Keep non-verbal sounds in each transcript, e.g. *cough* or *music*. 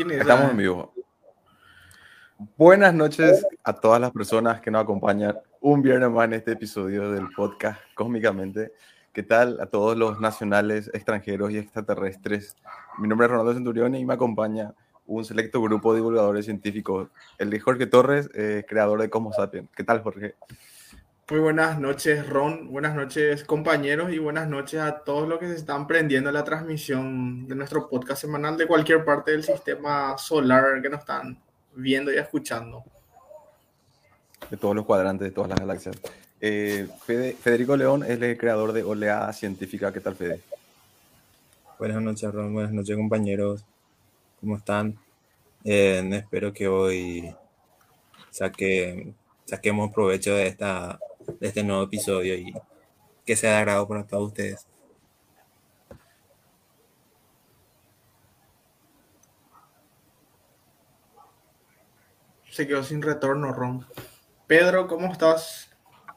¿Quién es? Estamos en vivo. Buenas noches a todas las personas que nos acompañan un viernes más en este episodio del podcast Cósmicamente. ¿Qué tal a todos los nacionales, extranjeros y extraterrestres? Mi nombre es Ronaldo Centurión y me acompaña un selecto grupo de divulgadores científicos. El de Jorge Torres, eh, creador de Cosmo Sapien. ¿Qué tal, Jorge? Muy buenas noches, Ron. Buenas noches, compañeros, y buenas noches a todos los que se están prendiendo la transmisión de nuestro podcast semanal de cualquier parte del sistema solar que nos están viendo y escuchando. De todos los cuadrantes, de todas las galaxias. Eh, Federico León es el creador de Oleada Científica. ¿Qué tal, Fede? Buenas noches, Ron. Buenas noches, compañeros. ¿Cómo están? Eh, espero que hoy saque, saquemos provecho de esta de este nuevo episodio y que sea de agrado para todos ustedes. Se quedó sin retorno, Ron. Pedro, ¿cómo estás?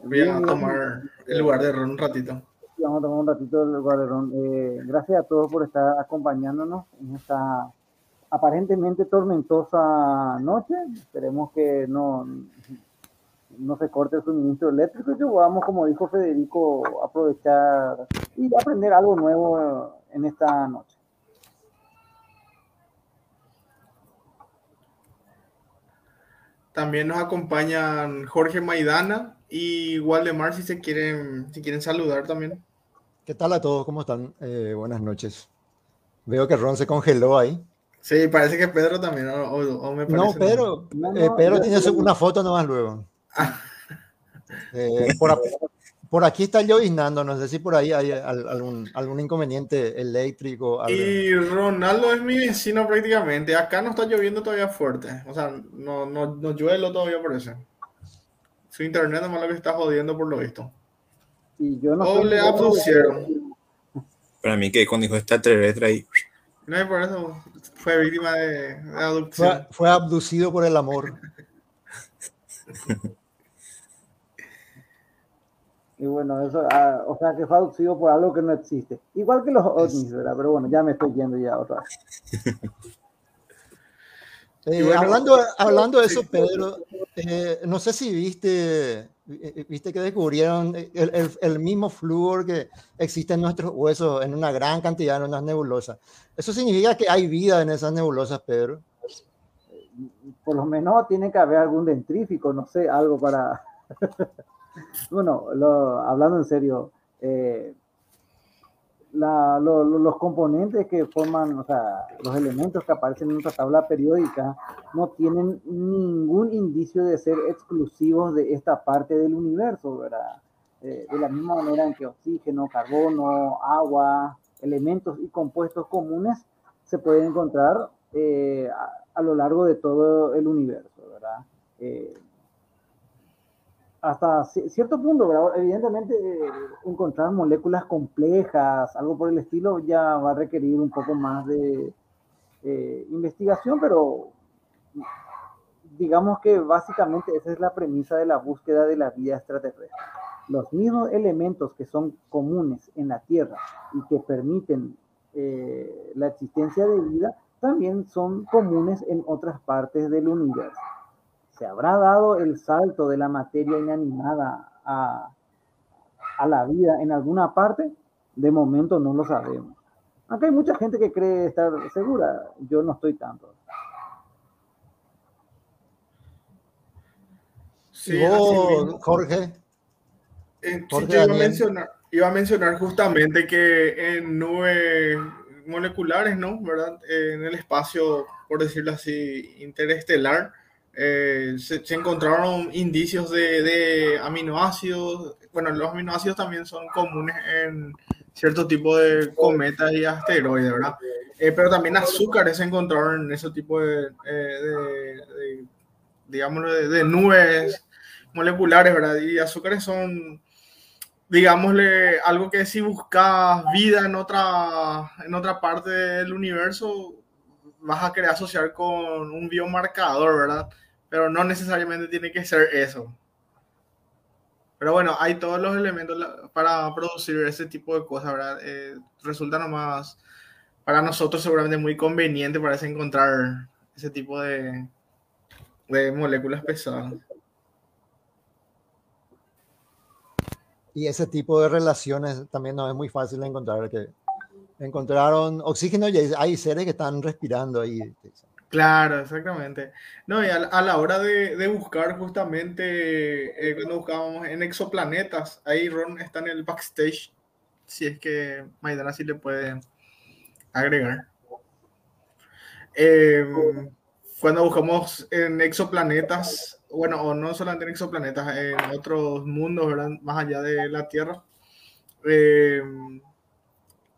Voy a tomar el lugar de Ron un ratito. Vamos a tomar un ratito el lugar de Ron. Eh, gracias a todos por estar acompañándonos en esta aparentemente tormentosa noche. Esperemos que no, no se corte el suministro eléctrico y que podamos, como dijo Federico, aprovechar y aprender algo nuevo en esta noche. También nos acompañan Jorge Maidana y Waldemar si se quieren, si quieren saludar también. ¿Qué tal a todos? ¿Cómo están? Eh, buenas noches. Veo que Ron se congeló ahí. Sí, parece que Pedro también. no, Pedro, eh, Pedro tiene una foto nomás luego. Eh, por, aquí está lloviznando, no sé si por ahí hay algún, algún inconveniente eléctrico. Y Ronaldo es mi vecino prácticamente. Acá no está lloviendo todavía fuerte. O sea, no, no, no llueve todavía por eso. Su internet nomás lo que está jodiendo por lo visto. Y yo no o le abducieron. Para mí que cuando dijo extraterrestre ahí. No, por eso fue víctima de, adopción. Fue, fue abducido por el amor. *laughs* Y bueno, eso, ah, o sea, que fue aducido por algo que no existe. Igual que los ovnis, ¿verdad? Pero bueno, ya me estoy yendo ya otra vez. *laughs* Eh, hablando, hablando de eso, Pedro, eh, no sé si viste, eh, viste que descubrieron el, el, mismo flúor que existe en nuestros huesos en una gran cantidad en unas nebulosas. ¿Eso significa que hay vida en esas nebulosas, Pedro? Por lo menos tiene que haber algún dentrífico, no sé, algo para... bueno, hablando en serio, eh, los componentes que forman, o sea, los elementos que aparecen en nuestra tabla periódica no tienen ningún indicio de ser exclusivos de esta parte del universo, ¿verdad? Eh, de la misma manera en que oxígeno, carbono, agua, elementos y compuestos comunes se pueden encontrar eh, a, lo largo de todo el universo, ¿verdad? Hasta cierto punto, evidentemente eh, encontrar moléculas complejas, algo por el estilo, ya va a requerir un poco más de eh, investigación, pero digamos que básicamente esa es la premisa de la búsqueda de la vida extraterrestre. Los mismos elementos que son comunes en la Tierra y que permiten eh, la existencia de vida, también son comunes en otras partes del universo. ¿Se habrá dado el salto de la materia inanimada a, la vida en alguna parte? De momento no lo sabemos. Aunque hay mucha gente que cree estar segura, yo no estoy tanto. Sí, Jorge. Eh, iba, a mencionar, iba, a mencionar, justamente que en nubes moleculares, ¿no? ¿Verdad? En el espacio, por decirlo así, interestelar, eh, se, encontraron indicios de, aminoácidos. Bueno, los aminoácidos también son comunes en cierto tipo de cometas y asteroides, ¿verdad? Eh, pero también azúcares se encontraron en ese tipo de, eh, digamos, de, nubes moleculares, ¿verdad? Y azúcares son, digámosle, algo que si buscas vida en otra, en otra parte del universo, vas a querer asociar con un biomarcador, ¿verdad? Pero no necesariamente tiene que ser eso. Pero bueno, hay todos los elementos para producir ese tipo de cosas, ¿verdad? Eh, resulta nomás para nosotros seguramente muy conveniente parece encontrar ese tipo de, de moléculas pesadas. Y ese tipo de relaciones también no es muy fácil de encontrar, que encontraron oxígeno y hay seres que están respirando ahí. Claro, exactamente. No, y a, la hora de, buscar justamente, eh, cuando buscábamos en exoplanetas, ahí Ron está en el backstage, si es que Maidana sí le puede agregar. Em, cuando buscamos en exoplanetas, bueno, o no solamente en exoplanetas, en otros mundos. Más allá de la Tierra, em,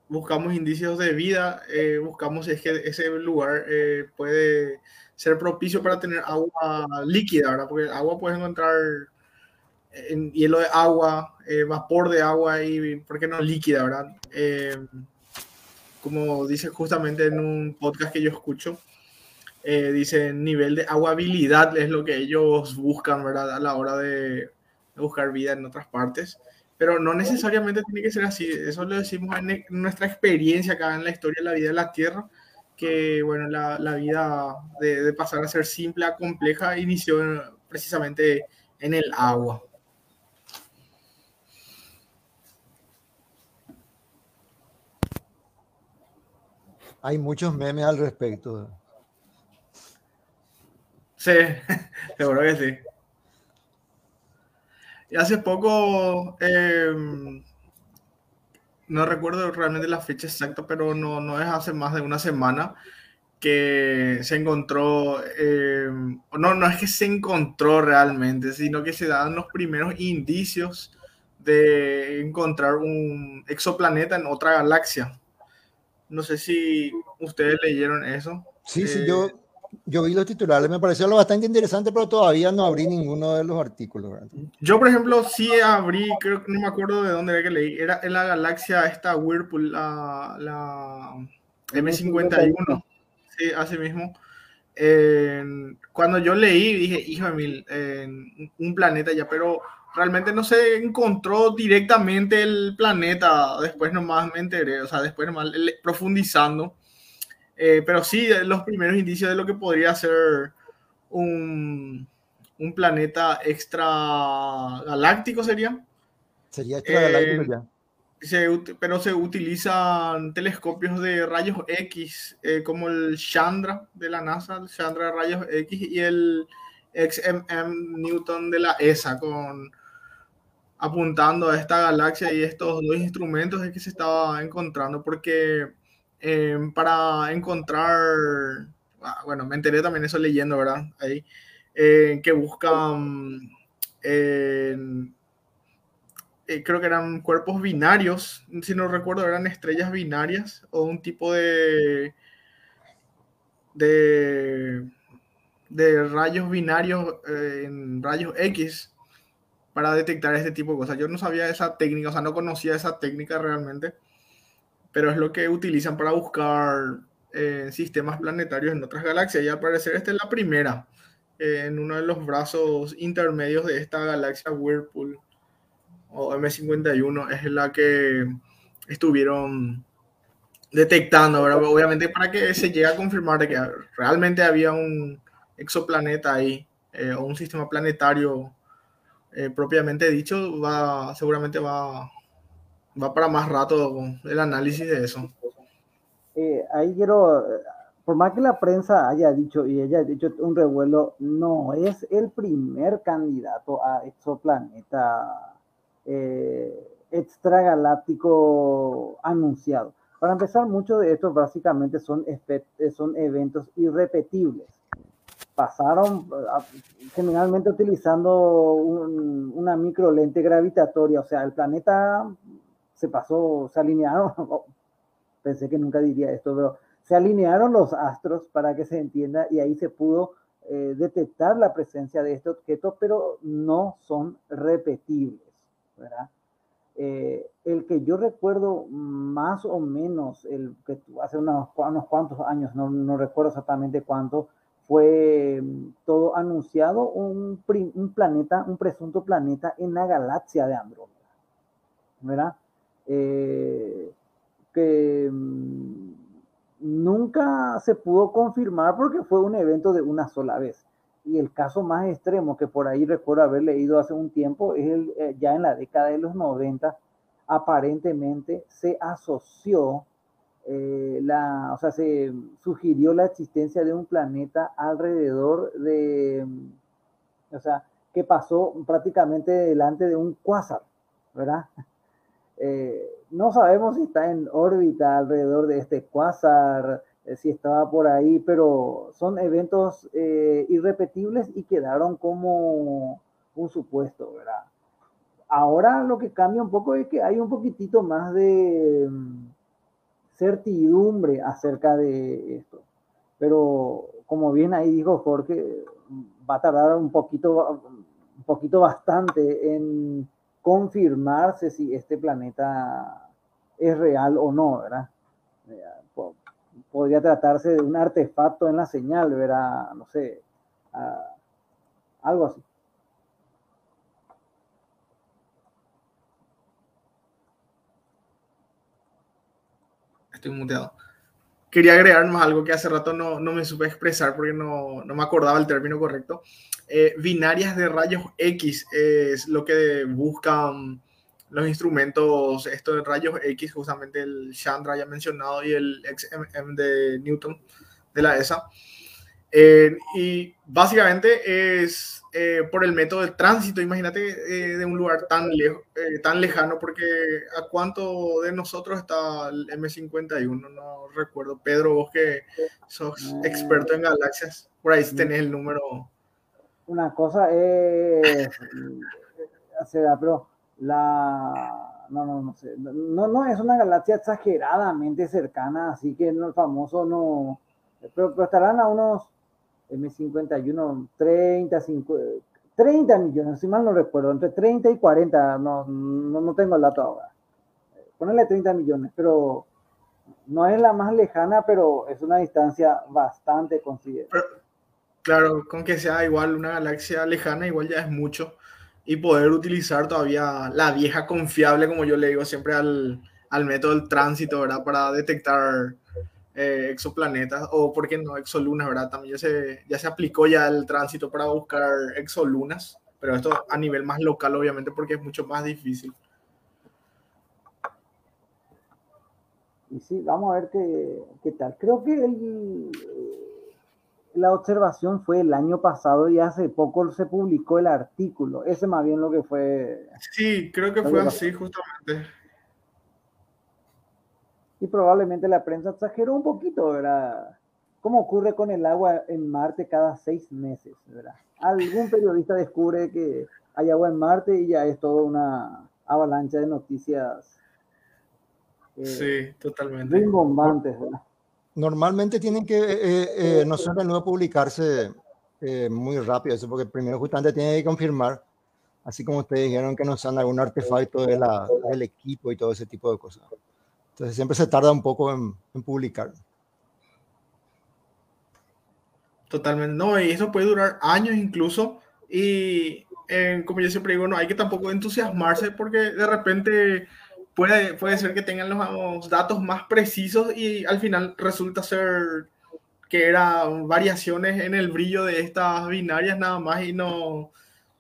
buscamos indicios de vida, eh, buscamos si es que ese lugar eh, puede ser propicio para tener agua líquida, ¿verdad? Porque agua puedes encontrar en hielo de agua, eh, vapor de agua y, ¿por qué no líquida, verdad? Em, como dice justamente en un podcast que yo escucho, eh, dice nivel de aguabilidad es lo que ellos buscan, ¿verdad? A la hora de buscar vida en otras partes. Pero no necesariamente tiene que ser así. Eso lo decimos en nuestra experiencia acá en la historia de la vida de la Tierra, que, bueno, la, la vida de, de, pasar a ser simple a compleja inició precisamente en el agua. Hay muchos memes al respecto. Sí, *laughs* seguro que sí. Y hace poco, em, no recuerdo realmente la fecha exacta, pero no, no es hace más de una semana que se encontró, em, no, no es que se encontró realmente, sino que se dan los primeros indicios de encontrar un exoplaneta en otra galaxia. No sé si ustedes leyeron eso. Sí, sí, yo, eh, yo vi los titulares, me pareció lo bastante interesante, pero todavía no abrí ninguno de los artículos. Yo, por ejemplo, sí abrí, creo que no me acuerdo de dónde era que leí, era en la galaxia esta Whirlpool, la, la M51, sí, así mismo. cuando yo leí, dije, hijo de mil, un planeta ya, pero realmente no se encontró directamente el planeta, después nomás me enteré, o sea, después nomás profundizando. Eh, pero sí, los primeros indicios de lo que podría ser un, un planeta extragaláctico sería. Sería extragaláctico eh, ya. pero se utilizan telescopios de rayos X, eh, como el Chandra de la NASA, el Chandra de rayos X, y el XMM Newton de la ESA, con apuntando a esta galaxia y estos dos instrumentos es que se estaba encontrando, porque em, para encontrar, ah, bueno, me enteré también eso leyendo, ¿verdad? Ahí, eh, que buscan, eh, creo que eran cuerpos binarios, si no recuerdo, eran estrellas binarias o un tipo de, de, de rayos binarios eh, en rayos X para detectar este tipo de cosas. Yo no sabía esa técnica, o sea, no conocía esa técnica realmente, pero es lo que utilizan para buscar eh, sistemas planetarios en otras galaxias. Y al parecer esta es la primera eh, en uno de los brazos intermedios de esta galaxia Whirlpool o M51 es la que estuvieron detectando, obviamente para que se llegue a confirmar que realmente había un exoplaneta ahí eh, o un sistema planetario eh, propiamente dicho, va, seguramente va, va para más rato el análisis de eso. Eh, ahí quiero, por más que la prensa haya dicho y haya dicho un revuelo, no es el primer candidato a exoplaneta eh, extragaláctico anunciado. Para empezar, muchos de estos básicamente son, son eventos irrepetibles pasaron generalmente utilizando una micro lente gravitatoria, o sea, el planeta se pasó, se alinearon, *laughs* pensé que nunca diría esto, pero se alinearon los astros para que se entienda y ahí se pudo eh, detectar la presencia de estos objetos, pero no son repetibles, ¿verdad? Eh, el que yo recuerdo más o menos, el que hace unos, cuantos años, no, no recuerdo exactamente cuánto, fue mm, todo anunciado un, un, planeta, un presunto planeta en la galaxia de Andrómeda. ¿Verdad? Eh, que mm, nunca se pudo confirmar porque fue un evento de una sola vez. Y el caso más extremo que por ahí recuerdo haber leído hace un tiempo es el, eh, ya en la década de los 90, aparentemente se asoció, eh, la, o sea, se sugirió la existencia de un planeta alrededor de, o sea, que pasó prácticamente delante de un cuásar, ¿verdad? Eh, no sabemos si está en órbita alrededor de este cuásar, eh, si estaba por ahí, pero son eventos eh, irrepetibles y quedaron como un supuesto, ¿verdad? Ahora lo que cambia un poco es que hay un poquitito más de mm, certidumbre acerca de esto. Pero como bien ahí dijo Jorge, va a tardar un poquito, un poquito bastante en confirmarse si este planeta es real o no, ¿verdad? Eh, podría tratarse de un artefacto en la señal, ¿verdad? No sé, algo así. Estoy muteado. Quería agregar más algo que hace rato no, no me supe expresar porque no, no, me acordaba el término correcto. Eh, binarias de rayos X es lo que buscan los instrumentos, esto de rayos X, justamente el Chandra ya mencionado y el XMM de Newton de la ESA. Eh, y básicamente es eh, por el método del tránsito, imagínate eh, de un lugar tan, lejos, tan lejano, porque ¿a cuánto de nosotros está el M51? No recuerdo. Pedro, vos que sos experto en galaxias, por ahí tenés el número. Una cosa es, pero la no, no, no sé, no, no es una galaxia exageradamente cercana, así que no el famoso no, pero, estarán a unos M51, 30, 30 millones, si mal no recuerdo, entre 30 y 40, no, no, no tengo el dato ahora. Ponerle 30 millones, pero no es la más lejana, pero es una distancia bastante considerable. Claro, con que sea igual una galaxia lejana, igual ya es mucho y poder utilizar todavía la vieja confiable, como yo le digo siempre al, al método del tránsito, ¿verdad? Para detectar eh, exoplanetas o, ¿por qué no, exolunas, ¿verdad? También ya se, ya se aplicó ya el tránsito para buscar exolunas, pero esto a nivel más local, obviamente, porque es mucho más difícil. Y sí, vamos a ver qué, qué tal. Creo que el, la observación fue el año pasado y hace poco se publicó el artículo. Ese más bien lo que fue. Sí, creo que fue así justamente. Y probablemente la prensa exageró un poquito, ¿verdad? ¿Cómo ocurre con el agua en Marte cada seis meses, ¿verdad? Algún periodista descubre que hay agua en Marte y ya es toda una avalancha de noticias. Eh, sí, totalmente. Rimbombantes, ¿verdad? Normalmente tienen que, eh, eh, no son de nuevo publicarse eh, muy rápido, eso porque primero justamente tienen que confirmar, así como ustedes dijeron que nos han algún artefacto de la, del equipo y todo ese tipo de cosas. Entonces siempre se tarda un poco en, en publicar. Totalmente, no, y eso puede durar años incluso, y como yo siempre digo, no hay que tampoco entusiasmarse porque de repente puede, puede ser que tengan los datos más precisos y al final resulta ser que eran variaciones en el brillo de estas binarias nada más y no,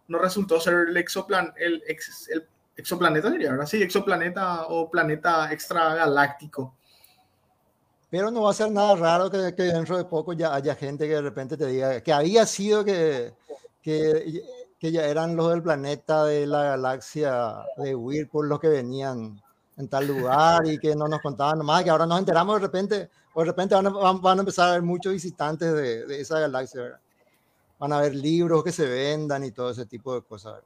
no resultó ser el, exoplan, el, el exoplaneta, diría, ¿verdad? Sí, exoplaneta o planeta extragaláctico. Pero no va a ser nada raro que, que, dentro de poco ya haya gente que de repente te diga que había sido que, que, que ya eran los del planeta de la galaxia de Whirlpool los que venían en tal lugar y que no nos contaban nomás, que ahora nos enteramos de repente, o de repente van a, van a empezar a haber muchos visitantes de, de esa galaxia, ¿verdad? Van a haber libros que se vendan y todo ese tipo de cosas.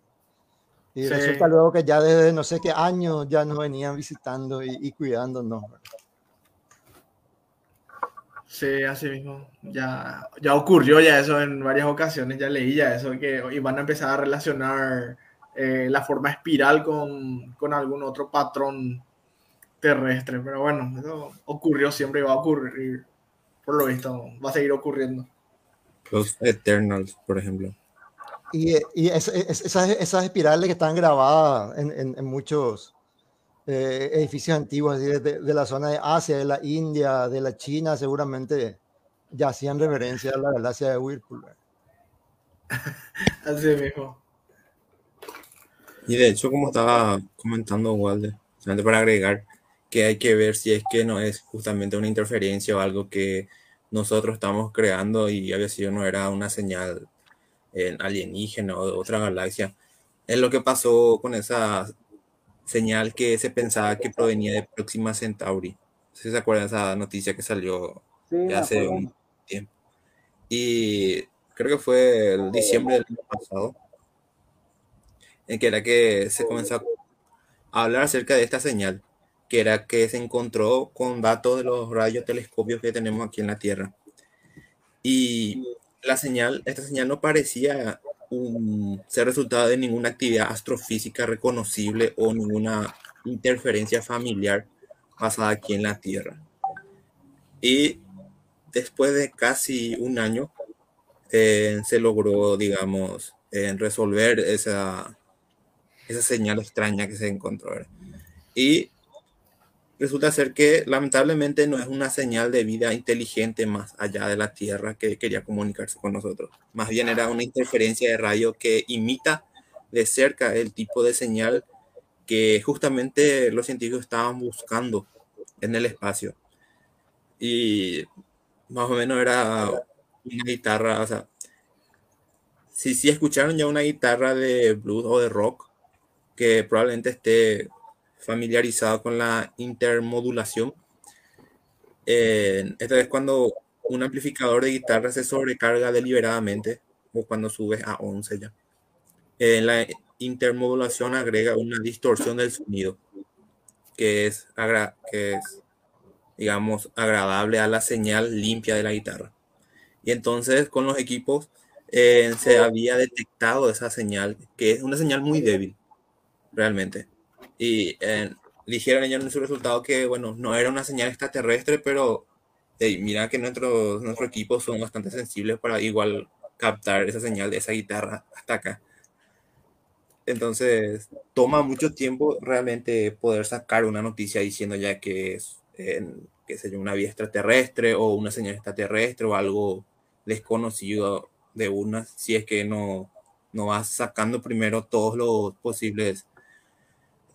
Y sí. resulta luego que ya desde no sé qué años ya nos venían visitando y, y cuidándonos. ¿verdad? Sí, así mismo. Ya, ya ocurrió ya eso en varias ocasiones, ya leí ya eso, que iban a empezar a relacionar eh, la forma espiral con, con, algún otro patrón terrestre. Pero bueno, eso ocurrió siempre y va a ocurrir. Por lo visto, va a seguir ocurriendo. Los Eternals, por ejemplo. Y, y es, es, esas, esas, espirales que están grabadas en, en, en muchos eh, edificios antiguos de, de, la zona de Asia, de la India, de la China, seguramente ya hacían reverencia a la galaxia de Whirlpool. *laughs* Así mismo. Y de hecho, como estaba comentando Walde, solamente para agregar, que hay que ver si es que no es justamente una interferencia o algo que nosotros estamos creando y había sido no era una señal en alienígena o de otra galaxia. Es lo que pasó con esa señal que se pensaba que provenía de Próxima Centauri. si se acuerdan de esa noticia que salió hace un tiempo. Y creo que fue el diciembre del año pasado que era que se comenzó a hablar acerca de esta señal, que era que se encontró con datos de los rayos telescopios que tenemos aquí en la Tierra. Y la señal, esta señal no parecía ser resultado de ninguna actividad astrofísica reconocible o ninguna interferencia familiar basada aquí en la Tierra. Y después de casi un año, eh, se logró, digamos, resolver esa, esa señal extraña que se encontró. Y resulta ser que lamentablemente no es una señal de vida inteligente más allá de la Tierra que quería comunicarse con nosotros. Más bien era una interferencia de radio que imita de cerca el tipo de señal que justamente los científicos estaban buscando en el espacio. Y más o menos era una guitarra, o sea, si, si escucharon ya una guitarra de blues o de rock, que probablemente esté familiarizado con la intermodulación. Eh, esta es cuando un amplificador de guitarra se sobrecarga deliberadamente o cuando subes a 11 ya. En la intermodulación agrega una distorsión del sonido que es, que es, digamos, agradable a la señal limpia de la guitarra. Y entonces con los equipos eh, se había detectado esa señal, que es una señal muy débil realmente. Y eh, dijeron ellos en su resultado que, bueno, no era una señal extraterrestre, pero mira que nuestros nuestro equipos son bastante sensibles para igual captar esa señal de esa guitarra hasta acá. Entonces, toma mucho tiempo realmente poder sacar una noticia diciendo ya que es, que sé una vía extraterrestre o una señal extraterrestre o algo desconocido de una, si es que no, no vas sacando primero todos los posibles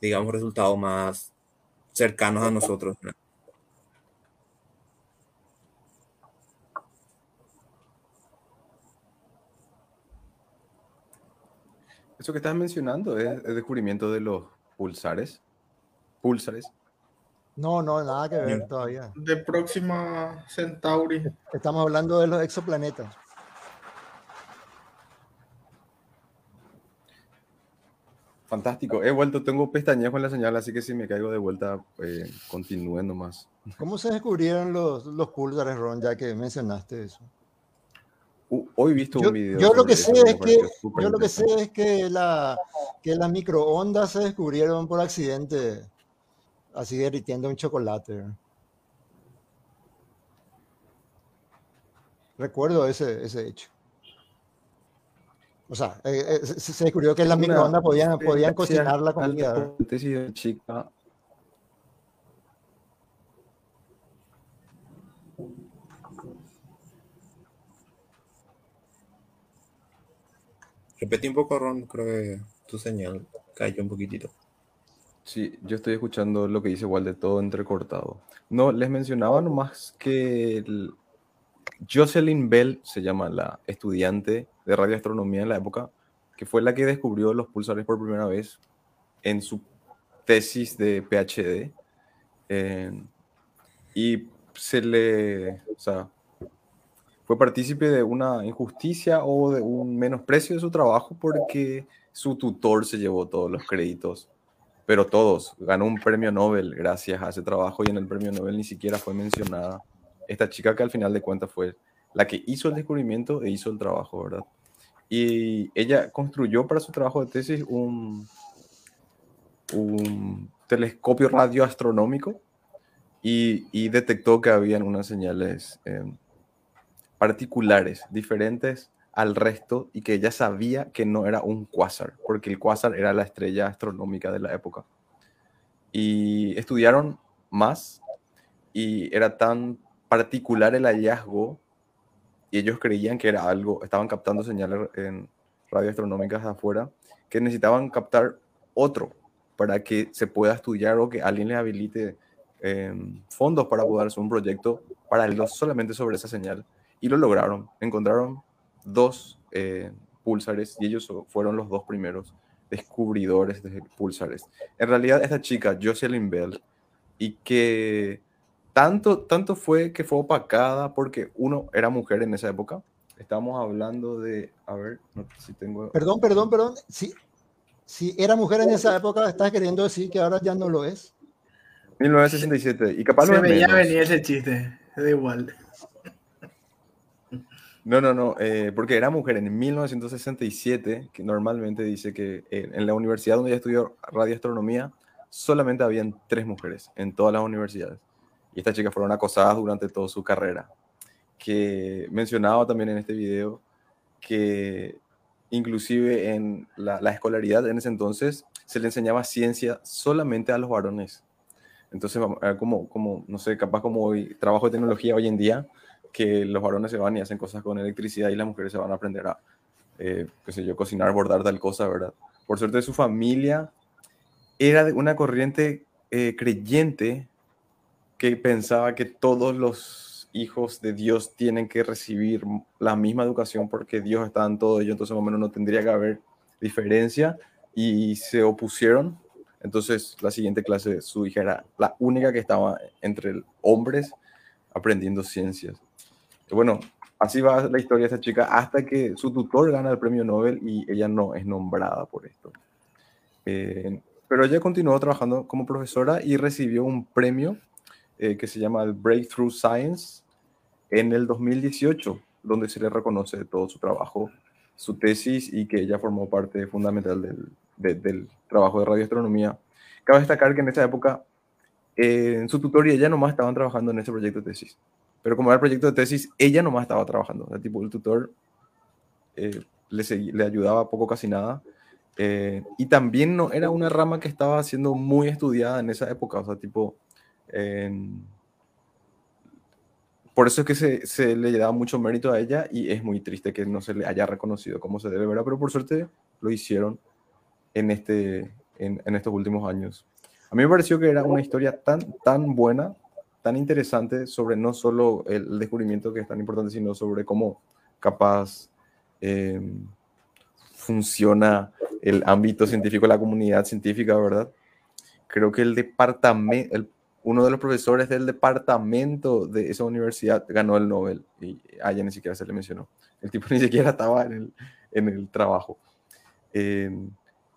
digamos, resultados más cercanos a nosotros. Eso que estás mencionando es el descubrimiento de los pulsares. Pulsares. No, no, nada que ver todavía. De Próxima Centauri. Estamos hablando de los exoplanetas. Fantástico. He vuelto, tengo pestañas con la señal, así que si me caigo de vuelta, eh, continúen nomás. ¿Cómo se descubrieron los, los pulsares, Ron, ya que mencionaste eso? Uh, hoy he visto un video. Yo lo que sé es que, yo lo que sé es que, la, que las microondas se descubrieron por accidente, así derritiendo un chocolate. Recuerdo ese, ese hecho. O sea, eh, eh, se, descubrió que en la microondas podían, podían cocinar la comida. chica. Repetí un poco, Ron, creo que tu señal cayó un poquitito. Sí, yo estoy escuchando lo que dice igual de todo entrecortado. No, les mencionaba nomás que el, Jocelyn Bell se llama la estudiante de radioastronomía en la época, que fue la que descubrió los pulsares por primera vez en su tesis de PhD. y se le, fue partícipe de una injusticia o de un menosprecio de su trabajo porque su tutor se llevó todos los créditos, pero todos. Ganó un premio Nobel gracias a ese trabajo y en el premio Nobel ni siquiera fue mencionada esta chica que al final de cuentas fue la que hizo el descubrimiento e hizo el trabajo, ¿verdad? Y ella construyó para su trabajo de tesis un, un telescopio radioastronómico y, detectó que habían unas señales em, particulares, diferentes al resto, y que ella sabía que no era un quasar, porque el quasar era la estrella astronómica de la época. y estudiaron más y era tan particular el hallazgo y ellos creían que era algo, estaban captando señales en radioastronómicas afuera, que necesitaban captar otro para que se pueda estudiar o que alguien les habilite em, fondos para poder hacer un proyecto paralelo solamente sobre esa señal. Y lo lograron. Encontraron dos eh, pulsares y ellos fueron los dos primeros descubridores de pulsares. En realidad, esta chica, Jocelyn Bell, y que tanto, tanto fue que fue opacada porque uno era mujer en esa época. Estamos hablando de, a ver, no sé si tengo... Perdón, perdón, perdón. Si, si era mujer en esa época, ¿estás queriendo decir que ahora ya no lo es? 1967. Y capaz Se veía venir ese chiste, da igual. No, no, no, eh, porque era mujer en 1967, que normalmente dice que eh, en la universidad donde ella estudió radioastronomía, solamente habían tres mujeres en todas las universidades. Y estas chicas fueron acosadas durante toda su carrera. Que mencionaba también en este video que inclusive en la, la escolaridad en ese entonces se le enseñaba ciencia solamente a los varones. Entonces, como, como, no sé, capaz como hoy, trabajo de tecnología hoy en día, que los varones se van y hacen cosas con electricidad y las mujeres se van a aprender a, eh, qué sé yo, cocinar, bordar tal cosa, ¿verdad? Por suerte su familia era de una corriente eh, creyente que pensaba que todos los hijos de Dios tienen que recibir la misma educación porque Dios está en todo ello, entonces más o menos no tendría que haber diferencia y se opusieron. Entonces la siguiente clase, su hija era la única que estaba entre hombres aprendiendo ciencias bueno, así va la historia de esta chica hasta que su tutor gana el premio Nobel y ella no es nombrada por esto. Eh, pero ella continuó trabajando como profesora y recibió un premio eh, que se llama el Breakthrough Science en el 2018, donde se le reconoce todo su trabajo, su tesis y que ella formó parte fundamental del, del trabajo de radioastronomía. Cabe destacar que en esa época eh, en su tutor y ella nomás estaban trabajando en ese proyecto de tesis. Pero como era el proyecto de tesis, ella nomás estaba trabajando. O tipo, el tutor eh, le, le, ayudaba poco, casi nada. Eh, y también no era una rama que estaba siendo muy estudiada en esa época. O sea, tipo. Por eso es que se, se, le daba mucho mérito a ella y es muy triste que no se le haya reconocido como se debe, ¿verdad? Pero por suerte lo hicieron en, este, en, en estos últimos años. A mí me pareció que era una historia tan, tan buena tan interesante sobre no solo el descubrimiento que es tan importante, sino sobre cómo capaz em, funciona el ámbito científico, la comunidad científica, ¿verdad? Creo que el departamento, uno de los profesores del departamento de esa universidad ganó el Nobel y a ella ni siquiera se le mencionó. El tipo *laughs* ni siquiera estaba en el, en el trabajo. Eh,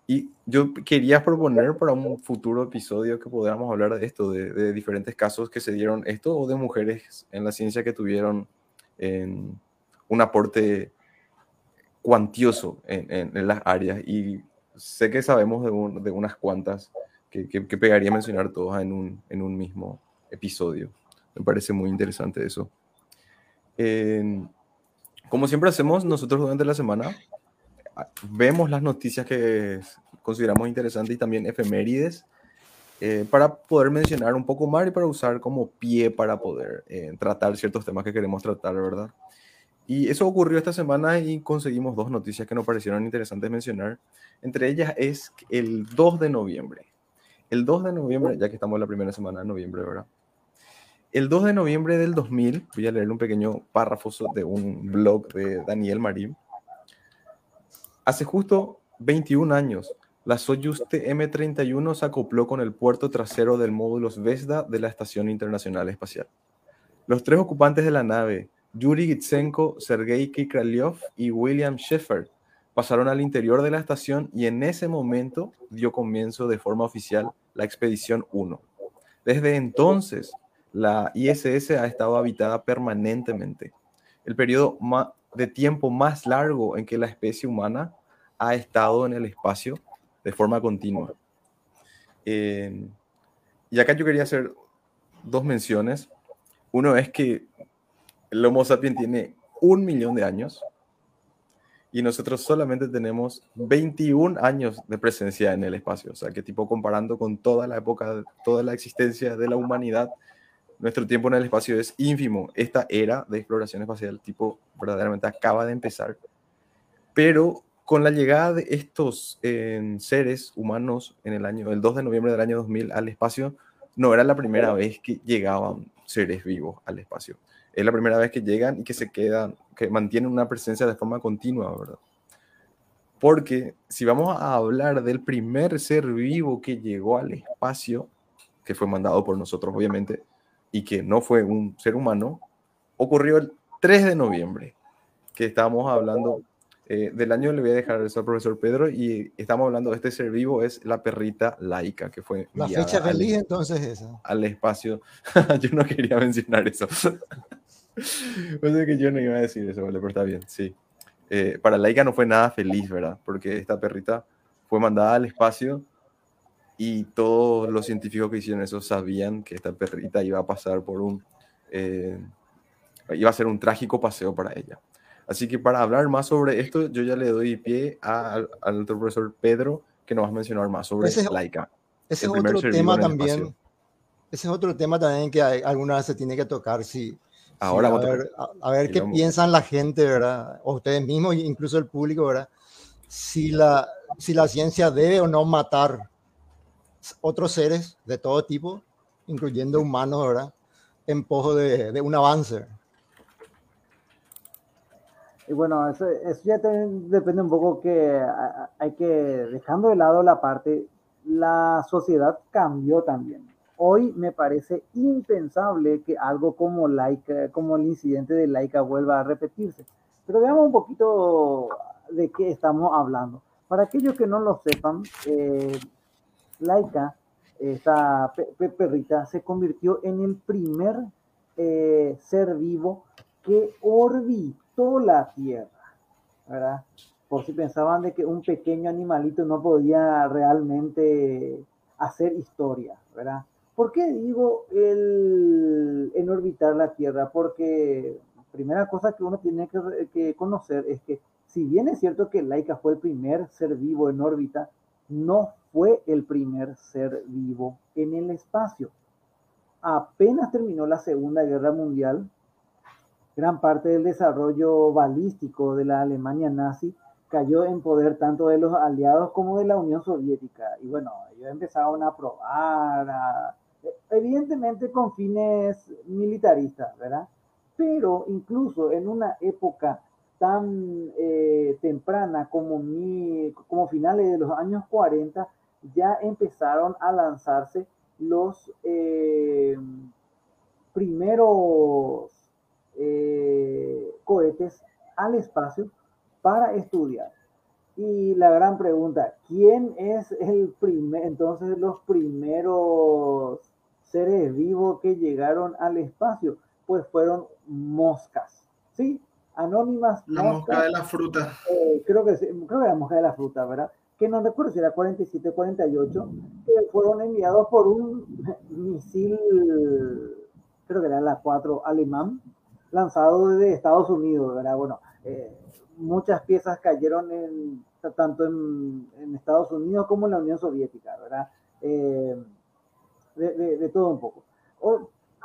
y yo quería proponer para un futuro episodio que podamos hablar de esto, de, diferentes casos que se dieron esto o de mujeres en la ciencia que tuvieron un aporte cuantioso en, en, las áreas. Y sé que sabemos de, de unas cuantas que, que, pegaría mencionar todas en un, en un mismo episodio. Me parece muy interesante eso. como siempre hacemos nosotros durante la semana, vemos las noticias que consideramos interesantes y también efemérides eh, para poder mencionar un poco más y para usar como pie para poder eh, tratar ciertos temas que queremos tratar, ¿verdad? Y eso ocurrió esta semana y conseguimos dos noticias que nos parecieron interesantes mencionar. Entre ellas es el 2 de noviembre. El 2 de noviembre, ya que estamos en la primera semana de noviembre, ¿verdad? El 2 de noviembre del 2000, voy a leer un pequeño párrafo de un blog de Daniel Marín Hace justo 21 años, la Soyuz TM-31 se acopló con el puerto trasero del módulo Zvezda de la Estación Internacional Espacial. Los tres ocupantes de la nave, Yuri Gitsenko, Sergei Kikraliov y William Sheffer, pasaron al interior de la estación y en ese momento dio comienzo de forma oficial la Expedición 1. Desde entonces, la ISS ha estado habitada permanentemente. El periodo de tiempo más largo en que la especie humana ha estado en el espacio de forma continua. Eh, y acá yo quería hacer dos menciones. Uno es que el Homo sapiens tiene un millón de años y nosotros solamente tenemos 21 años de presencia en el espacio. O sea, que tipo comparando con toda la época, toda la existencia de la humanidad, nuestro tiempo en el espacio es ínfimo. Esta era de exploración espacial tipo verdaderamente acaba de empezar. Pero con la llegada de estos eh, seres humanos en el año, el 2 de noviembre del año 2000 al espacio, no era la primera vez que llegaban seres vivos al espacio. Es la primera vez que llegan y que se quedan, que mantienen una presencia de forma continua, ¿verdad? Porque si vamos a hablar del primer ser vivo que llegó al espacio, que fue mandado por nosotros, obviamente, y que no fue un ser humano, ocurrió el 3 de noviembre, que estábamos hablando eh, del año, le voy a dejar eso al profesor Pedro, y estamos hablando de este ser vivo, es la perrita laica, que fue... La fecha feliz entonces esa. Al espacio. *laughs* yo no quería mencionar eso. *laughs* pues es que yo no iba a decir eso, vale, pero está bien, sí. Eh, para Laika no fue nada feliz, ¿verdad? Porque esta perrita fue mandada al espacio y todos los científicos que hicieron eso sabían que esta perrita iba a pasar por un... Eh, iba a ser un trágico paseo para ella. Así que para hablar más sobre esto, yo ya le doy pie al otro profesor Pedro, que nos va a mencionar más sobre ese, Laika. Ese es otro tema también. Ese es otro tema también que alguna vez se tiene que tocar. Si, Ahora a, ver, a, ver qué piensan la gente, ¿verdad? O ustedes mismos, incluso el público, ¿verdad? Si la, si la ciencia debe o no matar otros seres de todo tipo, incluyendo humanos, ¿verdad? En pos de, de un avance. Y bueno, eso, eso ya depende un poco que hay que, dejando de lado la parte, la sociedad cambió también hoy me parece impensable que algo como, Laika, como el incidente de Laika vuelva a repetirse. Pero veamos un poquito de qué estamos hablando. Para aquellos que no lo sepan, eh, Laika, esta perrita, se convirtió en el primer eh, ser vivo que orbitó la Tierra, ¿verdad? Por si pensaban de que un pequeño animalito no podía realmente hacer historia, ¿verdad? ¿Por qué digo el, en orbitar la Tierra? Porque primera cosa que uno tiene que, conocer es que si bien es cierto que Laika fue el primer ser vivo en órbita, no fue el primer ser vivo en el espacio. Apenas terminó la Segunda Guerra Mundial, gran parte del desarrollo balístico de la Alemania nazi cayó en poder tanto de los aliados como de la Unión Soviética. Y bueno, ellos empezaron a probar, a evidentemente con fines militaristas, ¿verdad? Pero incluso en una época tan eh, temprana como, finales de los años 40, ya empezaron a lanzarse los eh, primeros eh, cohetes al espacio para estudiar. Y la gran pregunta, ¿quién es el primer, entonces los primeros seres vivos que llegaron al espacio? Pues fueron moscas, ¿sí? Anónimas. La mosca de la fruta. Eh, creo, que, creo que la mosca de la fruta, ¿verdad? Que no recuerdo si era 47 48, que fueron enviados por un misil, creo que era la 4 alemán, lanzado desde Estados Unidos, ¿verdad? Bueno, eh, muchas piezas cayeron en tanto en, Estados Unidos como en la Unión Soviética, ¿verdad? Eh, de, todo un poco.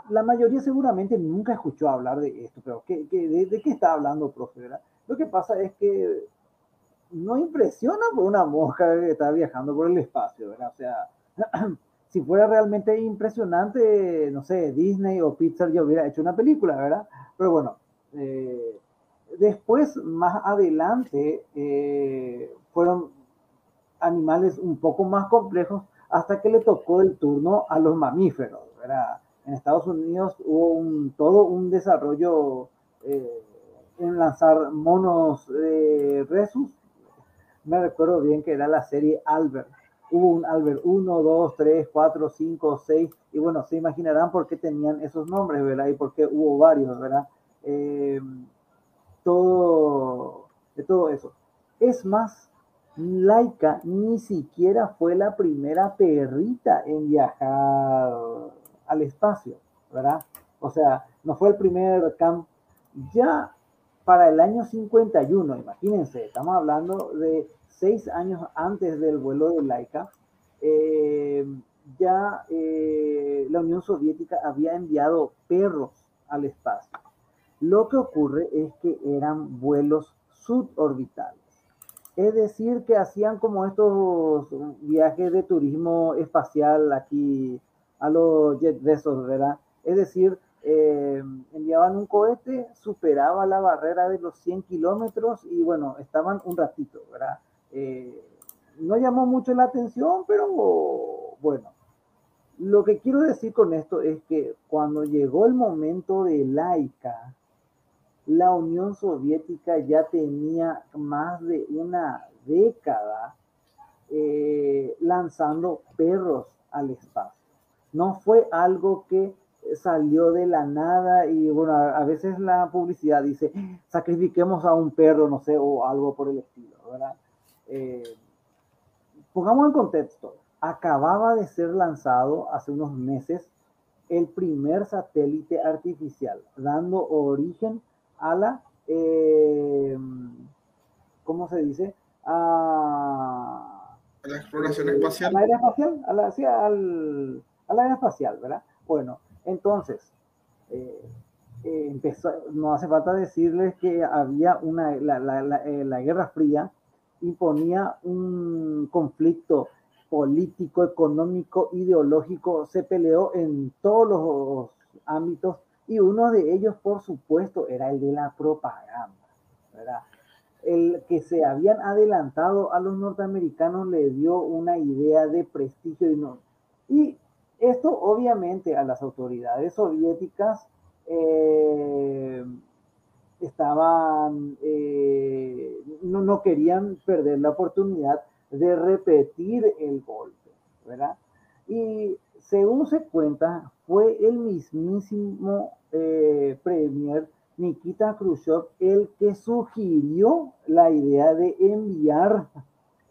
la mayoría seguramente nunca escuchó hablar de esto, pero ¿qué, de, qué está hablando, profe? Lo que pasa es que no impresiona por una mosca que está viajando por el espacio, ¿verdad? O sea, *clears throat* si fuera realmente impresionante, no sé, Disney o Pixar ya hubiera hecho una película, ¿verdad? Pero bueno, eh, Después, más adelante, eh, fueron animales un poco más complejos hasta que le tocó el turno a los mamíferos. En Estados Unidos hubo un, todo un desarrollo eh, en lanzar monos de resus. Me recuerdo bien que era la serie Albert. Hubo un Albert 1, 2, 3, 4, 5, 6. Y bueno, se imaginarán por qué tenían esos nombres, ¿verdad? Y por qué hubo varios, ¿verdad? Eh, todo, de todo eso. Es más, Laika ni siquiera fue la primera perrita en viajar al espacio, ¿verdad? O sea, no fue el primer camp. Ya para el año 51, imagínense, estamos hablando de seis años antes del vuelo de Laika, eh, ya eh, la Unión Soviética había enviado perros al espacio. Lo que ocurre es que eran vuelos suborbitales. Es decir, que hacían como estos viajes de turismo espacial aquí a los jet vessels, ¿verdad? Es decir, eh, enviaban un cohete, superaba la barrera de los 100 kilómetros y bueno, estaban un ratito, ¿verdad? Eh, no llamó mucho la atención, pero bueno. Lo que quiero decir con esto es que cuando llegó el momento de laica, la Unión Soviética ya tenía más de una década eh, lanzando perros al espacio. No fue algo que salió de la nada y bueno, a, veces la publicidad dice, sacrifiquemos a un perro, no sé, o algo por el estilo, ¿verdad? Eh, pongamos en contexto, acababa de ser lanzado hace unos meses el primer satélite artificial, dando origen a la, eh, ¿cómo se dice? A, la exploración espacial. A la espacial, a la, sí, al, a espacial, ¿verdad? Bueno, entonces, eh, eh, empezó, no hace falta decirles que había una, la, la, la Guerra Fría imponía un conflicto político, económico, ideológico, se peleó en todos los ámbitos y uno de ellos, por supuesto, era el de la propaganda, ¿verdad? El que se habían adelantado a los norteamericanos le dio una idea de prestigio y no. Y esto obviamente a las autoridades soviéticas eh, estaban, eh, no, no querían perder la oportunidad de repetir el golpe, ¿verdad? Y según se cuenta, fue el mismísimo eh, premier Nikita Khrushchev el que sugirió la idea de enviar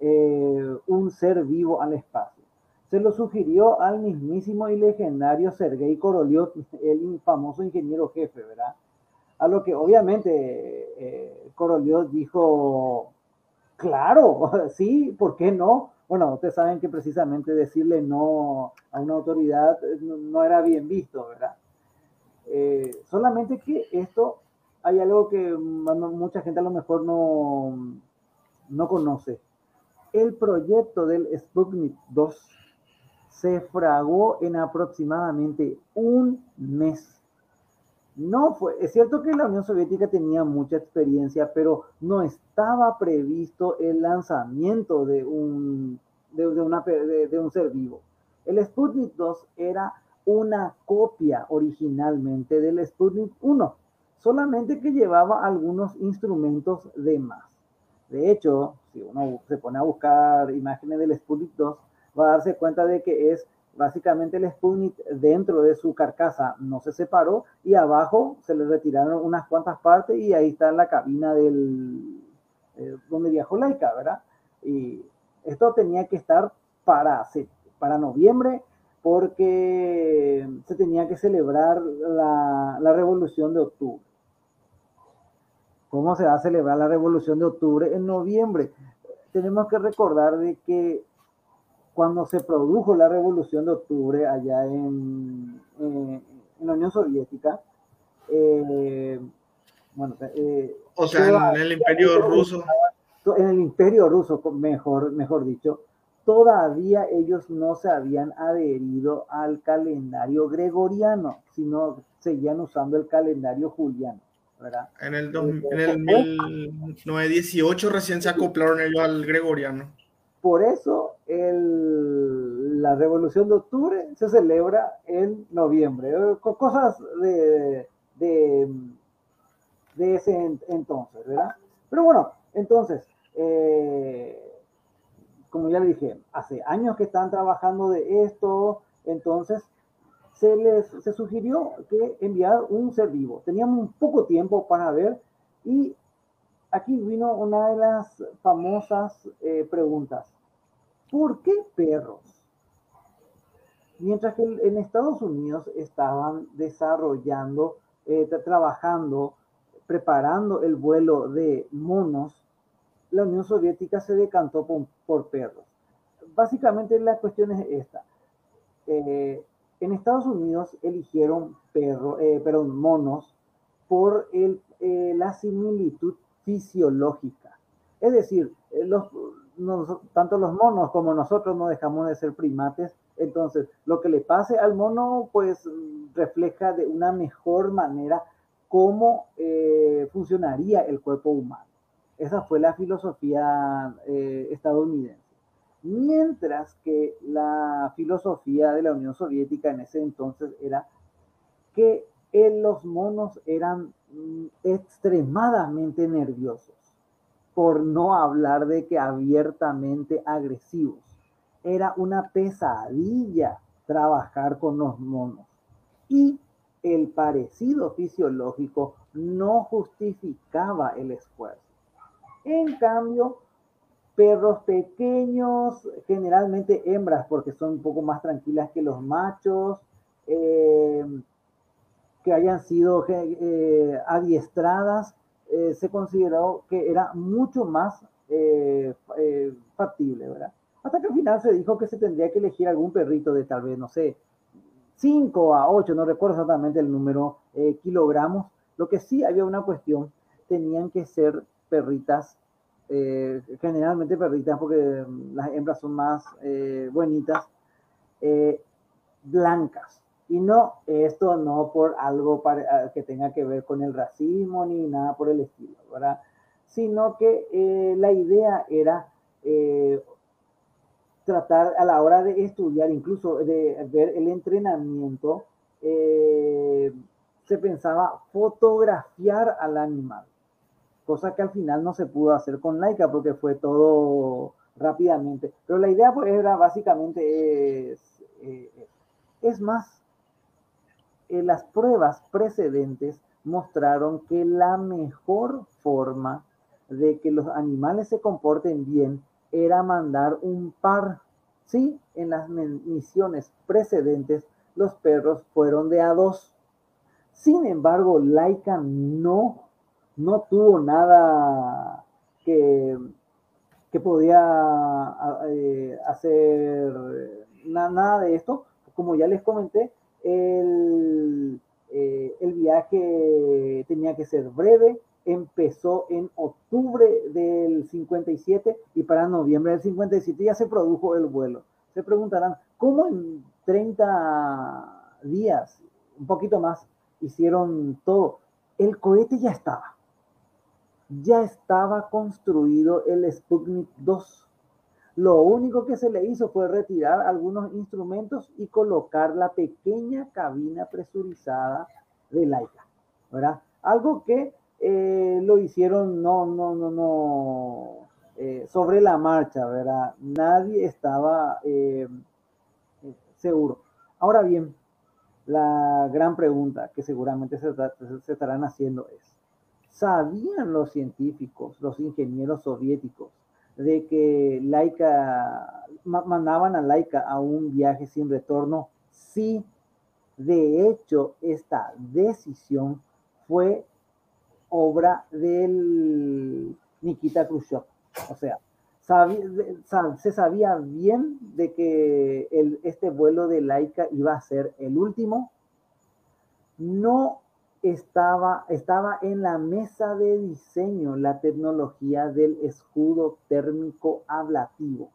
eh, un ser vivo al espacio. Se lo sugirió al mismísimo y legendario Sergei Korolev, *laughs* el famoso ingeniero jefe, ¿verdad? A lo que obviamente eh, Korolev dijo, Claro, *laughs* sí, ¿por qué no? Bueno, ustedes saben que precisamente decirle no a una autoridad no, era bien visto, ¿verdad? Eh, solamente que esto hay algo que mucha gente a lo mejor no, no conoce. El proyecto del Sputnik 2 se fragó en aproximadamente un mes. No fue, es cierto que la Unión Soviética tenía mucha experiencia, pero no estaba previsto el lanzamiento de un, de, un ser vivo. El Sputnik 2 era una copia originalmente del Sputnik 1, solamente que llevaba algunos instrumentos de más. De hecho, si uno se pone a buscar imágenes del Sputnik 2, va a darse cuenta de que es básicamente el Sputnik dentro de su carcasa no se separó y abajo se le retiraron unas cuantas partes y ahí está la cabina del eh, donde viajó Laika, ¿verdad? Y esto tenía que estar para, para noviembre porque se tenía que celebrar la, la revolución de octubre. ¿Cómo se va a celebrar la revolución de octubre en noviembre? Tenemos que recordar de que cuando se produjo la revolución de octubre allá en, en la Unión Soviética, eh, bueno, eh, o sea, en el imperio ruso. En el imperio ruso, mejor, mejor dicho, todavía ellos no se habían adherido al calendario gregoriano, sino seguían usando el calendario juliano. ¿verdad? En el, en el 1918 recién se acoplaron ellos al gregoriano. Por eso el, la Revolución de Octubre se celebra en noviembre. Eh, cosas de, de, ese entonces, ¿verdad? Pero bueno, entonces, eh, como ya le dije, hace años que están trabajando de esto, entonces se les se sugirió que enviar un ser vivo. Teníamos un poco tiempo para ver y aquí vino una de las famosas eh, preguntas. ¿Por qué perros? Mientras que en Estados Unidos estaban desarrollando, eh, trabajando, preparando el vuelo de monos, la Unión Soviética se decantó por, perros. Básicamente la cuestión es esta. Eh, en Estados Unidos eligieron perro, eh, perdón, monos por eh, la similitud fisiológica. Es decir, los, tanto los monos como nosotros no dejamos de ser primates, entonces lo que le pase al mono pues refleja de una mejor manera cómo funcionaría el cuerpo humano. Esa fue la filosofía eh, estadounidense. Mientras que la filosofía de la Unión Soviética en ese entonces era que los monos eran mm, extremadamente nerviosos, por no hablar de que abiertamente agresivos. Era una pesadilla trabajar con los monos. Y el parecido fisiológico no justificaba el esfuerzo. En cambio, perros pequeños, generalmente hembras, porque son un poco más tranquilas que los machos, eh, que hayan sido eh, adiestradas, eh, se consideró que era mucho más factible, ¿verdad? Hasta que al final se dijo que se tendría que elegir algún perrito de tal vez, no sé, 5 a 8, no recuerdo exactamente el número, kilogramos. Lo que sí había una cuestión, tenían que ser perritas, eh, generalmente perritas porque las hembras son más eh, bonitas, eh, blancas. Y no, esto no por algo para, que tenga que ver con el racismo ni nada por el estilo, ¿verdad? Sino que la idea era tratar a la hora de estudiar, incluso de ver el entrenamiento, se pensaba fotografiar al animal cosa que al final no se pudo hacer con Laika porque fue todo rápidamente. Pero la idea pues era básicamente es, eh, es más, eh, las pruebas precedentes mostraron que la mejor forma de que los animales se comporten bien era mandar un par. Sí, en las misiones precedentes los perros fueron de a dos. Sin embargo, Laika no no tuvo nada que, que podía eh, hacer nada de esto. Como ya les comenté, el, eh, el viaje tenía que ser breve, empezó en octubre del 57 y para noviembre del 57 ya se produjo el vuelo. Se preguntarán, ¿cómo en 30 días, un poquito más, hicieron todo? El cohete ya estaba ya estaba construido el Sputnik 2. Lo único que se le hizo fue retirar algunos instrumentos y colocar la pequeña cabina presurizada de Laika, ¿verdad? Algo que eh, lo hicieron no, no, no, no, eh, sobre la marcha, ¿verdad? Nadie estaba eh, seguro. Ahora bien, la gran pregunta que seguramente se, se estarán haciendo es, ¿Sabían los científicos, los ingenieros soviéticos, de que Laika mandaban a Laika a un viaje sin retorno? Sí, de hecho, esta decisión fue obra del Nikita Khrushchev. O sea, se sabía bien de que el, este vuelo de Laika iba a ser el último. No estaba, estaba en la mesa de diseño la tecnología del escudo térmico ablativo,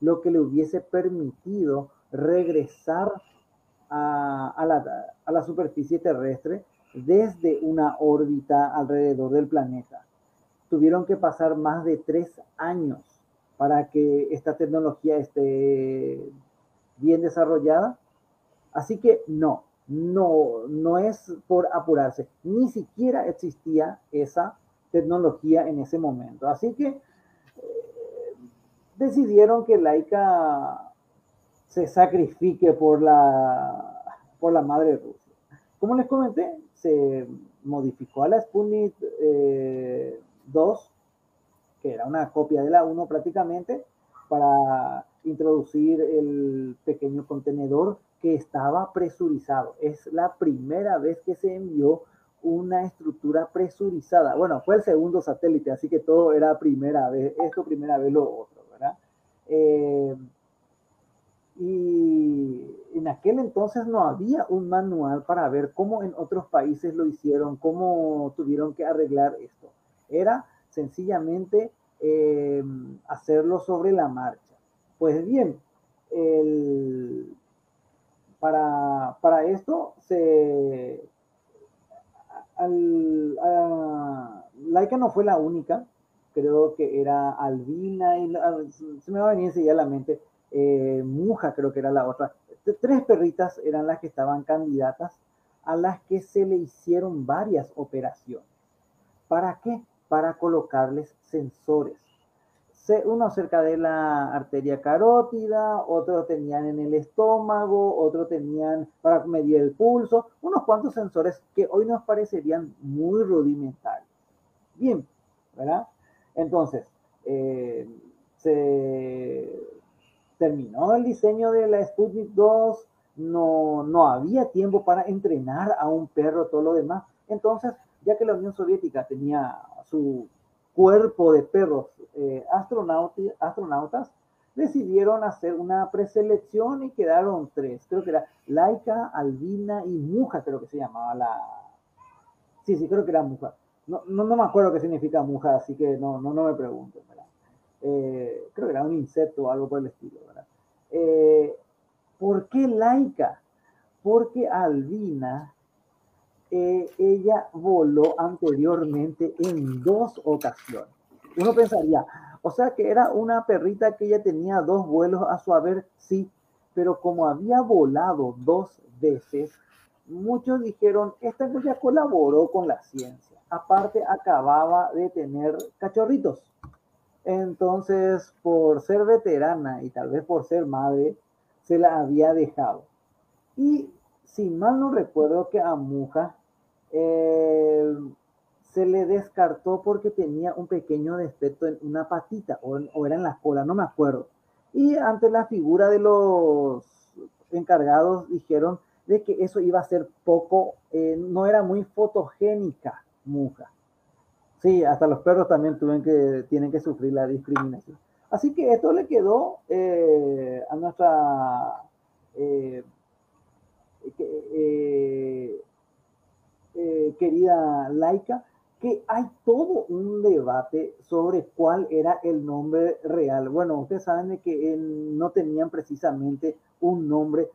lo que le hubiese permitido regresar a, a la superficie terrestre desde una órbita alrededor del planeta. Tuvieron que pasar más de tres años para que esta tecnología esté bien desarrollada. Así que no, no, no es por apurarse, ni siquiera existía esa tecnología en ese momento. Así que eh, decidieron que Laika se sacrifique por la, por la madre Rusia. Como les comenté, se modificó a la Sputnik 2, eh, que era una copia de la 1 prácticamente, para introducir el pequeño contenedor que estaba presurizado. Es la primera vez que se envió una estructura presurizada. Bueno, fue el segundo satélite, así que todo era primera vez, esto primera vez lo otro, ¿verdad? Eh, y en aquel entonces no había un manual para ver cómo en otros países lo hicieron, cómo tuvieron que arreglar esto. Era sencillamente eh, hacerlo sobre la marcha. Pues bien, para, para, esto se... Laika no fue la única, creo que era Albina, y se me va a venir enseguida a la mente, eh, Muja creo que era la otra. Tres perritas eran las que estaban candidatas a las que se le hicieron varias operaciones. ¿Para qué? Para colocarles sensores. Uno cerca de la arteria carótida, otro tenían en el estómago, otro tenían para medir el pulso, unos cuantos sensores que hoy nos parecerían muy rudimentarios. Bien, ¿verdad? Entonces, eh, se terminó el diseño de la Sputnik 2, no, no había tiempo para entrenar a un perro, todo lo demás. Entonces, ya que la Unión Soviética tenía su cuerpo de perros eh, astronautas, decidieron hacer una preselección y quedaron tres. Creo que era Laika, Albina y Muja, creo que se llamaba la... Sí, sí, creo que era Muja. No, no, me acuerdo qué significa Muja, así que no, no, no me pregunto. Eh, creo que era un insecto o algo por el estilo, ¿verdad? Eh, ¿Por qué laica? Porque Albina, ella voló anteriormente en dos ocasiones. Uno pensaría, o sea que era una perrita que ella tenía dos vuelos a su haber, sí, pero como había volado dos veces, muchos dijeron, esta ya colaboró con la ciencia. Aparte, acababa de tener cachorritos. Entonces, por ser veterana y tal vez por ser madre, se la había dejado. Y si mal no recuerdo que a Muja eh, se le descartó porque tenía un pequeño defecto en una patita o, era en la cola, no me acuerdo. Y ante la figura de los encargados dijeron de que eso iba a ser poco, eh, no era muy fotogénica Muja. Sí, hasta los perros también tuvieron que, tienen que sufrir la discriminación. Así que esto le quedó eh, a nuestra eh, eh, querida laica, que hay todo un debate sobre cuál era el nombre real. Bueno, ustedes saben de que no tenían precisamente un nombre.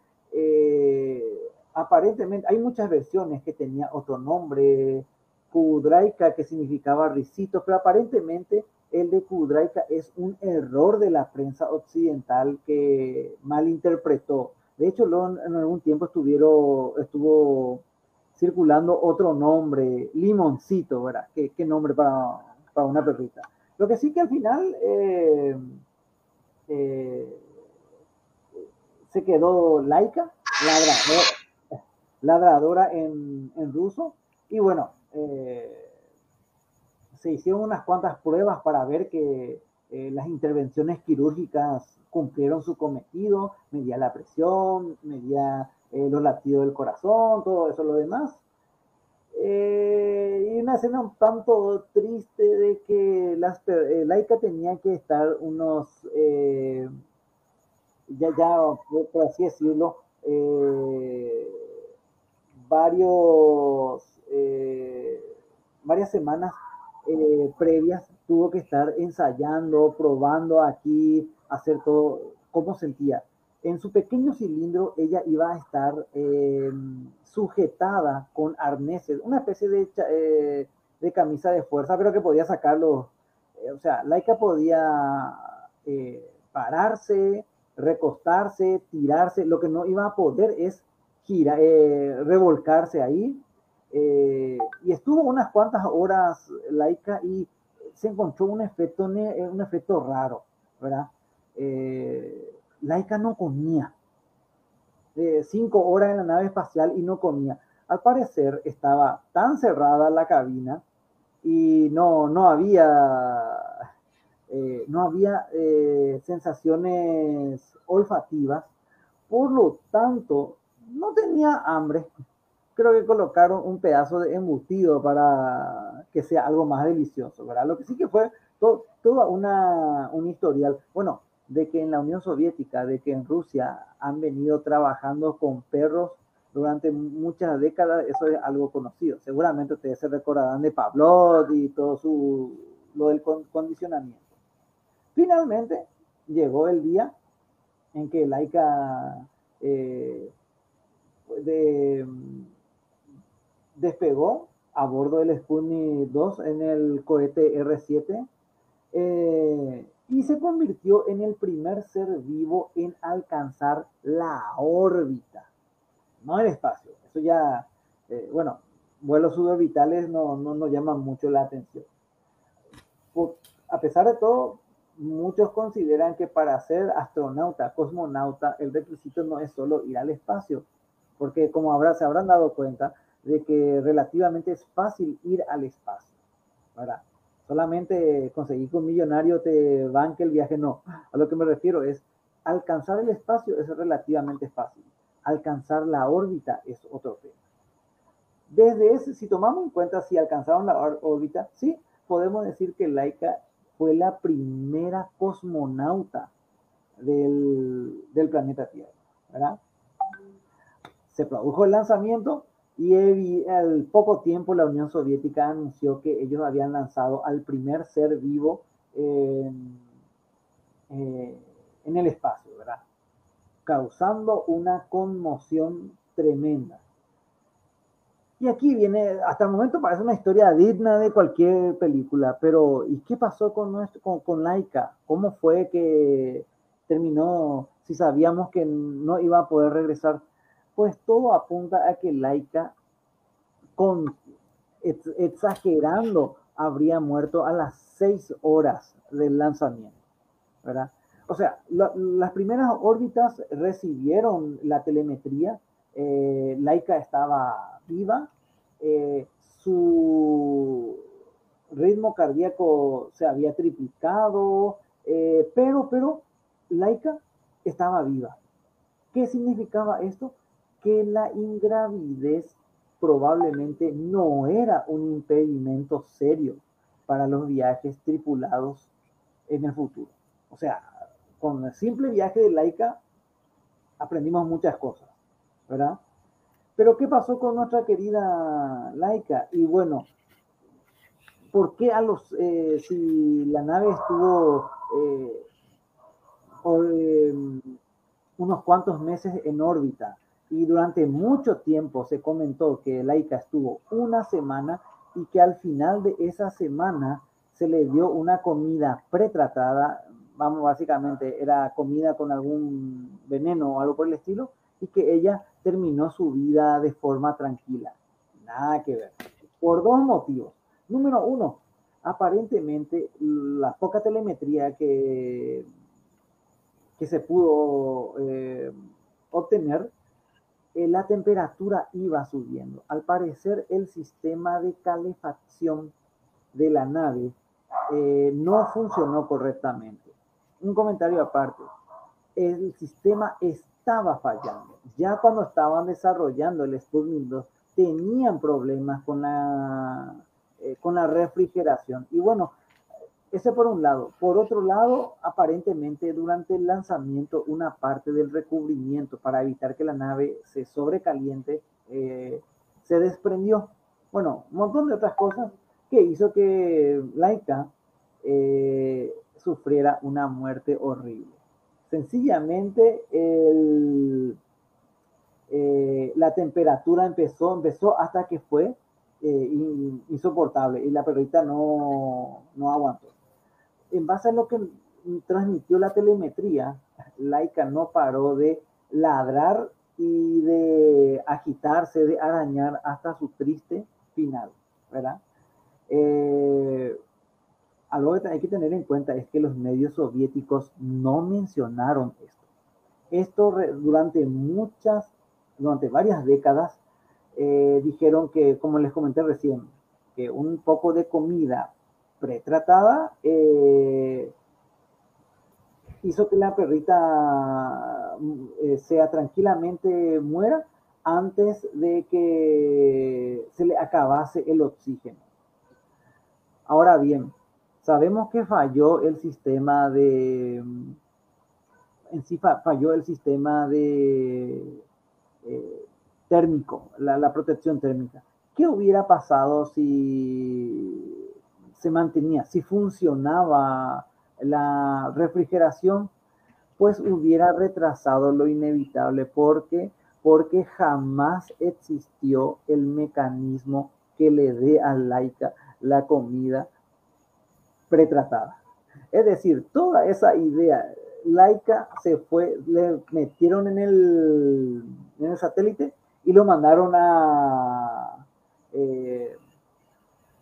aparentemente, hay muchas versiones que tenía otro nombre, Kudraika, que significaba risito, pero aparentemente el de Kudraika es un error de la prensa occidental que malinterpretó. De hecho, en algún tiempo estuvieron, estuvo circulando otro nombre, Limoncito, ¿verdad? ¿Qué, nombre para, para, una perrita? Lo que sí que al final eh, eh, se quedó laica, ladradora, ladradora en, en ruso, y bueno, eh, se hicieron unas cuantas pruebas para ver que las intervenciones quirúrgicas cumplieron su cometido, medía la presión, medía eh, los latidos del corazón, todo eso, lo demás. y una escena un tanto triste de que las, Laika tenía que estar unos, ya, ya, por así decirlo, varios eh, varias semanas eh, previas tuvo que estar ensayando, probando aquí, hacer todo, cómo sentía. En su pequeño cilindro ella iba a estar eh, sujetada con arneses, una especie de, de, camisa de fuerza, pero que podía sacarlo. o sea, Laika podía pararse, recostarse, tirarse, lo que no iba a poder es gira, revolcarse ahí eh, y estuvo unas cuantas horas laica y se encontró un efecto, eh, un efecto raro, ¿verdad? Eh, laica no comía. cinco horas en la nave espacial y no comía. Al parecer estaba tan cerrada la cabina y no, no había, no había sensaciones olfativas, por lo tanto, no tenía hambre, creo que colocaron un pedazo de embutido para que sea algo más delicioso, ¿verdad? Lo que sí que fue todo, toda una, un historial, bueno, de que en la Unión Soviética, de que en Rusia han venido trabajando con perros durante muchas décadas, eso es algo conocido. Seguramente ustedes se recordarán de Pavlov y todo su, lo del condicionamiento. Finalmente, llegó el día en que Laika eh, de, despegó a bordo del Sputnik 2 en el cohete R7 eh, y se convirtió en el primer ser vivo en alcanzar la órbita, no el espacio. Eso ya, eh, bueno, vuelos suborbitales no, no nos llaman mucho la atención. a pesar de todo, muchos consideran que para ser astronauta, cosmonauta, el requisito no es solo ir al espacio, porque como habrá, se habrán dado cuenta de que relativamente es fácil ir al espacio, ¿verdad? Solamente conseguir que un millonario te banque el viaje, no. A lo que me refiero es, alcanzar el espacio es relativamente fácil. Alcanzar la órbita es otro tema. Desde ese, si tomamos en cuenta si alcanzaron la órbita, sí, podemos decir que Laika fue la primera cosmonauta del, del planeta Tierra, ¿verdad? se produjo el lanzamiento y al poco tiempo la Unión Soviética anunció que ellos habían lanzado al primer ser vivo eh, en el espacio, ¿verdad? Causando una conmoción tremenda. Y aquí viene, hasta el momento parece una historia digna de cualquier película, pero ¿y qué pasó con, nuestro, con, con Laika? ¿Cómo fue que terminó, si sabíamos que no iba a poder regresar? Pues todo apunta a que Laika, exagerando, habría muerto a las seis horas del lanzamiento, ¿verdad? O sea, las primeras órbitas recibieron la telemetría, eh, Laika estaba viva, eh, su ritmo cardíaco se había triplicado, eh, pero, pero Laika estaba viva. ¿Qué significaba esto? Que la ingravidez probablemente no era un impedimento serio para los viajes tripulados en el futuro. O sea, con el simple viaje de Laika aprendimos muchas cosas, ¿verdad? Pero ¿qué pasó con nuestra querida Laika? Y bueno, ¿por qué a los, eh, si la nave estuvo eh, eh, unos cuantos meses en órbita, y durante mucho tiempo se comentó que Laika estuvo una semana y que al final de esa semana se le dio una comida pretratada, vamos, básicamente era comida con algún veneno o algo por el estilo, y que ella terminó su vida de forma tranquila. Nada que ver. Por dos motivos. Número uno, aparentemente la poca telemetría que, que se pudo eh, obtener eh, la temperatura iba subiendo. Al parecer el sistema de calefacción de la nave eh, no funcionó correctamente. Un comentario aparte, el sistema estaba fallando. Ya cuando estaban desarrollando el Sputnik 2, tenían problemas con la, eh, con la refrigeración. Y bueno, ese por un lado. Por otro lado, aparentemente durante el lanzamiento una parte del recubrimiento para evitar que la nave se sobrecaliente eh, se desprendió. Bueno, un montón de otras cosas que hizo que Laika eh, sufriera una muerte horrible. Sencillamente eh, la temperatura empezó, empezó hasta que fue insoportable y la perrita no, no aguantó en base a lo que transmitió la telemetría, Laika no paró de ladrar y de agitarse, de arañar hasta su triste final, ¿verdad? Eh, algo que hay que tener en cuenta es que los medios soviéticos no mencionaron esto. Esto durante muchas, durante varias décadas, eh, dijeron que, como les comenté recién, que un poco de comida pretratada eh, hizo que la perrita eh, sea tranquilamente muera antes de que se le acabase el oxígeno. Ahora bien, sabemos que falló el sistema de, en sí falló el sistema de eh, térmico, la, protección térmica. ¿Qué hubiera pasado si se mantenía, si funcionaba la refrigeración? Pues hubiera retrasado lo inevitable porque porque jamás existió el mecanismo que le dé a Laika la comida pretratada. Es decir, toda esa idea, Laika se fue, le metieron en el, en el satélite y lo mandaron a, eh,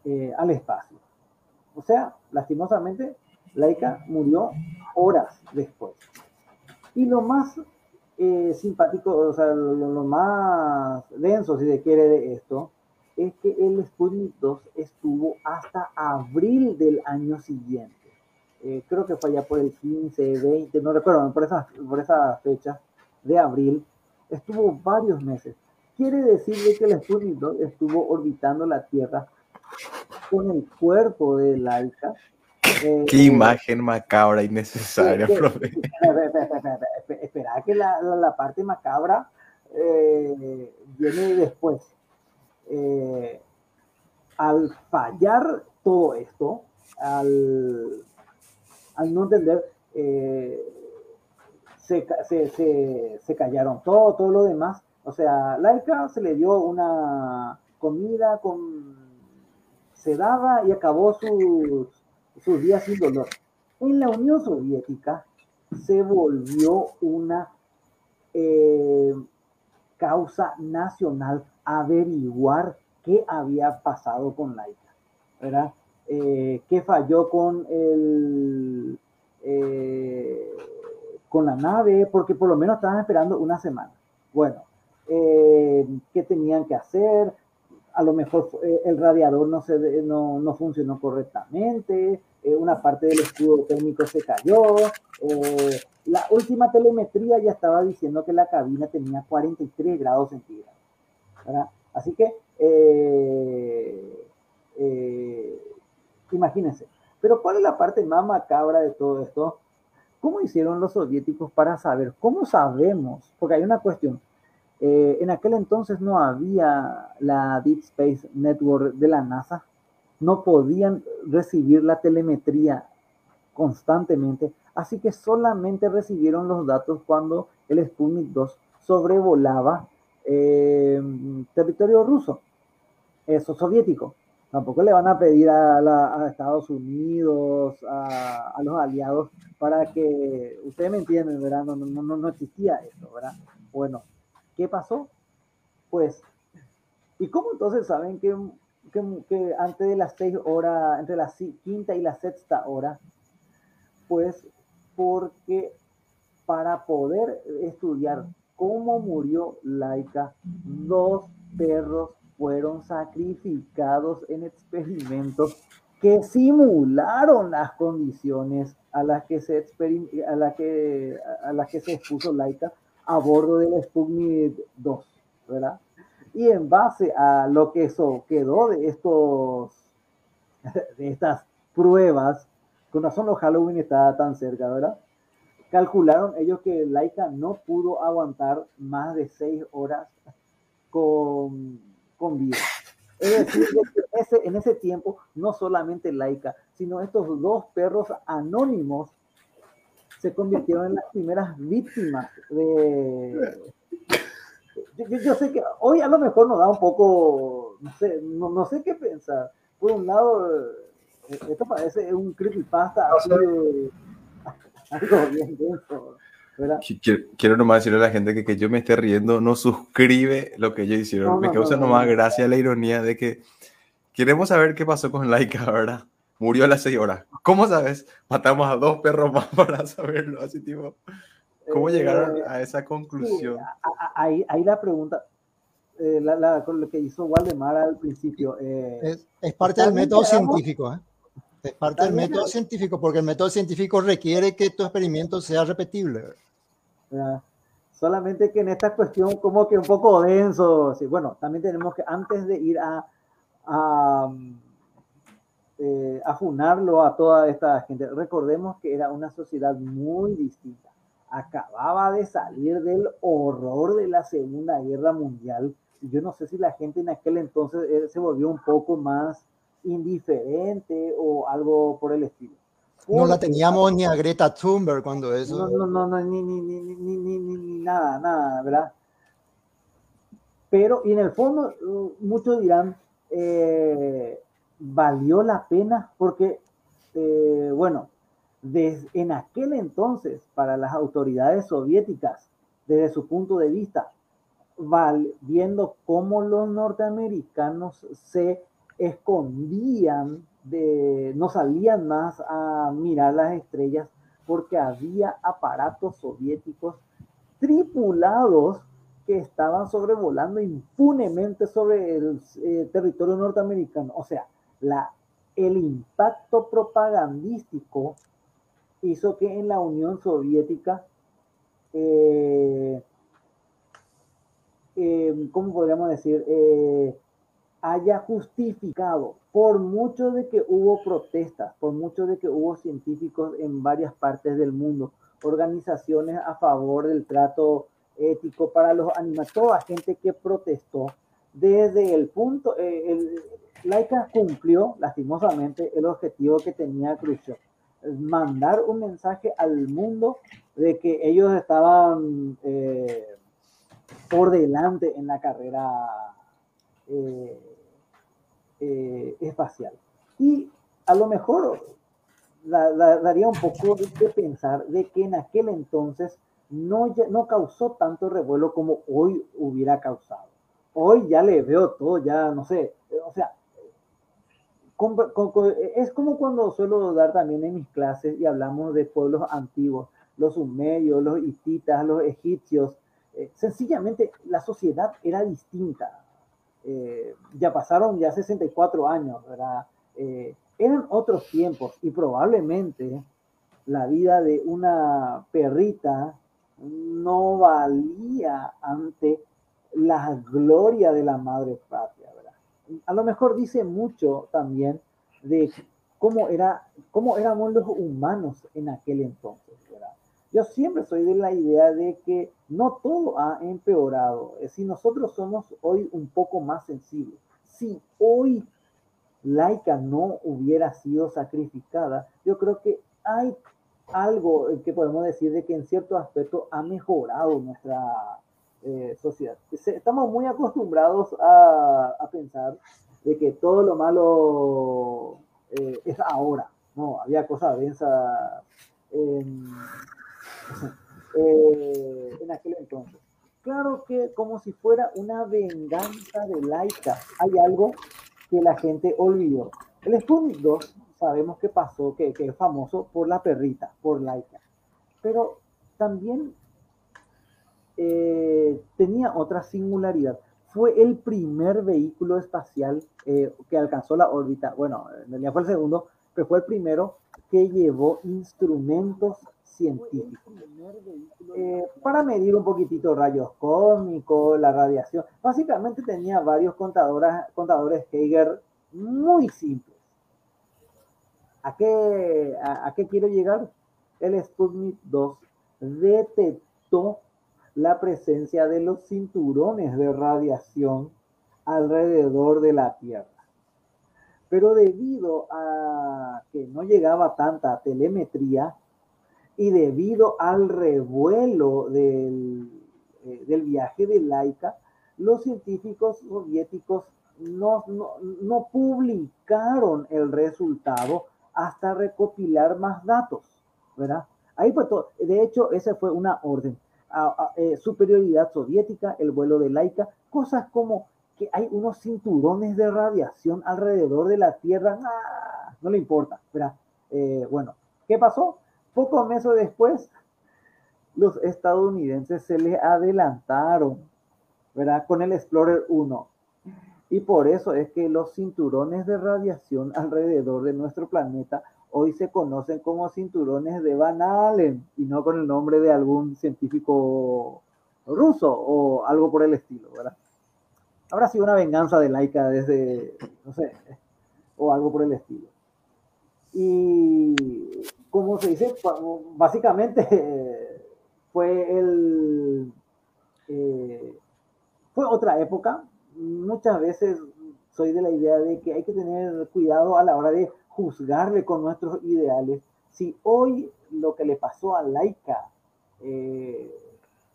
eh, al espacio. O sea, lastimosamente, Laika murió horas después. Y lo más eh, simpático, o sea, lo, más denso, si se quiere, de esto, es que el Sputnik 2 estuvo hasta abril del año siguiente. Eh, creo que fue ya por el 15, 20, no recuerdo, por esas, por esas fechas de abril, estuvo varios meses. Quiere decir que el Sputnik 2 estuvo orbitando la Tierra con el cuerpo de Laika eh, Qué imagen macabra y necesaria, profe. Espera, que la, la, parte macabra eh, viene después. Eh, al fallar todo esto, al, al no entender, se, se, se, se, callaron todo, todo lo demás. O sea, Laika se le dio una comida con sedada y acabó sus sus días sin dolor. En la Unión Soviética se volvió una eh, causa nacional averiguar qué había pasado con Laika, ¿verdad? Eh, qué falló con el eh, con la nave, porque por lo menos estaban esperando una semana. Bueno, qué tenían que hacer, a lo mejor el radiador no, se, no, no funcionó correctamente, eh, una parte del escudo térmico se cayó. Eh, la última telemetría ya estaba diciendo que la cabina tenía 43 grados centígrados. Así que, eh, imagínense. Pero ¿cuál es la parte más macabra de todo esto? ¿Cómo hicieron los soviéticos para saber? ¿Cómo sabemos? Porque hay una cuestión. En aquel entonces no había la Deep Space Network de la NASA no podían recibir la telemetría constantemente, así que solamente recibieron los datos cuando el Sputnik 2 sobrevolaba eh, territorio ruso, eso soviético. Tampoco le van a pedir a, Estados Unidos, a, los aliados, para que, ustedes me entienden, ¿verdad? No, no, no, no existía eso, ¿verdad? Bueno, ¿qué pasó? Pues, ¿y cómo entonces saben que que, antes de las seis horas, entre la quinta y la sexta hora, pues porque para poder estudiar cómo murió Laika, dos perros fueron sacrificados en experimentos que simularon las condiciones a las que se, a la que, a las que se expuso Laika a bordo del Sputnik 2, ¿verdad? Y en base a lo que eso quedó de estos de estas pruebas, con razón los Halloween estaba tan cerca, ¿verdad? Calcularon ellos que Laika no pudo aguantar más de seis horas con, con vida. Es decir, ese, en ese tiempo, no solamente Laika, sino estos dos perros anónimos se convirtieron en las primeras víctimas de, yo, sé que hoy a lo mejor nos da un poco, no sé, no, sé qué pensar. Por un lado, eh, esto parece un creepypasta, *laughs* algo bien denso. Quiero, quiero, nomás decirle a la gente que que yo me esté riendo no suscribe lo que ellos hicieron. me causa nomás gracia la ironía de que queremos saber qué pasó con Laika, ¿verdad? Murió a las 6 horas. ¿Cómo sabes? Matamos a dos perros más *laughs* para saberlo, así tipo. ¿Cómo llegaron eh, a esa conclusión? ahí, la pregunta, eh, la, lo que hizo Waldemar al principio. Eh, es, parte del método científico. ¿eh? Es parte del método científico, porque el método científico requiere que tu experimento sea repetible. Solamente que en esta cuestión como que un poco denso. Sí, bueno, también tenemos que antes de ir a, a, eh, a funarlo a toda esta gente, recordemos que era una sociedad muy distinta. Acababa de salir del horror de la Segunda Guerra Mundial. Yo no sé si la gente en aquel entonces eh, se volvió un poco más indiferente o algo por el estilo. No la teníamos ni a Greta Thunberg cuando eso. No, no, no, no ni, ni, ni, ni, ni, ni, nada, nada, ¿verdad? Pero, y en el fondo, uh, muchos dirán, eh, valió la pena porque, eh, bueno, desde, en aquel entonces, para las autoridades soviéticas, desde su punto de vista, viendo cómo los norteamericanos se escondían de, no salían más a mirar las estrellas porque había aparatos soviéticos tripulados que estaban sobrevolando impunemente sobre el eh, territorio norteamericano. O sea, la, el impacto propagandístico hizo que en la Unión Soviética, eh, eh, ¿cómo podríamos decir? Eh, haya justificado, por mucho de que hubo protestas, por mucho de que hubo científicos en varias partes del mundo, organizaciones a favor del trato ético para los animales, toda gente que protestó desde el punto, eh, el, Laika cumplió lastimosamente el objetivo que tenía Khrushchev, mandar un mensaje al mundo de que ellos estaban eh, por delante en la carrera eh, eh, espacial. Y a lo mejor da, daría un poco de pensar de que en aquel entonces no, no causó tanto revuelo como hoy hubiera causado. Hoy ya le veo todo, ya no sé, o sea, es como cuando suelo dar también en mis clases y hablamos de pueblos antiguos, los sumerios, los hititas, los egipcios. Eh, sencillamente la sociedad era distinta. Eh, ya pasaron ya 64 años, ¿verdad? Eh, eran otros tiempos y probablemente la vida de una perrita no valía ante la gloria de la madre patria, ¿verdad? A lo mejor dice mucho también de cómo, era, cómo éramos los humanos en aquel entonces, ¿verdad? Yo siempre soy de la idea de que no todo ha empeorado. Si nosotros somos hoy un poco más sensibles, si hoy Laika no hubiera sido sacrificada, yo creo que hay algo que podemos decir de que en cierto aspecto ha mejorado nuestra eh, sociedad. Estamos muy acostumbrados a, a, pensar de que todo lo malo eh, es ahora. No, había cosas densas en, *laughs* eh, en aquel entonces. Claro que como si fuera una venganza de laica, hay algo que la gente olvidó. El Sputnik 2 sabemos que pasó, que, que, es famoso por la perrita, por laica, pero también eh, tenía otra singularidad. Fue el primer vehículo espacial eh, que alcanzó la órbita. Bueno, en realidad fue el segundo, pero fue el primero que llevó instrumentos científicos eh, para medir un poquitito rayos cósmicos, la radiación. Básicamente tenía varios contadores, Geiger muy simples. ¿A qué, a qué quiero llegar? El Sputnik 2 detectó la presencia de los cinturones de radiación alrededor de la Tierra. Pero debido a que no llegaba tanta telemetría y debido al revuelo del, eh, viaje de Laika, los científicos soviéticos no, no, publicaron el resultado hasta recopilar más datos, ¿verdad? Ahí todo. De hecho, esa fue una orden eh, superioridad soviética, el vuelo de Laika, cosas como que hay unos cinturones de radiación alrededor de la Tierra, ¡ah! no le importa, ¿verdad? Eh, bueno, ¿qué pasó? Pocos meses después, los estadounidenses se les adelantaron, ¿verdad? Con el Explorer 1. Y por eso es que los cinturones de radiación alrededor de nuestro planeta hoy se conocen como cinturones de Van Allen y no con el nombre de algún científico ruso o algo por el estilo, ¿verdad? Habrá sido una venganza de Laika desde, no sé, o algo por el estilo. Y como se dice, básicamente *laughs* fue el... Eh, fue otra época. Muchas veces soy de la idea de que hay que tener cuidado a la hora de juzgarle con nuestros ideales. Si hoy lo que le pasó a Laika eh,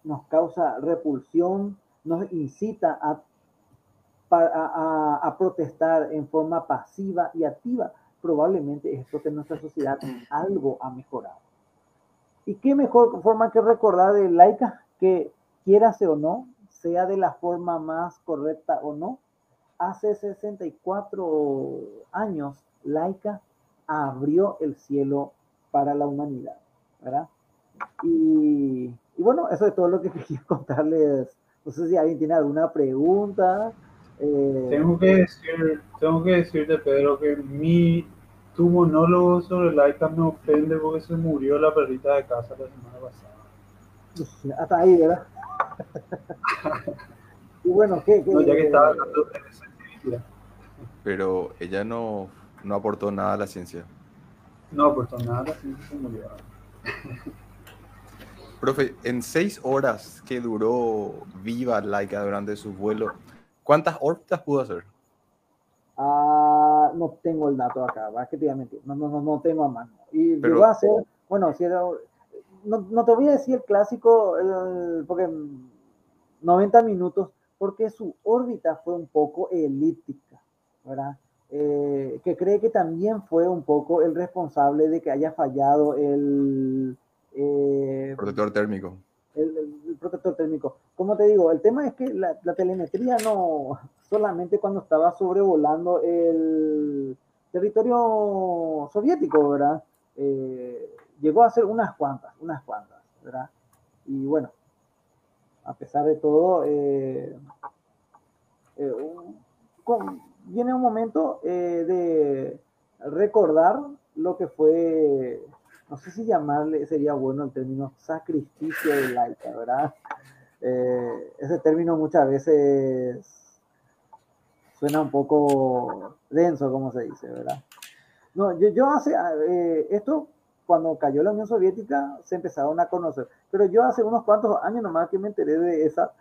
nos causa repulsión, nos incita a, a, protestar en forma pasiva y activa, probablemente esto que nuestra sociedad *clears throat* algo ha mejorado. ¿Y qué mejor forma que recordar de Laika que quierase o no, sea de la forma más correcta o no, hace 64 años Laika abrió el cielo para la humanidad, ¿verdad? Y, bueno, eso es todo lo que *laughs* quería contarles. No sé si alguien tiene alguna pregunta. Eh, tengo, que decir, tengo que decirte, Pedro, que mi, tu monólogo sobre Laika me ofende porque se murió la perrita de casa la semana pasada. Hasta ahí, ¿verdad? *laughs* y bueno, ¿qué? no, ya que estaba hablando de Pero ella no, no aportó nada a la ciencia. No aportó nada a la ciencia, se murió. *laughs* Profe, en seis horas que duró viva Laika durante su vuelo, ¿cuántas órbitas pudo hacer? Ah, no tengo el dato acá, va que te voy a mentir. No, no, no, tengo a mano. Y Pero, llegó a hacer, bueno, si era, no, no, te voy a decir el clásico, el, porque 90 minutos, porque su órbita fue un poco elíptica, ¿verdad? Eh, que cree que también fue un poco el responsable de que haya fallado el, eh, protector térmico. El, protector térmico. Como te digo, el tema es que la, telemetría no solamente cuando estaba sobrevolando el territorio soviético, ¿verdad? Eh, llegó a ser unas cuantas, unas cuantas, ¿verdad? Y bueno, a pesar de todo, eh, viene un momento de recordar lo que fue no sé si llamarle, sería bueno el término sacrificio de laica, ¿verdad? *laughs* Eh, ese término muchas veces suena un poco denso, como se dice, ¿verdad? No, yo, yo hace, eh, esto cuando cayó la Unión Soviética se empezaron a conocer, pero yo hace unos cuantos años nomás que me enteré de esa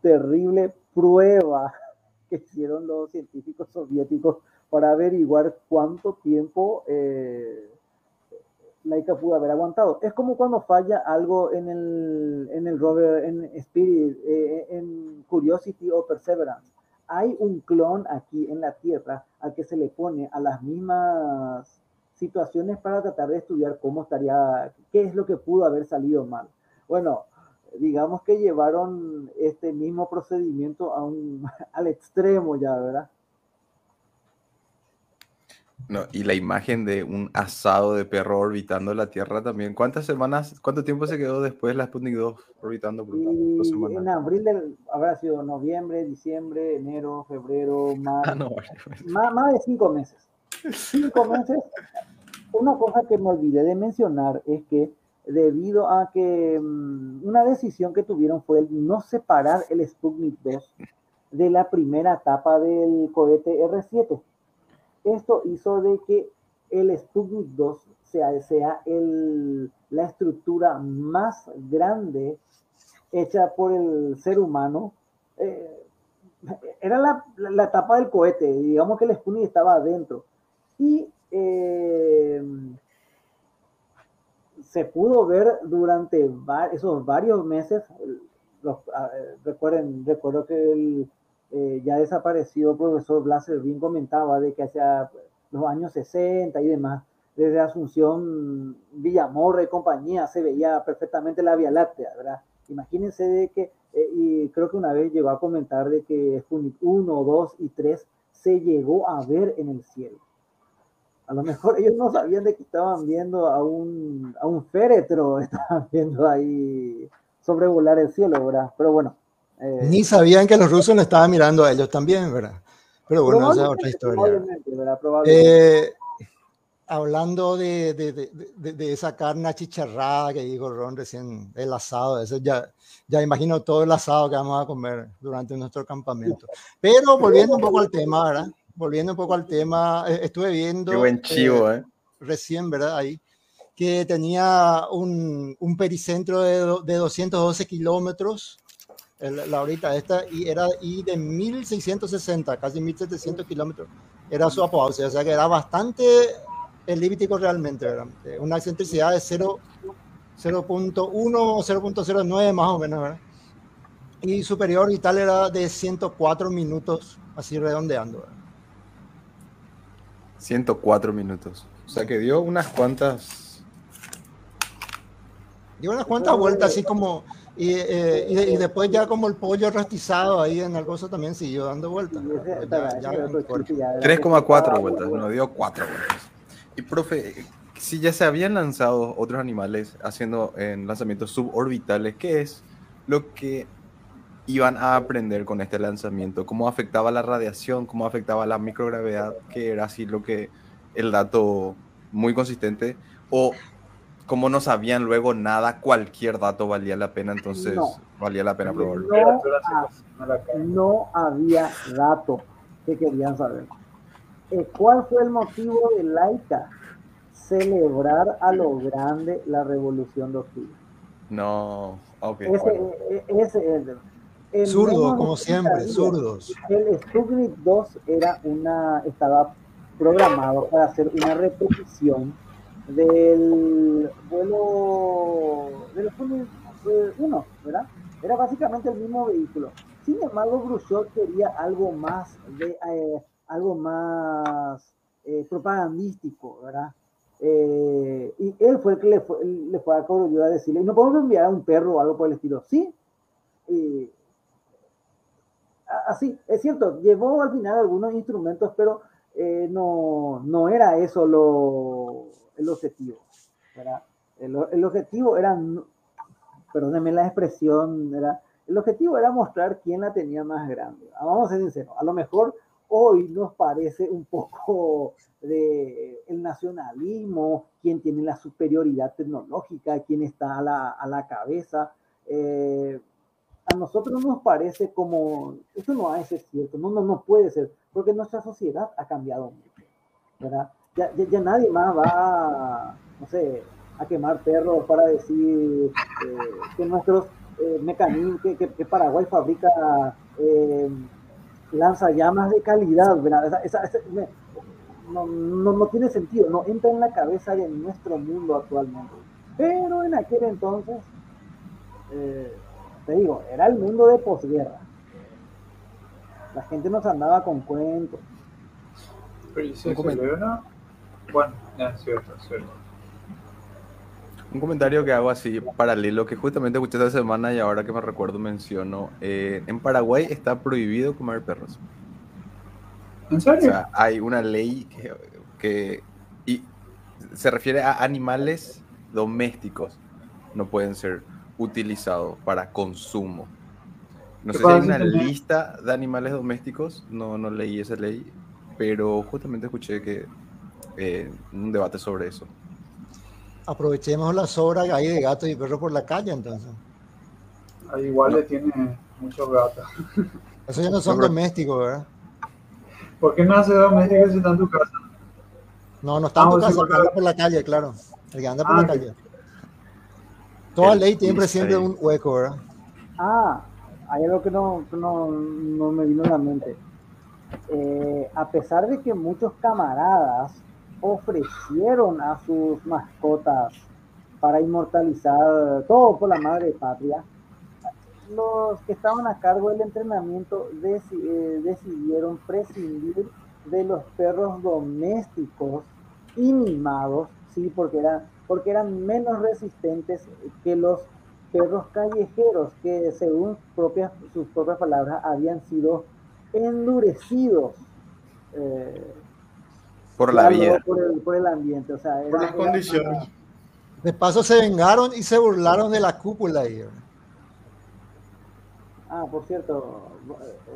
terrible prueba *laughs* que hicieron los científicos soviéticos para averiguar cuánto tiempo eh, Laika pudo haber aguantado. Es como cuando falla algo en el, en el rover, en Spirit, eh, en Curiosity o Perseverance. Hay un clon aquí en la Tierra al que se le pone a las mismas situaciones para tratar de estudiar cómo estaría, qué es lo que pudo haber salido mal. Bueno, digamos que llevaron este mismo procedimiento a un, *laughs* al extremo ya, ¿verdad? No, y la imagen de un asado de perro orbitando la Tierra también. ¿Cuántas semanas, cuánto tiempo se quedó después la Sputnik 2 orbitando? Por y en abril del, habrá sido noviembre, diciembre, enero, febrero, ah, más, más, de cinco meses. Cinco meses. *laughs* Una cosa que me olvidé de mencionar es que debido a que mm, una decisión que tuvieron fue el no separar el Sputnik 2 de la primera etapa del cohete R7 esto hizo de que el Sputnik 2 sea, sea el, la estructura más grande hecha por el ser humano. Eh, era la, la, etapa del cohete, digamos que el Sputnik estaba adentro. Y eh, se pudo ver durante esos varios meses, recuerden, recuerdo que el, eh, ya desaparecido profesor Blaser bien comentaba de que hacia los años 60 y demás, desde Asunción, Villamorra y compañía, se veía perfectamente la Vía Láctea, ¿verdad? Imagínense de que, eh, y creo que una vez llegó a comentar de que Sputnik 1, 2 y 3 se llegó a ver en el cielo. A lo mejor ellos no sabían de que estaban viendo a un, a un féretro, *laughs* estaban viendo ahí sobrevolar el cielo, ¿verdad? Pero bueno, eh, Ni sabían que los rusos no estaban mirando a ellos también, ¿verdad? Pero bueno, esa es otra historia. Eh, hablando de, de, de, de, esa carne achicharrada que dijo Ron recién, el asado, eso ya, ya imagino todo el asado que vamos a comer durante nuestro campamento. Pero volviendo un poco al tema, ¿verdad? Volviendo un poco al tema, eh, estuve viendo... Qué buen chivo, ¿eh? Recién, ¿verdad? Ahí, que tenía un, un pericentro de, de 212 kilómetros la horita esta, y era y de 1660, casi 1700 kilómetros, era su apogeo, o sea que era bastante elíptico realmente, una excentricidad de 0.1 o 0.09 más o menos, ¿verdad? y superior y tal era de 104 minutos, así redondeando. 104 minutos, o sea que dio unas cuantas... Dio unas cuantas vueltas, así como eh, y, y, después ya como el pollo rostizado ahí en el gozo también siguió dando vueltas. 3,4 vueltas, no dio 4 vueltas. Y profe, si ya se habían lanzado otros animales haciendo en lanzamientos suborbitales, ¿qué es lo que iban a aprender con este lanzamiento? ¿Cómo afectaba la radiación? ¿Cómo afectaba la microgravedad? ¿Qué era así lo que el dato muy consistente? ¿O como no sabían luego nada, cualquier dato valía la pena, entonces valía la pena probarlo. No, había dato que querían saber. Eh, ¿Cuál fue el motivo de Laika? Celebrar a lo grande la revolución de octubre. No, ok. Ese, es el, Zurdos, como siempre, zurdos. El Sputnik 2 era una, estaba programado para hacer una repetición del vuelo del Sputnik 1, ¿verdad? Era básicamente el mismo vehículo. Sin embargo, Khrushchev quería algo más de eh, algo más eh, propagandístico, ¿verdad? Eh, y él fue el que le fue, le fue a a decirle, ¿no podemos enviar a un perro o algo por el estilo? Sí. Así, es cierto, llevó al final algunos instrumentos, pero no, no era eso lo, el objetivo. El, el, objetivo era, perdónenme la expresión, era, el objetivo era mostrar quién la tenía más grande. Ah, vamos a ser sinceros, a lo mejor hoy nos parece un poco de el nacionalismo, quién tiene la superioridad tecnológica, quién está a la, a la cabeza. Eh, a nosotros nos parece como, eso no es cierto, no, no, no puede ser, porque nuestra sociedad ha cambiado mucho, ¿verdad? ya, ya, nadie más va, no sé, a quemar perros para decir eh, que nuestros eh, mecanismos, que, que, Paraguay fabrica eh, lanzallamas de calidad, no, no, no, tiene sentido, no entra en la cabeza de nuestro mundo actualmente. Pero en aquel entonces, eh, te digo, era el mundo de posguerra. La gente nos andaba con cuentos. Pero se bueno, es cierto, es cierto. Un comentario que hago así paralelo, que justamente escuché esta semana y ahora que me recuerdo menciono, eh, en Paraguay está prohibido comer perros. ¿En serio? O sea, hay una ley que, y se refiere a animales domésticos, no pueden ser utilizados para consumo. No sé si hay una lista de animales domésticos, no, no leí esa ley, pero justamente escuché que eh, un debate sobre eso. Aprovechemos la sobra ahí de gatos y perros por la calle entonces. Ahí igual le tiene muchos gatos. *laughs* Eso ya no son domésticos, ¿verdad? ¿Por qué no hace domésticos si está en tu casa? No, no está en tu casa, el que anda por la calle, claro. El que anda por la ah, calle. Toda ley tiene siempre un hueco, ¿verdad? Ah, hay algo que no, no, no me vino a la mente. Eh, a pesar de que muchos camaradas ofrecieron a sus mascotas para inmortalizar todo por la madre patria, los que estaban a cargo del entrenamiento eh, decidieron prescindir de los perros domésticos y mimados, sí, porque eran, porque eran menos resistentes que los perros callejeros que según propias, sus propias palabras habían sido endurecidos. Eh, por la vida. Por el, ambiente, o sea, por las condiciones. De paso se vengaron y se burlaron de la cúpula. Ahí. Ah, por cierto,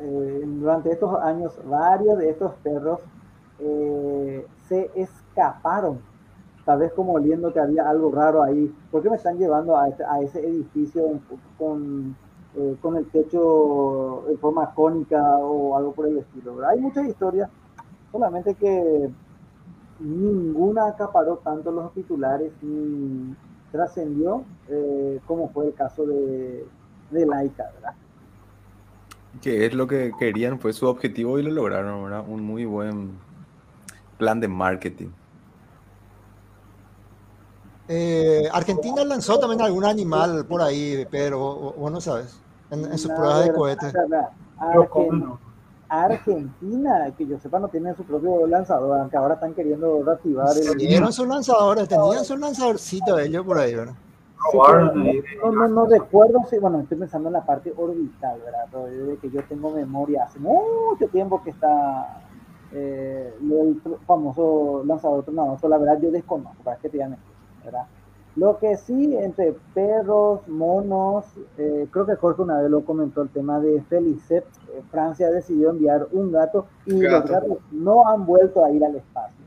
eh, durante estos años varios de estos perros eh, se escaparon tal vez como oliendo que había algo raro ahí. ¿Por qué me están llevando a ese, a ese edificio con, eh, con el techo en forma cónica o algo por el estilo? Hay muchas historias, solamente que ninguna acaparó tanto los titulares ni trascendió eh, como fue el caso de, de Laika, ¿verdad? Que es lo que querían, fue su objetivo y lo lograron, ¿verdad? Un muy buen plan de marketing. Eh, Argentina lanzó también algún animal por ahí, pero vos no sabes, en, sus pruebas de cohetes. Argentina, que yo sepa, no tiene su propio lanzador, aunque ahora están queriendo reactivar el. Tenían sus lanzadores, tenían su lanzadorcito ellos por ahí, ¿verdad? no, no, no, recuerdo si, bueno, estoy pensando en la parte orbital, ¿verdad? Desde que yo tengo memoria, hace mucho tiempo que está eh, el famoso lanzador tronador, la verdad yo desconozco, para que te digan ¿verdad? Lo que sí, entre perros, monos, eh, creo que Jorge una vez lo comentó el tema de Felicet, eh, Francia decidió enviar un gato y los gatos no han vuelto a ir al espacio.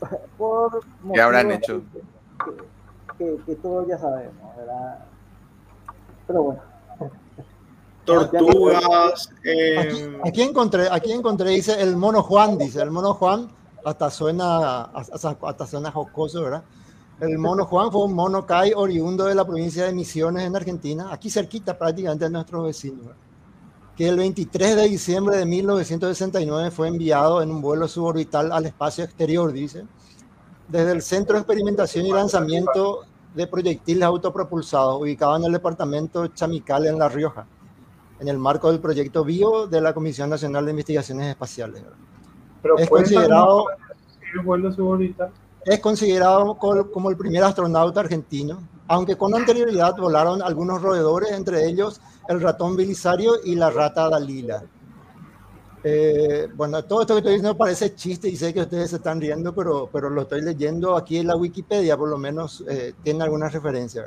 *laughs* Por ¿Qué habrán hecho? Que, todos ya sabemos, ¿verdad? Pero bueno. *laughs* Tortugas. Eh, aquí, encontré, aquí encontré, dice el mono Juan, dice el mono Juan, hasta suena, hasta, hasta suena jocoso, ¿verdad? El mono Juan fue un mono Kai oriundo de la provincia de Misiones en Argentina, aquí cerquita prácticamente de nuestros vecinos, que el 23 de diciembre de 1969 fue enviado en un vuelo suborbital al espacio exterior, dice, desde el Centro de Experimentación y Lanzamiento de Proyectiles Autopropulsados, ubicado en el departamento Chamical en La Rioja, en el marco del proyecto BIO de la Comisión Nacional de Investigaciones Espaciales. Pero es considerado... ¿El vuelo suborbital? Es considerado como el primer astronauta argentino, aunque con anterioridad volaron algunos roedores, entre ellos el ratón Belisario y la rata Dalila. Eh, bueno, todo esto que estoy diciendo parece chiste y sé que ustedes se están riendo, pero, pero lo estoy leyendo aquí en la Wikipedia, por lo menos eh, tiene alguna referencia.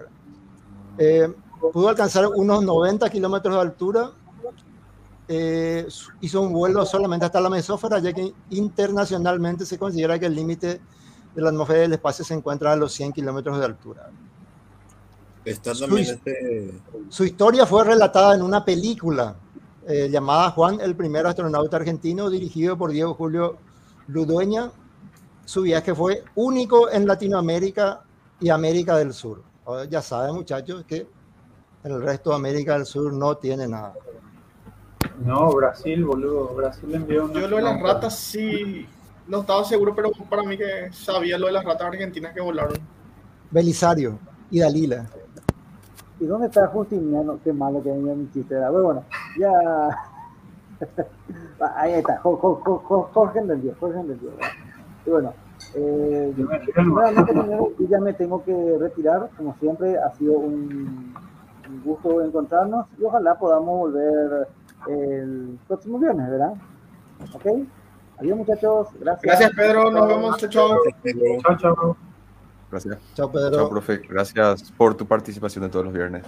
Eh, pudo alcanzar unos 90 kilómetros de altura. hizo un vuelo solamente hasta la mesófera, ya que internacionalmente se considera que el límite de la atmósfera del espacio se encuentra a los 100 kilómetros de altura. Su, este... su, historia fue relatada en una película eh, llamada Juan, el primer astronauta argentino, dirigido por Diego Julio Ludueña. Su viaje fue único en Latinoamérica y América del Sur. ya saben, muchachos, que el resto de América del Sur no tiene nada. No, Brasil, boludo. Brasil envió. Yo lo de las ratas sí no estaba seguro, pero para mí que sabía lo de las ratas argentinas que volaron. Belisario y Dalila. ¿Y dónde está Justiniano? Qué malo que venía mi chiste. Pero bueno, ya. *laughs* Ahí está, Jorge entendió, Jorge entendió. Y bueno, eh, yo ya me tengo que retirar. Como siempre, ha sido un, un gusto encontrarnos y ojalá podamos volver el próximo viernes, ¿verdad? ¿Ok? Adiós, muchachos. Gracias. Gracias, Pedro. Nos vemos. Chao. Chao, chao. Gracias. Chao, Pedro. Chao, profe. Gracias por tu participación de todos los viernes.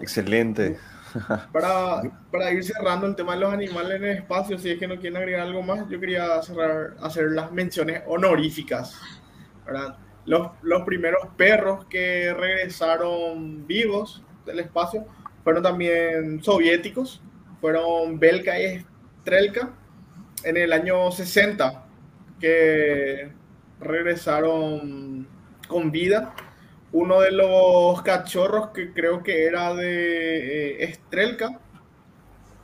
Excelente. *laughs* Para, para, ir cerrando el tema de los animales en el espacio, si es que no quieren agregar algo más, yo quería cerrar, hacer las menciones honoríficas. Los, los primeros perros que regresaron vivos del espacio fueron también soviéticos, fueron Belka y Strelka en el año 60 que regresaron con vida. Uno de los cachorros que creo que era de eh, Estrelka.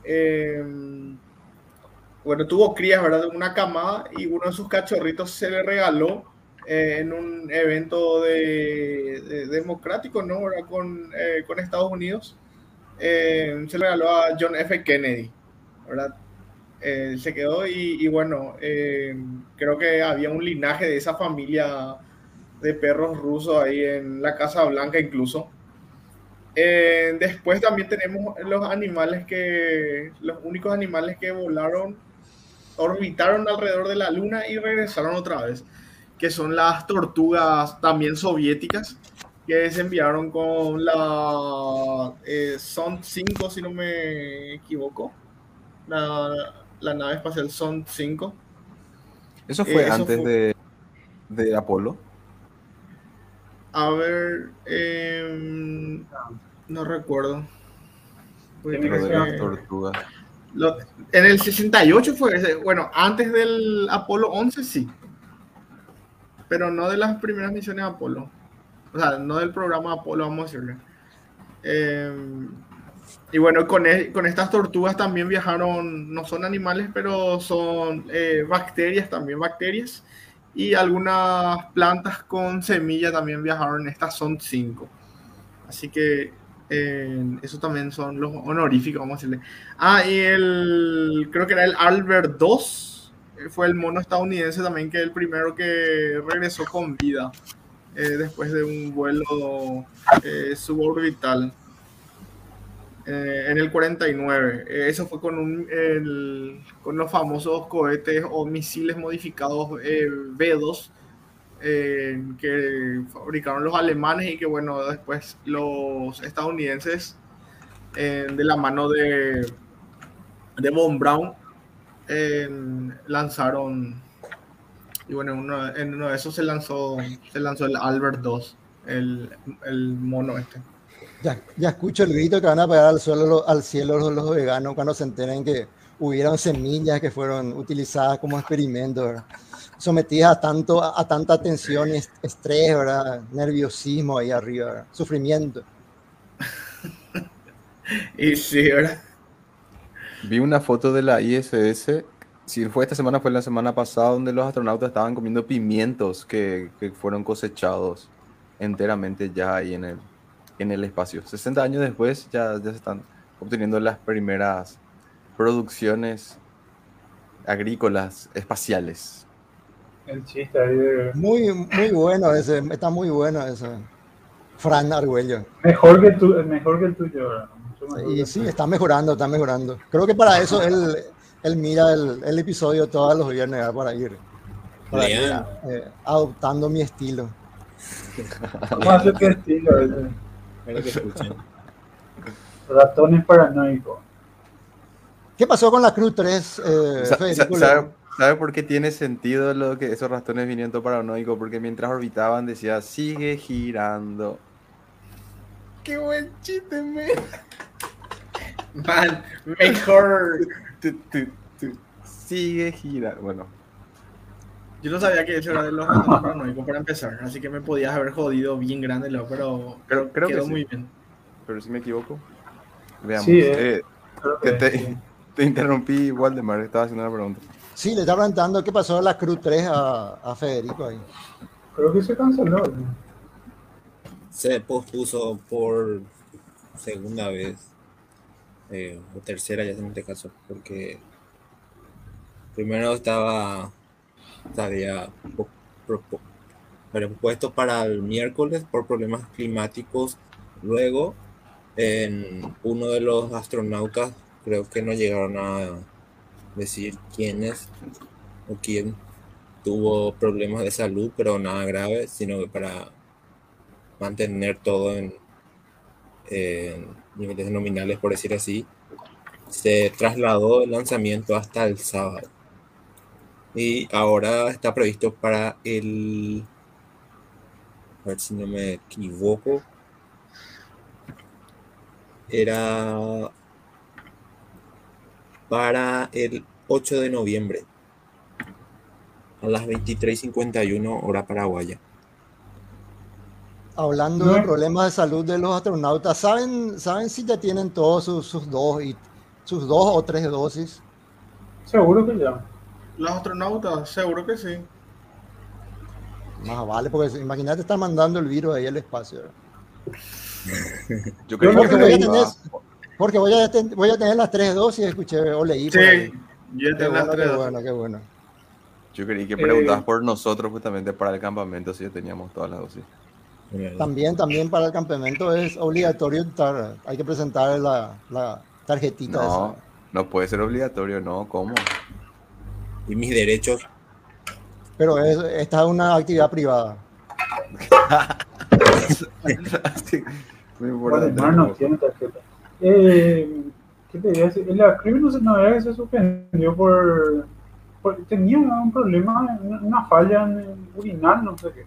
Em, bueno, tuvo crías, ¿verdad? De una camada y uno de sus cachorritos se le regaló eh, en un evento de, democrático, ¿no? Con, eh, con Estados Unidos. Em, se le regaló a John F. Kennedy, ¿verdad? Eh, se quedó y, bueno, eh, creo que había un linaje de esa familia de perros rusos ahí en la Casa Blanca incluso. Eh, después también tenemos los animales que, los únicos animales que volaron, orbitaron alrededor de la Luna y regresaron otra vez, que son las tortugas también soviéticas, que se enviaron con la Son 5, si no me equivoco. La, la nave espacial Son 5. ¿Eso fue eh, antes De, de Apolo? A ver, em, no recuerdo. las tortugas. en el 68 fue ese. Bueno, antes del Apolo 11 sí. Pero no de las primeras misiones Apolo. O sea, no del programa Apolo, vamos a decirle. Em, y bueno, con, e, con, estas tortugas también viajaron, no son animales, pero son eh, bacterias, también bacterias. Y algunas plantas con semilla también viajaron. Estas son cinco. Así que eh, eso también son los honoríficos, vamos a decirle. Ah, y el, creo que era el Albert II, eh, fue el mono estadounidense también, que el primero que regresó con vida después de un vuelo suborbital. Eh, en el 49. Eh, eso fue con, un, con los famosos cohetes o misiles modificados eh, B2 que fabricaron los alemanes y que, bueno, después los estadounidenses, de la mano de, de Von Braun, lanzaron. Y bueno, uno, en uno de esos se lanzó, se lanzó el Albert II, el, el mono este. Ya, ya escucho el grito que van a pegar al, suelo, al cielo los, veganos cuando se enteren que hubieron semillas que fueron utilizadas como experimentos, sometidas a, tanto, a, tanta tensión y estrés, ¿verdad? nerviosismo ahí arriba, sufrimiento. *laughs* y sí, ¿verdad? Vi una foto de la ISS, si fue esta semana, fue la semana pasada, donde los astronautas estaban comiendo pimientos que, que fueron cosechados enteramente ya ahí en el, en el espacio. 60 años después ya, ya se están obteniendo las primeras producciones agrícolas espaciales. El chiste ahí de... Muy, muy bueno ese, está muy bueno ese. Fran Argüello. Mejor que, tu, mejor que el tuyo. Y sí, está mejorando, está mejorando. Creo que para eso él, él mira el, el episodio todos los viernes para ir, para ir eh, adoptando mi estilo. *laughs* ¿Cómo hace tu estilo? *laughs* Ratones paranoicos. ¿Qué pasó con la Cruz 3? Eh, ¿Sabe, por qué tiene sentido lo que esos ratones viniendo paranoicos? Porque mientras orbitaban decía, sigue girando. Qué buen chiste, man. *laughs* Man, mejor. sigue girando. Bueno, yo no sabía que eso era de los paranoicos para empezar, así que me podías haber jodido bien grande, pero, pero creo quedó que muy bien. Pero si me equivoco. Veamos. Sí, eh, eh, te, *laughs* te, interrumpí, Waldemar, estaba haciendo una pregunta. Sí, le estaba preguntando qué pasó en la Cruz 3 a, a Federico ahí. Creo que se canceló. Se pospuso por segunda vez, eh, o tercera ya en este caso, porque primero estaba había propuesto para el miércoles por problemas climáticos. Luego, uno de los astronautas, creo que no llegaron a decir quién es o quién tuvo problemas de salud, pero nada grave, sino que para mantener todo en niveles nominales, por decir así, se trasladó el lanzamiento hasta el sábado. Y ahora está previsto para el. A ver si no me equivoco. Era para el 8 de noviembre a las 23:51 hora paraguaya. Hablando de problemas de salud de los astronautas, ¿saben, ¿saben si ya tienen todos sus, sus dos y sus dos o tres dosis? Seguro que ya. Los astronautas, seguro que sí. Más vale, porque imagínate estar mandando el virus ahí al espacio. *laughs* Yo creo porque, que voy a tener, porque voy a, voy a tener las tres dosis, escuché o leí. Sí, yo tengo las tres qué bueno, qué bueno. Yo creí que preguntabas eh, por nosotros justamente para el campamento si ya teníamos todas las dosis. También, también para el campamento es obligatorio estar, hay que presentar la, la tarjetita. No, no puede ser obligatorio, no, ¿cómo? Y mis derechos. Pero es, esta es una actividad privada. sí, no tiene tarjeta. Eh, ¿Qué te diría? La crimen no se, suspendió por, Tenía un problema, una falla en urinal, no sé qué.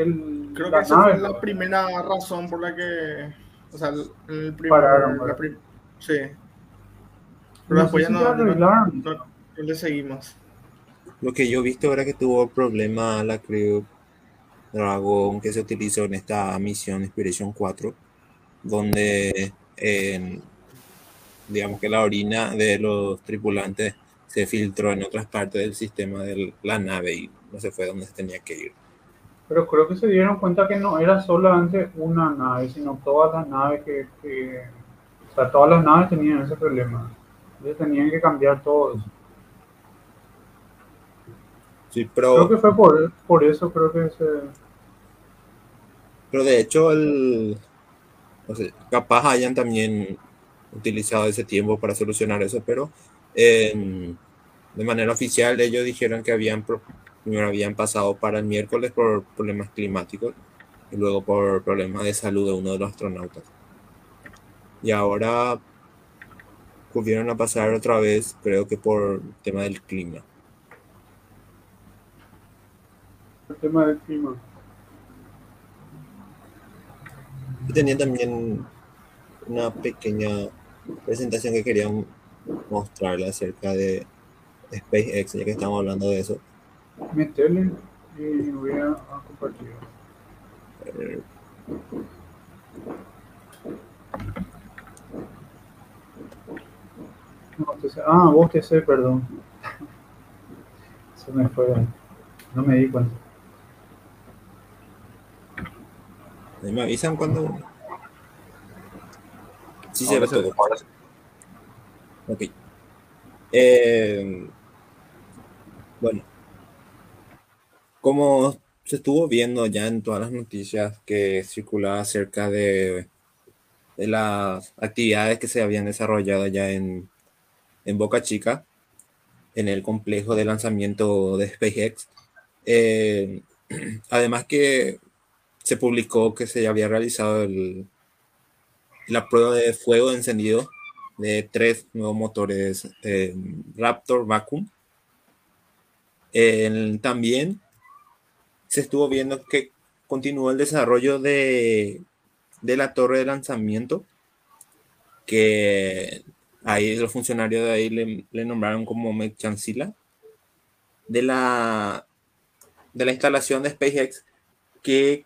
el, Creo que esa fue la primera razón por la que. O sea, el, primer. Pararon, sí. Pero después ya no, no, le seguimos. Lo que yo he visto era que tuvo problema la Crew Dragon que se utilizó en esta misión Inspiration 4, donde digamos que la orina de los tripulantes se filtró en otras partes del sistema de la nave y no se fue donde se tenía que ir. Pero creo que se dieron cuenta que no era solamente una nave, sino todas las naves que, o sea, todas las naves tenían ese problema. Entonces tenían que cambiar todo eso. Sí, pero... Creo que fue por, por eso, creo que se... Pero de hecho, el... capaz hayan también utilizado ese tiempo para solucionar eso, pero de manera oficial ellos dijeron que habían primero habían pasado para el miércoles por problemas climáticos y luego por problemas de salud de uno de los astronautas. Y ahora volvieron a pasar otra vez, creo que por tema del clima. El tema del clima. Y tenía también una pequeña presentación que quería mostrarle acerca de SpaceX, ya que estamos hablando de eso. Meterle y voy a, compartir. ah, vos te sé, perdón. *laughs* Se me fue. No me di cuenta. Me avisan cuando. Sí, se ve todo. Ok. Eh, bueno, como se estuvo viendo ya en todas las noticias que circulaban acerca de, de las actividades que se habían desarrollado ya en, en Boca Chica, en el complejo de lanzamiento de SpaceX. Eh, *clears throat* además que se publicó que se había realizado el, la prueba de fuego encendido de tres nuevos motores eh, Raptor Vacuum. también se estuvo viendo que continuó el desarrollo de, de la torre de lanzamiento, que ahí los funcionarios de ahí le, nombraron como Mechancila, de la, de la instalación de SpaceX, que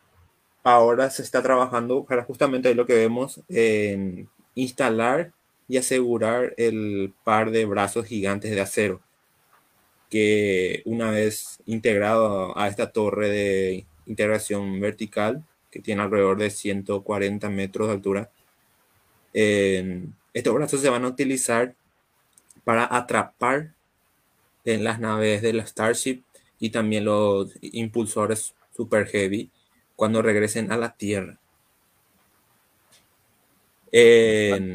ahora se está trabajando para justamente lo que vemos en instalar y asegurar el par de brazos gigantes de acero que una vez integrado a esta torre de integración vertical que tiene alrededor de 140 metros de altura, estos brazos se van a utilizar para atrapar en las naves de la Starship y también los impulsores super heavy cuando regresen a la Tierra.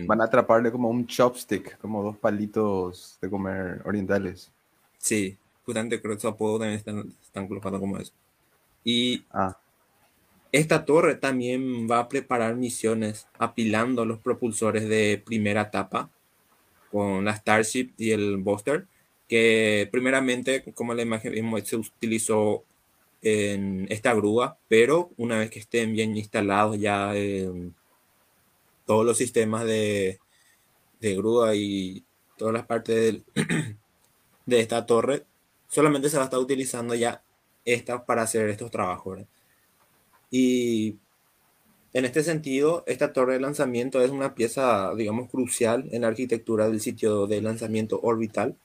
Van a atraparle como un chopstick, como dos palitos de comer orientales. Sí, justamente creo que su apodo también están, están colocando como eso. Y ah. esta torre también va a preparar misiones apilando los propulsores de primera etapa con la Starship y el Buster, que primeramente, como la imagen vimos, se utilizó en esta grúa, pero una vez que estén bien instalados ya todos los sistemas de, grúa y todas las partes *clears throat* de esta torre, solamente se va a estar utilizando ya esta para hacer estos trabajos. Y en este sentido, esta torre de lanzamiento es una pieza, digamos, crucial en la arquitectura del sitio de lanzamiento orbital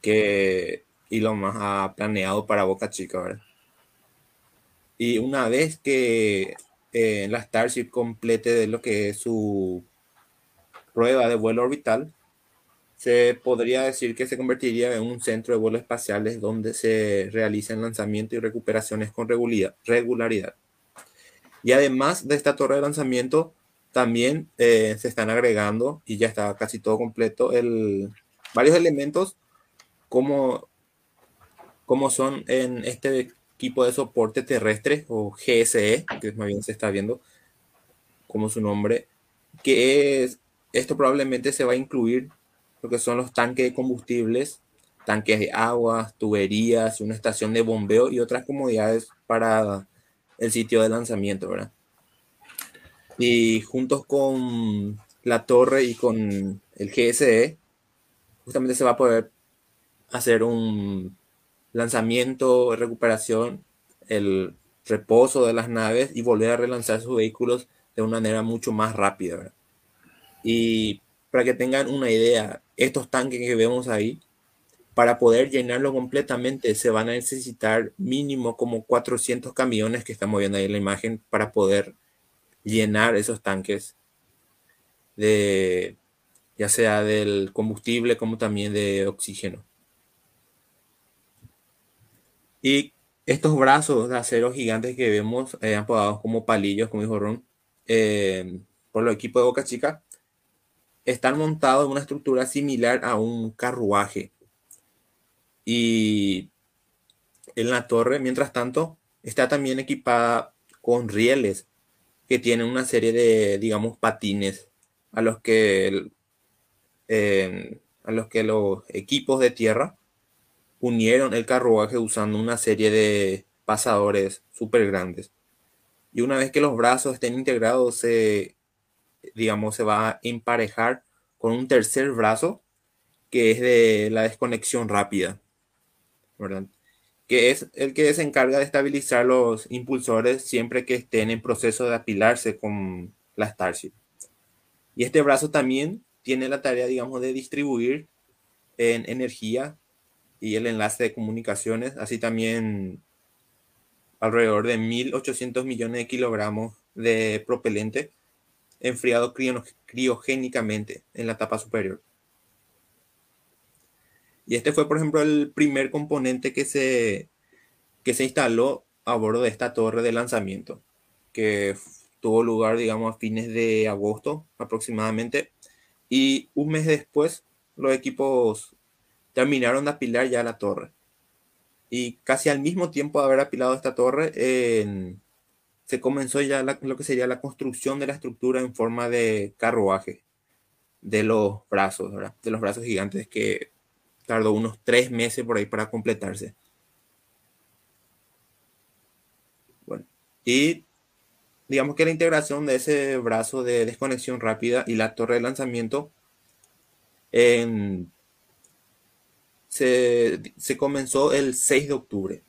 que Elon Musk ha planeado para Boca Chica. ¿verdad? Y una vez que eh, la Starship complete de lo que es su prueba de vuelo orbital, se podría decir que se convertiría en un centro de vuelos espaciales donde se realizan lanzamientos y recuperaciones con regularidad. Y además de esta torre de lanzamiento, también eh, se están agregando, y ya está casi todo completo, el, varios elementos como, como son en este equipo de soporte terrestre o GSE, que más bien se está viendo como su nombre, que es, esto probablemente se va a incluir lo que son los tanques de combustibles, tanques de agua, tuberías, una estación de bombeo y otras comodidades para el sitio de lanzamiento, ¿verdad? Y juntos con la torre y con el GSE, justamente se va a poder hacer un lanzamiento, recuperación, el reposo de las naves y volver a relanzar sus vehículos de una manera mucho más rápida. Y para que tengan una idea, estos tanques que vemos ahí, para poder llenarlo completamente se van a necesitar mínimo como 400 camiones que estamos viendo ahí en la imagen para poder llenar esos tanques de ya sea del combustible como también de oxígeno. Y estos brazos de acero gigantes que vemos eh, apodados como palillos, como dijo Ron, eh, por los equipos de Boca Chica, están montados en una estructura similar a un carruaje. Y en la torre, mientras tanto, está también equipada con rieles que tienen una serie de, digamos, patines a los que, a los, que los equipos de tierra unieron el carruaje usando una serie de pasadores súper grandes. Y una vez que los brazos estén integrados, se, digamos, se va a emparejar con un tercer brazo que es de la desconexión rápida. Que es el que se encarga de estabilizar los impulsores siempre que estén en proceso de apilarse con la Starship. Y este brazo también tiene la tarea, digamos, de distribuir en energía y el enlace de comunicaciones, así también alrededor de 1.800 millones de kilogramos de propelente enfriado criogénicamente en la tapa superior. Y este fue, por ejemplo, el primer componente que se, que se instaló a bordo de esta torre de lanzamiento, que tuvo lugar, digamos, a fines de agosto aproximadamente. Y un mes después, los equipos terminaron de apilar ya la torre. Y casi al mismo tiempo de haber apilado esta torre, se comenzó ya lo que sería la construcción de la estructura en forma de carruaje de los brazos, de los brazos gigantes que tardó unos tres meses por ahí para completarse. Bueno, y digamos que la integración de ese brazo de desconexión rápida y la torre de lanzamiento se, comenzó el 6 de octubre,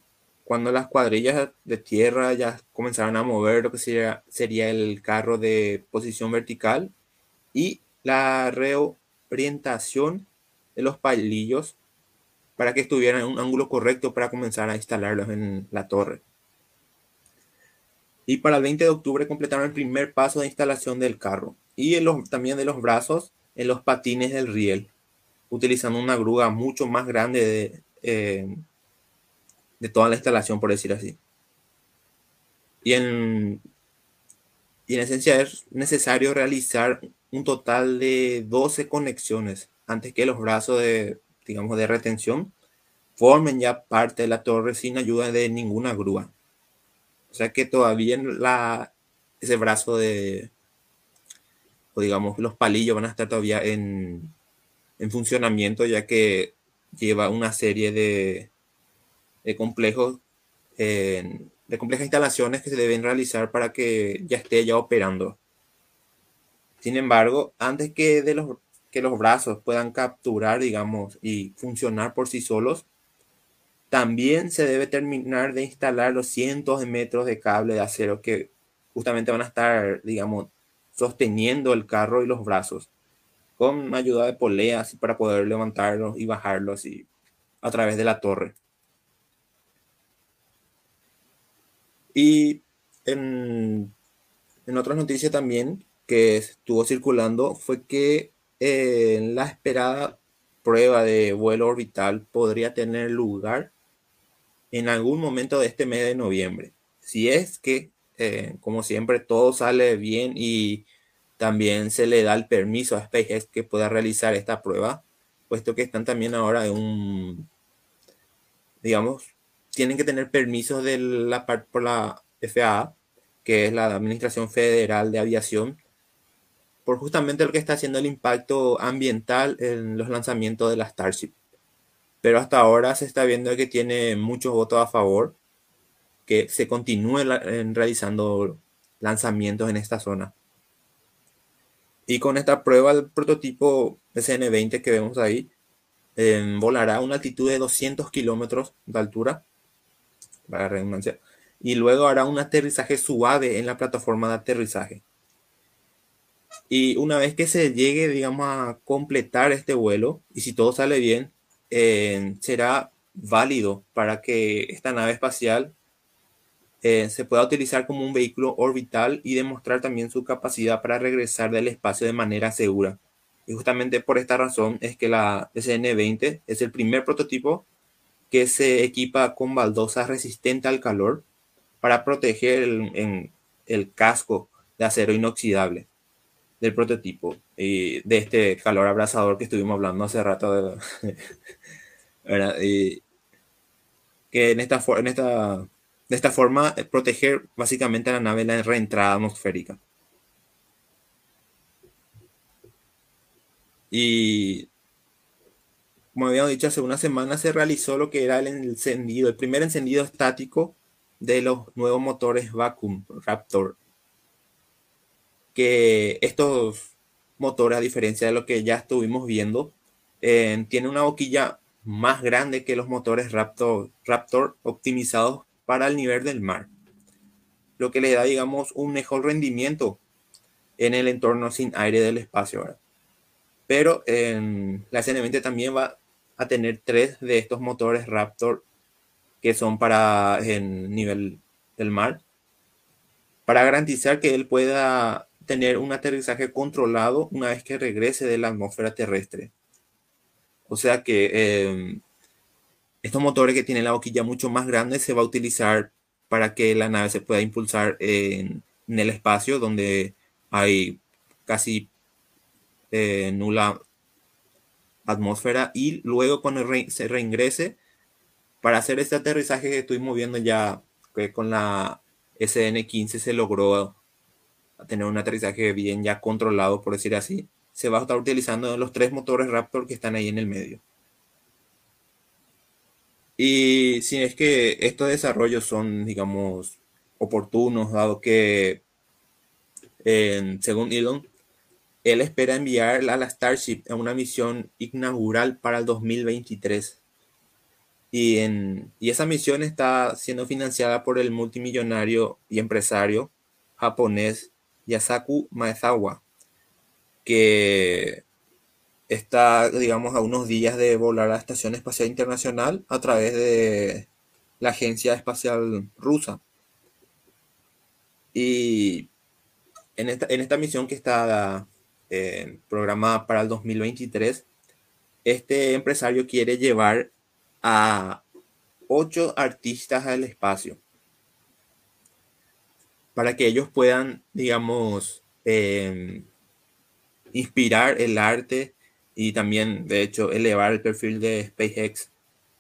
cuando las cuadrillas de tierra ya comenzaron a mover lo que sería el carro de posición vertical y la reorientación de los palillos para que estuvieran en un ángulo correcto para comenzar a instalarlos en la torre. Y para el 20 de octubre completaron el primer paso de instalación del carro y también de los brazos en los patines del riel, utilizando una grúa mucho más grande de, eh, de toda la instalación, por decir así. Y en, y en esencia es necesario realizar un total de 12 conexiones antes que los brazos de, digamos, de retención formen ya parte de la torre sin ayuda de ninguna grúa. O sea que todavía la, ese brazo de, o digamos, los palillos van a estar todavía en, en funcionamiento ya que lleva una serie de, de complejos, de complejas instalaciones que se deben realizar para que ya esté ya operando. Sin embargo, antes que de los que los brazos puedan capturar, digamos, y funcionar por sí solos, también se debe terminar de instalar los cientos de metros de cable de acero que justamente van a estar, digamos, sosteniendo el carro y los brazos con ayuda de poleas para poder levantarlos y bajarlos y a través de la torre. Y en, en otras noticias también que estuvo circulando fue que eh, la esperada prueba de vuelo orbital podría tener lugar en algún momento de este mes de noviembre. Si es que, eh, como siempre, todo sale bien y también se le da el permiso a SpaceX que pueda realizar esta prueba, puesto que están también ahora en un, digamos, tienen que tener permisos de la por la FAA, que es la Administración Federal de Aviación, por justamente lo que está haciendo el impacto ambiental en los lanzamientos de la Starship. Pero hasta ahora se está viendo que tiene muchos votos a favor que se continúe realizando lanzamientos en esta zona. Y con esta prueba, el prototipo SN20 que vemos ahí em, volará a una altitud de 200 kilómetros de altura, para redundancia, y luego hará un aterrizaje suave en la plataforma de aterrizaje. Y una vez que se llegue, digamos, a completar este vuelo, y si todo sale bien, em, será válido para que esta nave espacial eh, se pueda utilizar como un vehículo orbital y demostrar también su capacidad para regresar del espacio de manera segura. Y justamente por esta razón es que la SN-20 es el primer prototipo que se equipa con baldosas resistentes al calor para proteger el, el casco de acero inoxidable del prototipo y de este calor abrasador que estuvimos hablando hace rato. *laughs* Y que en esta, en esta de esta forma, eh, proteger básicamente a la nave en la reentrada atmosférica. Y como habíamos dicho, hace una semana se realizó lo que era el encendido, el primer encendido estático de los nuevos motores Vacuum Raptor. Que estos motores, a diferencia de lo que ya estuvimos viendo, eh, tienen una boquilla más grande que los motores Raptor, Raptor optimizados para el nivel del mar, lo que le da, digamos, un mejor rendimiento en el entorno sin aire del espacio. Pero en la SN20 también va a tener tres de estos motores Raptor que son para el nivel del mar, para garantizar que él pueda tener un aterrizaje controlado una vez que regrese de la atmósfera terrestre. O sea que eh, estos motores que tienen la boquilla mucho más grande se va a utilizar para que la nave se pueda impulsar en, el espacio donde hay casi eh, nula atmósfera y luego cuando se reingrese para hacer este aterrizaje que estuvimos viendo ya que con la SN15 se logró tener un aterrizaje bien ya controlado por decir así se va a estar utilizando los tres motores Raptor que están ahí en el medio y si es que estos desarrollos son, digamos, oportunos, dado que, según Elon, él espera enviar a la Starship a una misión inaugural para el 2023. Y, en, y esa misión está siendo financiada por el multimillonario y empresario japonés Yasaku Maezawa, que está, digamos, a unos días de volar a la Estación Espacial Internacional a través de la Agencia Espacial Rusa. Y en esta, en esta misión que está eh, programada para el 2023, este empresario quiere llevar a ocho artistas al espacio para que ellos puedan, digamos, eh, inspirar el arte y también, de hecho, elevar el perfil de SpaceX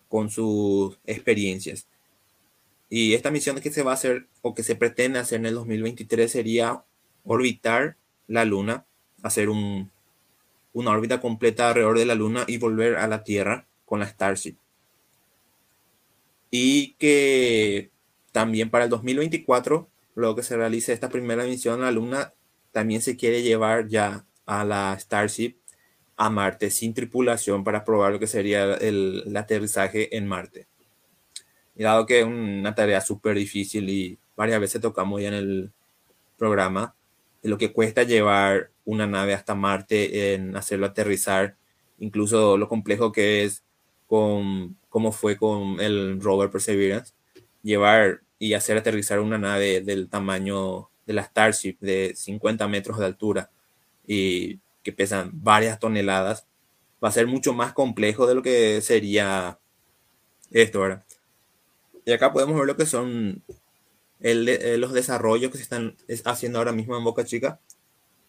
con sus experiencias. Y esta misión que se va a hacer o que se pretende hacer en el 2023 sería orbitar la Luna, hacer un, una órbita completa alrededor de la Luna y volver a la Tierra con la Starship. Y que también para el 2024, luego que se realice esta primera misión a la Luna, también se quiere llevar ya a la Starship a Marte sin tripulación para probar lo que sería el, aterrizaje en Marte. Y dado que es una tarea súper difícil y varias veces tocamos ya en el programa, lo que cuesta llevar una nave hasta Marte, en hacerlo aterrizar, incluso lo complejo que es con cómo fue con el rover Perseverance, llevar y hacer aterrizar una nave del tamaño de la Starship de 50 metros de altura y que pesan varias toneladas, va a ser mucho más complejo de lo que sería esto, ¿verdad? Y acá podemos ver lo que son eh, los desarrollos que se están haciendo ahora mismo en Boca Chica.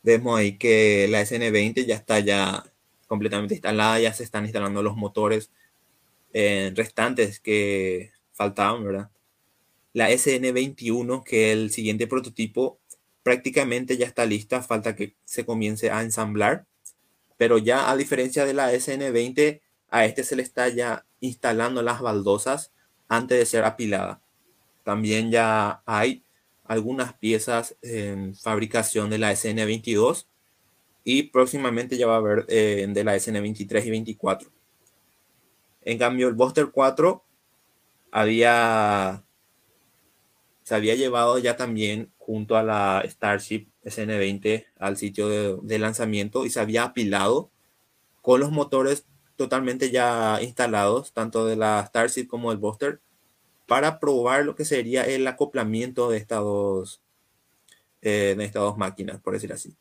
Vemos ahí que la SN20 ya está ya completamente instalada, ya se están instalando los motores eh, restantes que faltaban, ¿verdad? La SN21, que el siguiente prototipo, prácticamente ya está lista, falta que se comience a ensamblar, pero ya a diferencia de la SN20, a este se le está ya instalando las baldosas antes de ser apilada, también ya hay algunas piezas en fabricación de la SN22 y próximamente ya va a haber eh, de la SN23 y 24. En cambio, el Buster 4 había, se había llevado ya también junto a la Starship SN20 al sitio de, lanzamiento y se había apilado con los motores totalmente ya instalados, tanto de la Starship como del Buster, para probar lo que sería el acoplamiento de estas dos, eh, de estas dos máquinas, por decir así.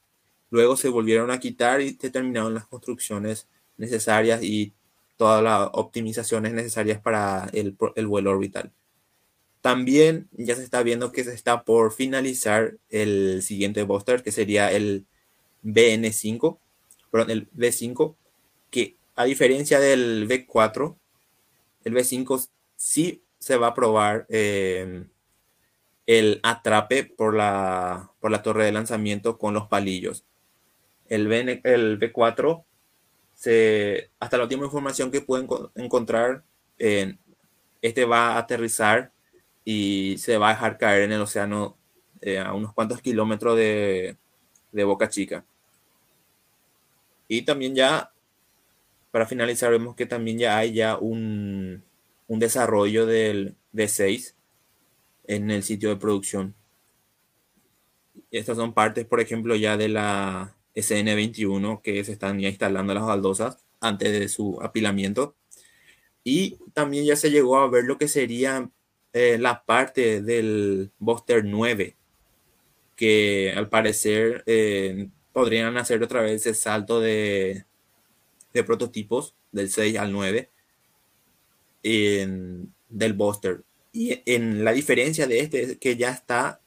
Luego se volvieron a quitar y se terminaron las construcciones necesarias y todas las optimizaciones necesarias para el vuelo orbital. También ya se está viendo que se está por finalizar el siguiente booster, que sería el BN5, perdón, el B5, que a diferencia del B4, el B5 sí se va a probar em, el atrape por la, por la torre de lanzamiento con los palillos. El, el B4, se, hasta la última información que pueden encontrar, este va a aterrizar y se va a dejar caer en el océano eh, a unos cuantos kilómetros de, de Boca Chica. Y también ya, para finalizar, vemos que también ya hay ya un, un desarrollo del D6 en el sitio de producción. Estas son partes, por ejemplo, ya de la SN21 que se están ya instalando las baldosas antes de su apilamiento. Y también ya se llegó a ver lo que sería eh, la parte del Buster 9, que al parecer eh, podrían hacer otra vez el salto de, de prototipos del 6 al 9 en, del Buster. Y en la diferencia de este es que ya está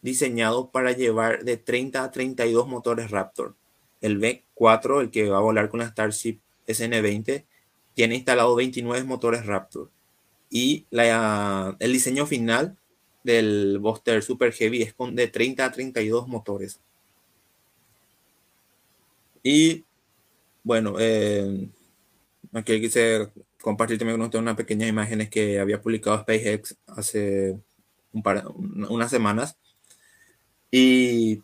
diseñado para llevar de 30 a 32 motores Raptor. El V4, el que va a volar con la Starship SN20, tiene instalado 29 motores Raptor y el diseño final del Buster Super Heavy es con de 30 a 32 motores. Y bueno, eh, aquí quise compartir también con ustedes unas pequeñas imágenes que había publicado SpaceX hace un par, unas semanas. Y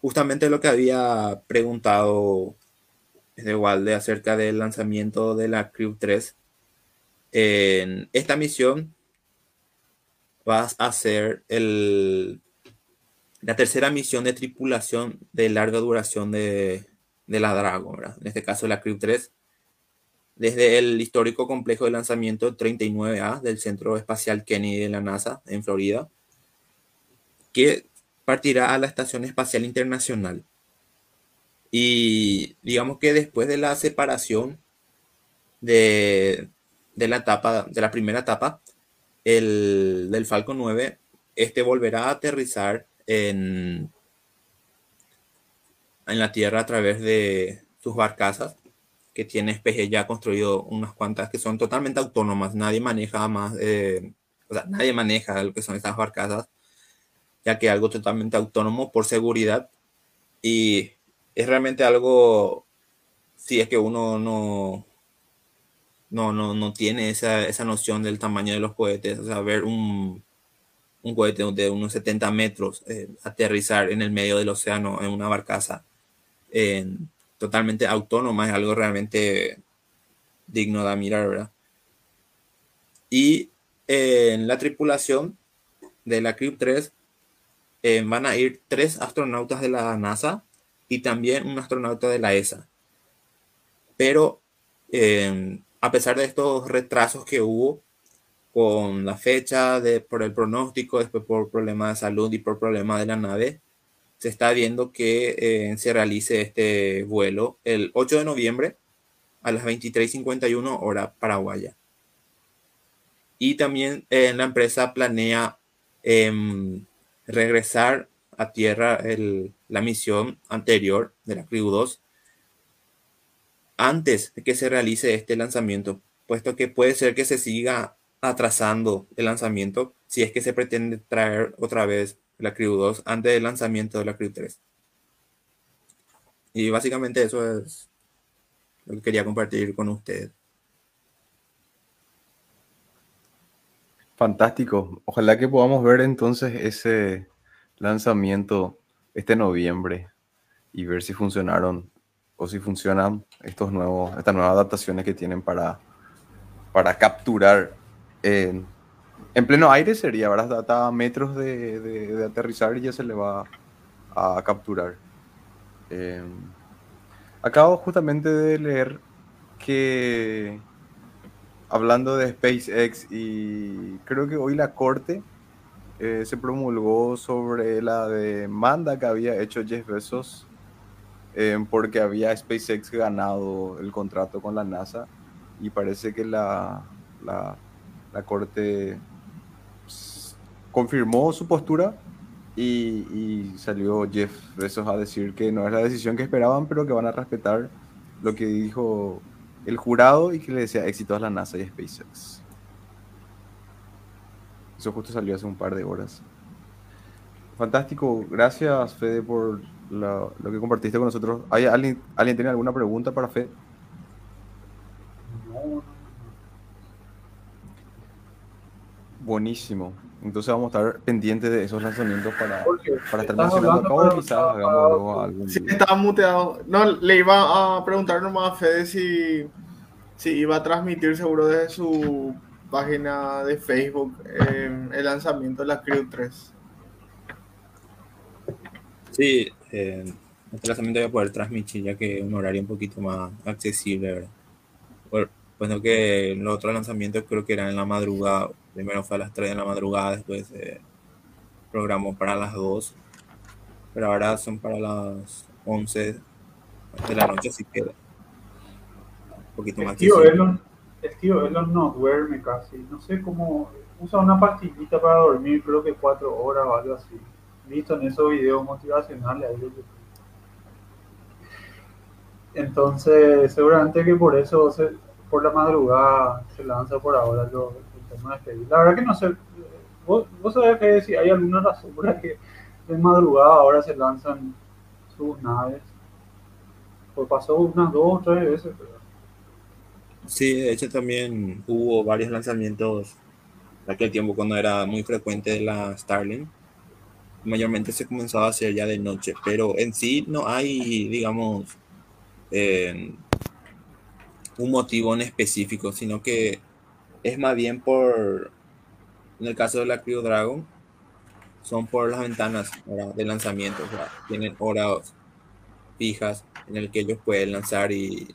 justamente lo que había preguntado es de acerca del lanzamiento de la Crew 3 en esta misión vas a el, la tercera misión de tripulación de larga duración de, la Dragon, en este caso la Crew 3, desde el histórico complejo de lanzamiento 39A del Centro Espacial Kennedy de la NASA en Florida, que partirá a la Estación Espacial Internacional. Y digamos que después de la separación de, de la etapa, de la primera etapa, el del Falcon 9, este volverá a aterrizar en, en la Tierra a través de sus barcazas, que tiene SPG ya construido unas cuantas que son totalmente autónomas, nadie maneja más, o sea, nadie maneja lo que son estas barcazas, ya que algo totalmente autónomo por seguridad y es realmente algo, si es que uno no, no, no, no tiene esa, esa noción del tamaño de los cohetes. O sea, ver un, un cohete de unos 70 metros eh, aterrizar en el medio del océano en una barcaza totalmente autónoma es algo realmente digno de mirar, ¿verdad? Y eh, en la tripulación de la Crew 3 eh, van a ir tres astronautas de la NASA y también un astronauta de la ESA. Pero a pesar de estos retrasos que hubo con la fecha, por el pronóstico, después por problemas de salud y por problemas de la nave, se está viendo que eh, se realice este vuelo el 8 de noviembre a las 23.51 hora paraguaya. Y también eh, la empresa planea em, regresar a tierra la misión anterior de la Crew 2 antes de que se realice este lanzamiento, puesto que puede ser que se siga atrasando el lanzamiento si es que se pretende traer otra vez la Crew 2 antes del lanzamiento de la Crew 3. Y básicamente eso es lo que quería compartir con ustedes. Fantástico. Ojalá que podamos ver entonces ese lanzamiento este noviembre y ver si funcionaron o si funcionan estos nuevos, estas nuevas adaptaciones que tienen para, para capturar en, en pleno aire sería, ¿verdad? Hasta metros de, de, aterrizar y ya se le va a capturar. Eh, acabo justamente de leer que hablando de SpaceX y creo que hoy la corte eh, se promulgó sobre la demanda que había hecho Jeff Bezos eh, porque había SpaceX ganado el contrato con la NASA y parece que la, la, la corte confirmó su postura y, y, salió Jeff Bezos a decir que no es la decisión que esperaban, pero que van a respetar lo que dijo el jurado y que le decía éxito a la NASA y SpaceX. Eso justo salió hace un par de horas. Fantástico, gracias Fede por lo, que compartiste con nosotros. ¿Hay alguien, ¿Alguien tiene alguna pregunta para Fede? Buenísimo. Entonces vamos a estar pendientes de esos lanzamientos para, para estar mencionando acá quizás hagamos algún. Sí, estaba muteado. No, le iba a preguntar nomás a Fede si, si iba a transmitir seguro desde su página de Facebook eh, el lanzamiento de la Crew 3. Sí, eh, este lanzamiento voy a poder transmitir ya que es un horario un poquito más accesible, ¿verdad? Bueno, que los otros lanzamientos creo que eran en la madrugada. Primero fue a las 3 de la madrugada, después se programó para las 2. Pero ahora son para las 11 de la noche, así que un poquito más. Tío Elon, el tío Elon no duerme casi. No sé cómo. Usa una pastillita para dormir, creo que 4 horas o algo así. Visto en esos videos motivacionales. Entonces, seguramente que por eso se, por la madrugada se lanza por ahora el tema de La verdad que no sé, vos, vos sabés que si hay alguna razón por la que de madrugada ahora se lanzan sus naves. Pues pasó unas dos o tres veces. Pero... Sí, de hecho también hubo varios lanzamientos en aquel tiempo cuando era muy frecuente la Starlink. Mayormente se comenzaba a hacer ya de noche, pero en sí no hay, digamos, eh, un motivo en específico, sino que es más bien por, en el caso de la Crew Dragon, son por las ventanas de lanzamiento, tienen horas fijas en el que ellos pueden lanzar y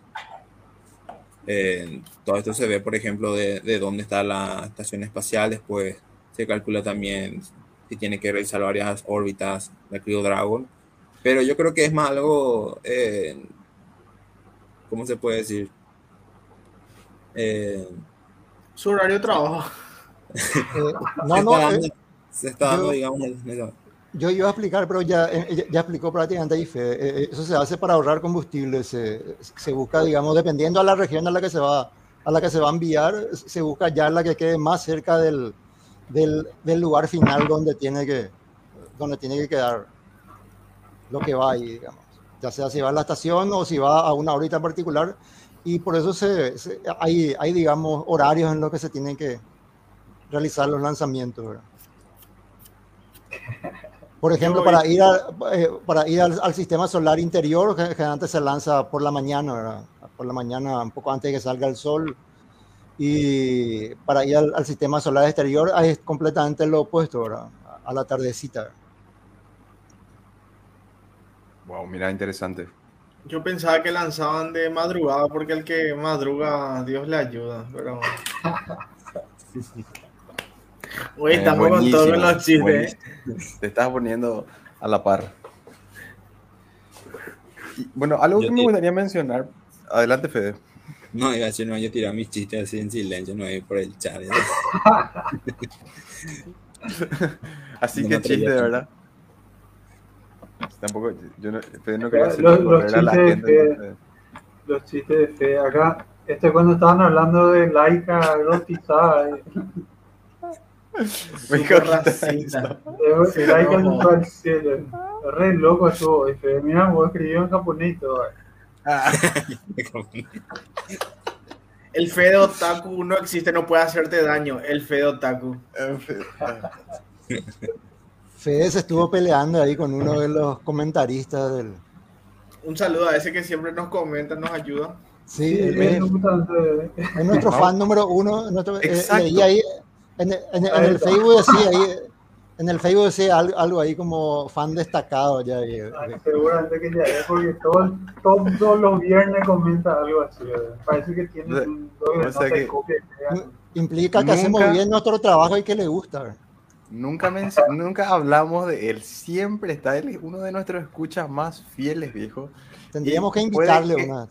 eh, todo esto se ve, por ejemplo, de, dónde está la estación espacial, después se calcula también si tiene que realizar varias órbitas la Crew Dragon, pero yo creo que es más algo, eh, ¿cómo se puede decir? Eh, Su horario de trabajo. *laughs* Eh, no, no. Eh, se está dando, digamos, yo iba a explicar, pero ya, ya, explicó prácticamente ahí, eso se hace para ahorrar combustible. Se, se, busca, digamos, dependiendo a la región a la que se va a la que se va a enviar, se busca ya la que quede más cerca del, del, del lugar final donde tiene que donde tiene que quedar lo que va ahí, digamos. Ya sea si va a la estación o si va a una horita particular, y por eso se, hay, hay, digamos, horarios en los que se tienen que realizar los lanzamientos. Por ejemplo, para ir, eh, para ir al, sistema solar interior, generalmente se lanza por la mañana, por la mañana, un poco antes de que salga el sol. Y para ir al, sistema solar exterior es completamente lo opuesto, a la tardecita. Wow, mira, interesante. Yo pensaba que lanzaban de madrugada porque el que madruga, Dios le ayuda, pero. Hoy estamos con todos los chistes. Te estás poniendo a la par. bueno, algo que me gustaría mencionar. Adelante, Fede. No, iba a decir, no, yo tirar mis chistes así en silencio, no por el chat. *laughs* así que chiste, de verdad. Tampoco, yo no, no quería hacer los, los chistes a la gente. De los chistes de fe. Acá, este cuando estaban hablando de laica rostizada. Eh. *laughs* Me racista. Laica no. al cielo. Re loco estuvo. Fe. Mira, vos escribió en japonés y todo. Ah. *laughs* El Fede Otaku no existe, no puede hacerte daño. El Fede Otaku. Fede se estuvo peleando ahí con uno de los comentaristas del. Un saludo a ese que siempre nos comenta, nos ayuda. Sí, es, nuestro *laughs* fan número uno. Nuestro, eh, ahí en, el Facebook decía ahí en el Facebook decía algo, ahí como fan destacado ya. seguramente que ya es porque todos los viernes comenta algo así. Parece que tiene un Implica que hacemos bien nuestro trabajo y que le gusta. Nunca, nunca hablamos de él, siempre está él, uno de nuestros escuchas más fieles, viejo. Tendríamos que invitarle una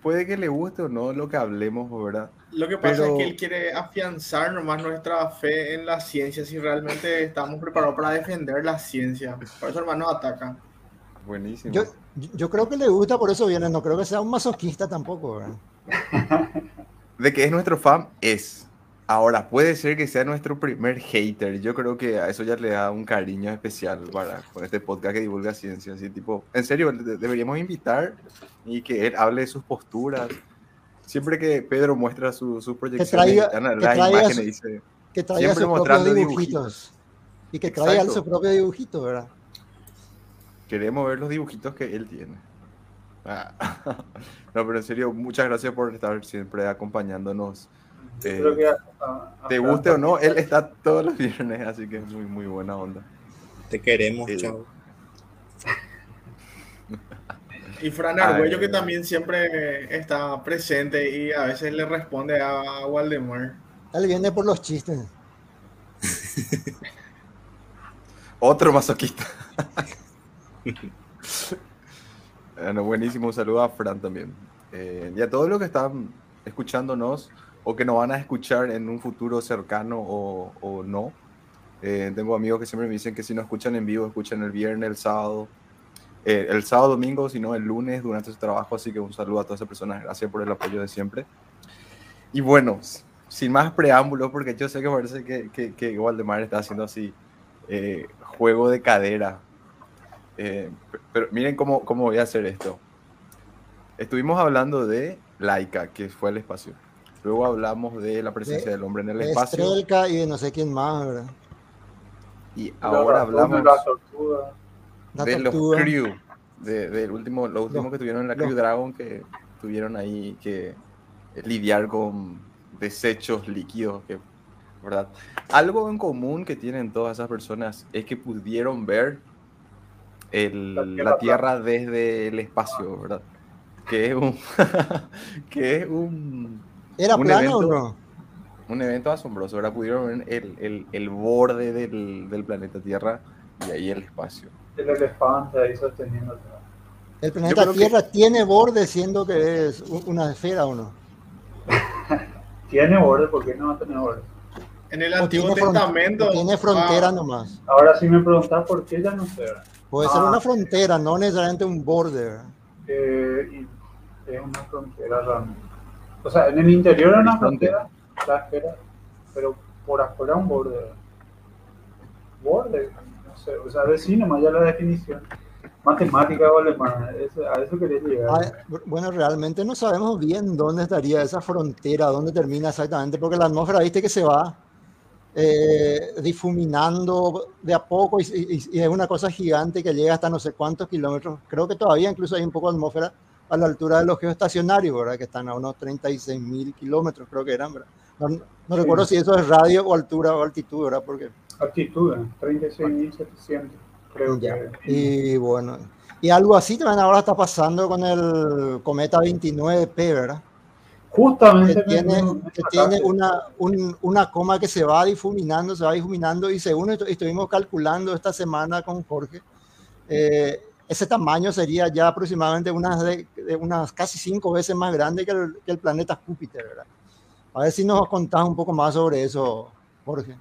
puede que le guste o no lo que hablemos, ¿verdad? Lo que pasa es que él quiere afianzar nomás nuestra fe en la ciencia, si realmente estamos preparados para defender la ciencia. Por eso, hermano, ataca. Buenísimo. Yo, yo creo que le gusta, por eso viene. No creo que sea un masoquista tampoco, ¿verdad? *laughs* De que es nuestro fan, es. Ahora, puede ser que sea nuestro primer hater. Yo creo que a eso ya le da un cariño especial para con este podcast que divulga ciencia. Así, tipo, en serio, deberíamos invitar y que él hable de sus posturas. Siempre que Pedro muestra sus su proyecciones, que traiga, las imágenes, dice, que traiga sus propios dibujitos. Y que traiga su propio dibujito, ¿verdad? Queremos ver los dibujitos que él tiene. Ah. *laughs* no, pero en serio, muchas gracias por estar siempre acompañándonos eh, te guste o no, él está todos los viernes, así que es muy, muy buena onda. Te queremos, chao. Y Fran Arguello, que también siempre está presente y a veces le responde a Waldemar. Él viene por los chistes. *laughs* Otro masoquista. *laughs* bueno, buenísimo. Un saludo a Fran también. Eh, y a todos los que están escuchándonos o que nos van a escuchar en un futuro cercano o, o no. Eh, tengo amigos que siempre me dicen que si no escuchan en vivo, escuchan el viernes, el sábado, eh, el sábado, domingo, sino el lunes durante su trabajo. Así que un saludo a todas esas personas. Gracias por el apoyo de siempre. Y bueno, sin más preámbulos, porque yo sé que parece que, que, que Waldemar está haciendo así eh, juego de cadera. pero miren cómo, cómo voy a hacer esto. Estuvimos hablando de Laika, que fue el espacio. Luego hablamos de la presencia del hombre en el espacio. Estrelka y de no sé quién más, ¿verdad? Y ahora hablamos de los crew, de, último, los últimos que tuvieron en la Crew Dragon, que tuvieron ahí que lidiar con desechos líquidos, que, ¿verdad? Algo en común que tienen todas esas personas es que pudieron ver la, tierra, desde el espacio, ¿verdad? Que es un, *laughs* que es un ¿Era plano o no? Un evento asombroso, ahora pudieron ver el, el, el borde del, del, planeta Tierra y ahí el espacio. El elefante ahí sosteniendo. ¿El planeta Tierra tiene borde siendo que es una esfera o no? *laughs* tiene borde, ¿por qué no va a tener borde? En el Antiguo Testamento. Tiene frontera ah. nomás. Ahora sí me preguntas por qué ya no sé. Puede ser una ah. frontera, no necesariamente un borde. Eh, es una frontera realmente. O sea, en el interior era una frontera, la esfera, pero por afuera un borde. Borde, no sé, o sea, vecino, más allá la definición. Matemática o alemana, a eso quería llegar. Ah, bueno, realmente no sabemos bien dónde estaría esa frontera, dónde termina exactamente, porque la atmósfera, viste que se va eh, difuminando de a poco y, y, es una cosa gigante que llega hasta no sé cuántos kilómetros. Creo que todavía incluso hay un poco de atmósfera a la altura de los geoestacionarios, ¿verdad? Que están a unos 36 mil kilómetros, creo que eran, ¿verdad? No, recuerdo si eso es radio o altura o altitud, ¿verdad? Porque... Altitud, 36.700, creo que. Y bueno, y algo así también ahora está pasando con el Cometa 29P, ¿verdad? Justamente. Que tiene, que tiene una, una coma que se va difuminando, se va difuminando, y según estuvimos calculando esta semana con Jorge, eh, ese tamaño sería ya aproximadamente unas, de, unas casi cinco veces más grande que el, planeta Júpiter, ¿verdad? A ver si nos contás un poco más sobre eso, Jorge.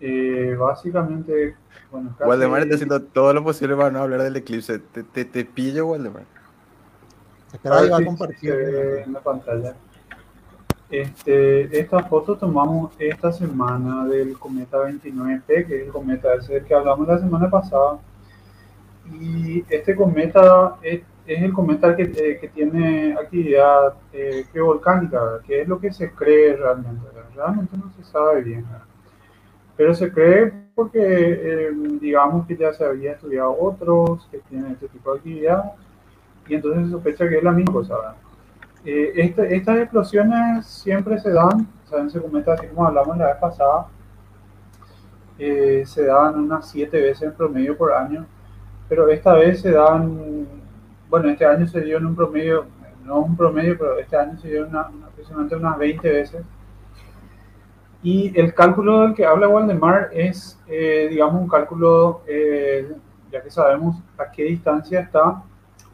Eh, básicamente, bueno, Waldemar está haciendo todo lo posible para no hablar del eclipse. ¿Te, te, te pillo, Waldemar? Espera, ahí va a compartir. en la pantalla. Este, esta foto tomamos esta semana del cometa 29P, que es el cometa ese del que hablamos la semana pasada y este cometa es, el cometa que, eh, que tiene actividad eh, geovolcánica, que es lo que se cree realmente. Realmente no se sabe bien. Pero se cree porque, eh, digamos que ya se había estudiado otros que tienen este tipo de actividad y entonces se sospecha que es la misma cosa. Eh, este, estas explosiones siempre se dan, o sea, en ese cometa, así como hablamos la vez pasada, eh, se dan unas siete veces en promedio por año, pero esta vez se dan, bueno, este año se dio en un promedio, no un promedio, pero este año se dio aproximadamente unas 20 veces y el cálculo del que habla Waldemar es, eh, digamos, un cálculo, eh, ya que sabemos a qué distancia está,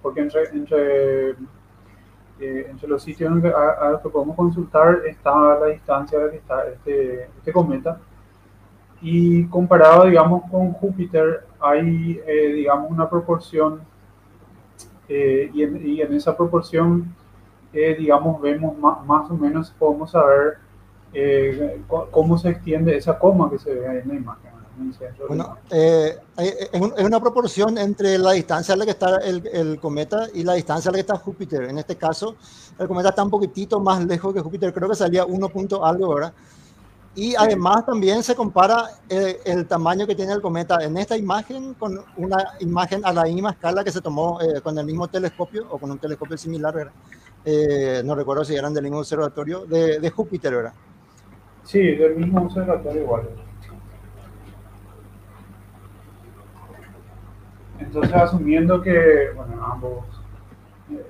porque entre, entre, eh, entre los sitios a, los que podemos consultar está la distancia de que está este, este cometa. Y comparado, digamos, con Júpiter, hay, digamos, una proporción, y en, y, en, esa proporción, digamos, vemos más, más o menos, podemos saber eh, cómo se extiende esa coma que se ve ahí en la imagen. Bueno, eh, es una proporción entre la distancia a la que está el, el, cometa y la distancia a la que está Júpiter. En este caso, el cometa está un poquitito más lejos que Júpiter, creo que salía 1 punto algo, ¿verdad? Y además también se compara el, el, tamaño que tiene el cometa en esta imagen con una imagen a la misma escala que se tomó eh, con el mismo telescopio o con un telescopio similar, ¿verdad? Eh, no recuerdo si eran del mismo observatorio de, de Júpiter, ¿verdad? Sí, del mismo observatorio igual. Entonces, asumiendo que, bueno, ambos, eh,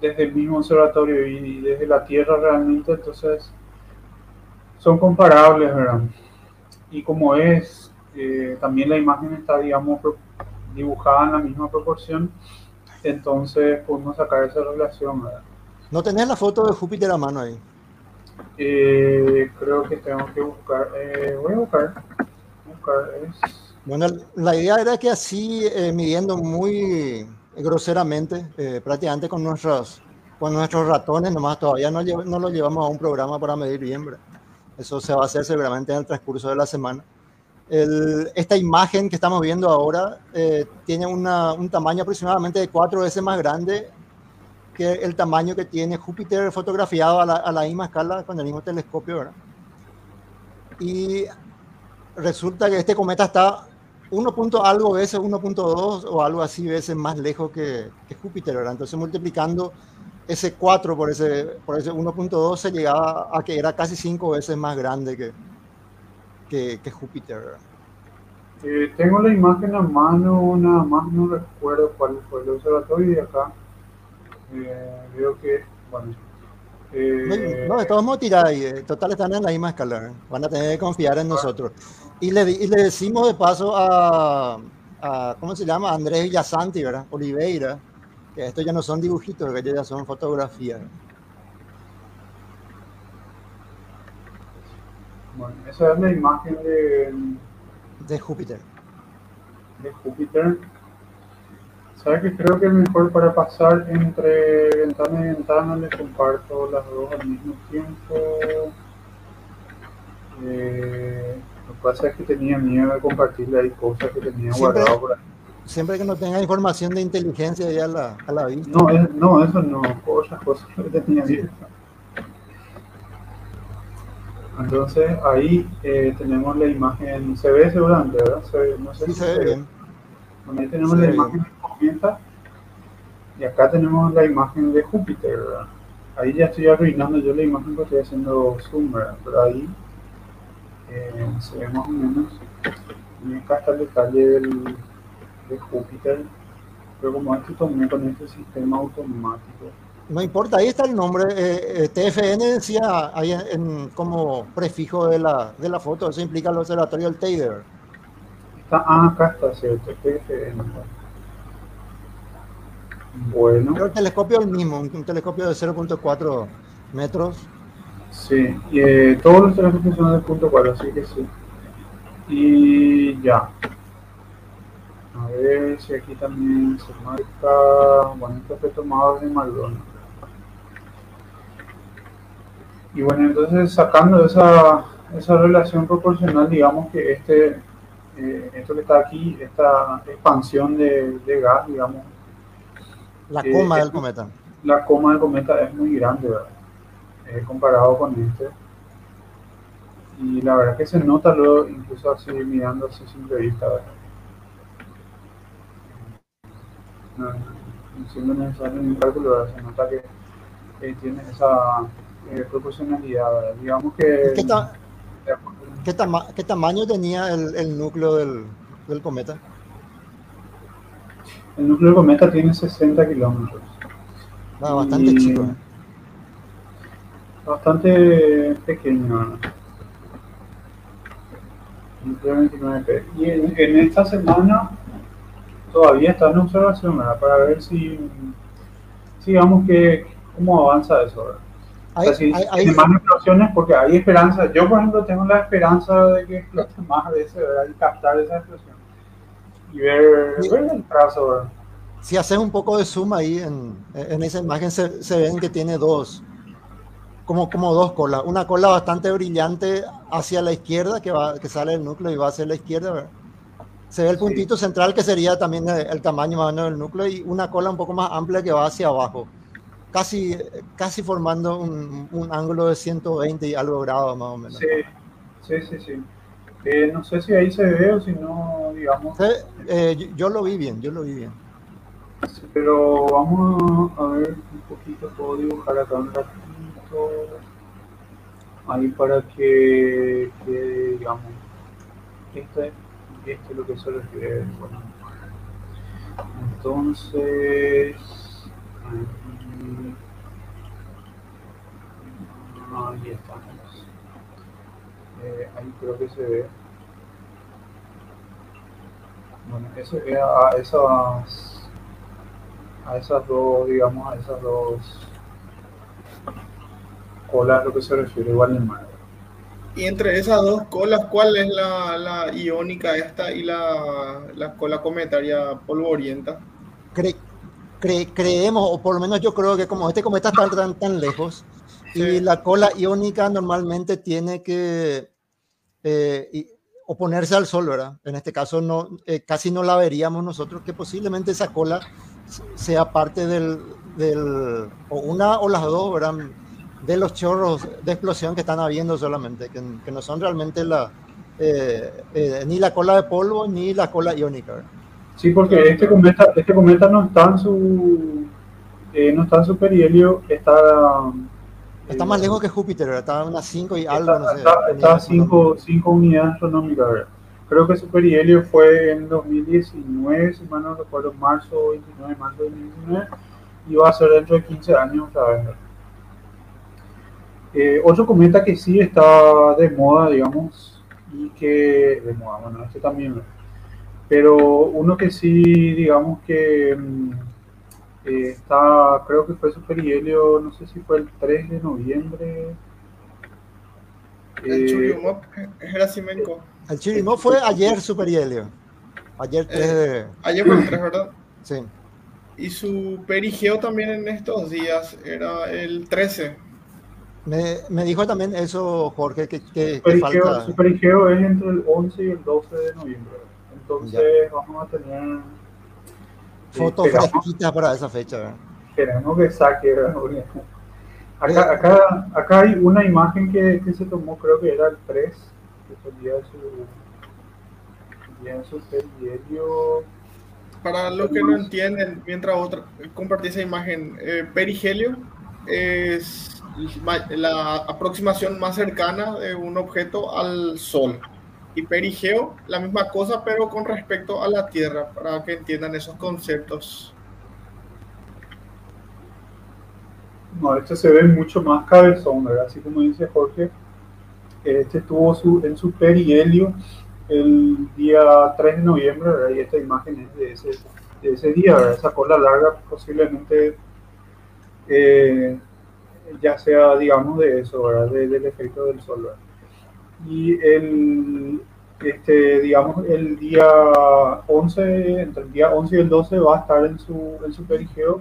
desde el mismo observatorio y desde la Tierra realmente, entonces, son comparables, ¿verdad? Y como es, eh, también la imagen está, digamos, dibujada en la misma proporción, entonces podemos sacar esa relación, ¿verdad? ¿No tenés la foto de Júpiter a mano ahí? Eh, creo que tengo que buscar. Eh, voy a buscar. Bueno, la idea era que así, eh, midiendo muy groseramente, prácticamente con nuestros, con nuestros ratones, nomás todavía no, no lo llevamos a un programa para medir bien. Eso se va a hacer seguramente en el transcurso de la semana. El, esta imagen que estamos viendo ahora tiene una, un tamaño aproximadamente de cuatro veces más grande que el tamaño que tiene Júpiter fotografiado a la, a la misma escala con el mismo telescopio, ¿verdad? Y resulta que este cometa está 1. algo veces 1.2 o algo así veces más lejos que, que, Júpiter, ¿verdad? Entonces multiplicando ese 4 por ese, por ese 1.2 se llegaba a que era casi 5 veces más grande que, que, que Júpiter, ¿verdad? Eh, tengo la imagen a mano, nada más no recuerdo cuál fue el observatorio y acá eh, veo que, bueno. Eh, no, de todos modos ahí, eh, total están en la misma escala, van a tener que confiar en nosotros. Y le, y le decimos de paso a, a, ¿cómo se llama? Andrés Villasanti, ¿verdad? Oliveira, que estos ya no son dibujitos, que ya son fotografías. Bueno, esa es la imagen de... De Júpiter. De Júpiter. ¿Sabes que creo que es mejor para pasar entre ventana y ventana le comparto las dos al mismo tiempo? Eh, lo que pasa es que tenía miedo de compartirle ahí cosas que tenía guardado por ahí. Siempre que no tenga información de inteligencia ya a la, a la vista. No, no, eso no, otras cosas que tenía miedo. Entonces ahí eh, tenemos la imagen, se ve seguramente, ¿verdad? Se, no sé sí, se ve bien. Ahí tenemos la imagen y acá tenemos la imagen de Júpiter, Ahí ya estoy arruinando yo la imagen porque estoy haciendo zoom, Pero ahí eh, se ve más o menos. Y acá está el detalle del, de Júpiter. Pero como esto tomé con este sistema automático. No importa, ahí está el nombre. Eh, eh TFN decía ahí en, como prefijo de la, de la foto, eso implica el observatorio del Taylor. Está, ah, acá está, cierto, TFN. Bueno. Pero el telescopio es el mismo, un, telescopio de 0.4 metros. Sí, y, eh, todos los telescopios son de 0.4, así que sí. Y ya. A ver si aquí también se marca. Bueno, esto fue tomado de Maldonado. Y bueno, entonces sacando esa, esa relación proporcional, digamos que este eh, esto que está aquí, esta expansión de, de gas, digamos. La coma del cometa. La coma del cometa es muy grande, ¿verdad? comparado con este. Y la verdad que se nota luego, incluso así mirando así simple vista, ¿verdad? No, no siendo necesario un cálculo, se nota que tiene esa eh, proporcionalidad, ¿verdad? Digamos que... ¿Qué, ¿qué, ¿Qué, tamaño tenía el, el núcleo del, del, cometa? El núcleo del cometa tiene 60 kilómetros. Ah, bastante chico. ¿eh? Bastante pequeño. Y en, en, esta semana todavía está en observación, ¿verdad? Para ver si, digamos que, cómo avanza eso, ¿verdad? Hay, o sea, si hay, hay, más explosiones, porque hay esperanza. Yo, por ejemplo, tengo la esperanza de que explote más veces, ¿verdad? Y captar esa explosión. Y ver, sí. ver el trazo, ¿verdad? Si haces un poco de zoom ahí en, en esa imagen, se, se ven que tiene dos, como, como dos colas. Una cola bastante brillante hacia la izquierda, que, va, que sale del núcleo y va hacia la izquierda, ¿verdad? Se ve el puntito sí. central que sería también el tamaño más o menos del núcleo y una cola un poco más amplia que va hacia abajo, casi, casi formando un, un ángulo de 120 y algo grados más o menos. Sí, sí, sí. sí. Eh, no sé si ahí se ve o si no, digamos. Sí, eh, yo, yo, lo vi bien, yo lo vi bien. Sí, pero vamos a ver un poquito, puedo dibujar acá un ratito ahí para que, que digamos, este esto es lo que se refiere. Bueno, entonces, ahí, ahí estamos. Eh, ahí creo que se ve. Bueno, eso a esas, a esas dos, digamos, a esas dos colas lo que se refiere igual en mar. Y entre esas dos colas, ¿cuál es la, la iónica esta y la, la, cola cometaria polvorienta? Cre, cre, creemos, o por lo menos yo creo que como este cometa está tan, tan lejos, sí. y la cola iónica normalmente tiene que eh, oponerse al Sol, ¿verdad? En este caso no, eh, casi no la veríamos nosotros, que posiblemente esa cola sea parte del, del o una o las dos, ¿verdad? de los chorros de explosión que están habiendo solamente, que, que no son realmente la, eh, eh, ni la cola de polvo ni la cola iónica. Sí, porque este cometa, este cometa no está en su, eh, no está en su perihelio, está... Está más lejos que Júpiter, está a unas 5 y algo, no sé. Está, a 5 unidades astronómicas, ¿verdad? Creo que su perihelio fue en 2019, si mal no recuerdo, marzo 29, marzo 2019, y va a ser dentro de 15 años otra vez. Eh, otro cometa que sí está de moda, digamos, y que, de moda, bueno, este también, pero uno que sí, digamos que eh, está, creo que fue su perihelio, no sé si fue el 3 de noviembre. El eh, Churyumov, Gerasimenko. El Churyumov fue ayer su perihelio. Ayer 3 de... Ayer fue el 3, ¿verdad? *clears throat* Sí. Y su perigeo también en estos días era el 13. Me, me, dijo también eso, Jorge, que, que, perigeo, falta... su perigeo es entre el 11 y el 12 de noviembre. Entonces ya. vamos a tener... Fotos fresquitas para esa fecha. Queremos que saque. Acá, acá, acá hay una imagen que, que, se tomó, creo que era el 3, que fue el día de su, día de su. Para los que no entienden, mientras otra, compartí esa imagen, eh, perihelio es la aproximación más cercana de un objeto al Sol. Y perigeo, la misma cosa, pero con respecto a la Tierra, para que entiendan esos conceptos. No, este se ve mucho más cabezón, ¿verdad? Así como dice Jorge, este estuvo su, en su perihelio el día 3 de noviembre, ¿verdad? Y esta imagen es de ese, de ese día, ¿verdad? Esa cola larga posiblemente eh, ya sea, digamos, de eso, ¿verdad? De, del efecto del sol. ¿verdad? Y el, este, digamos, el día 11, entre el día 11 y el 12 va a estar en su, en su perigeo,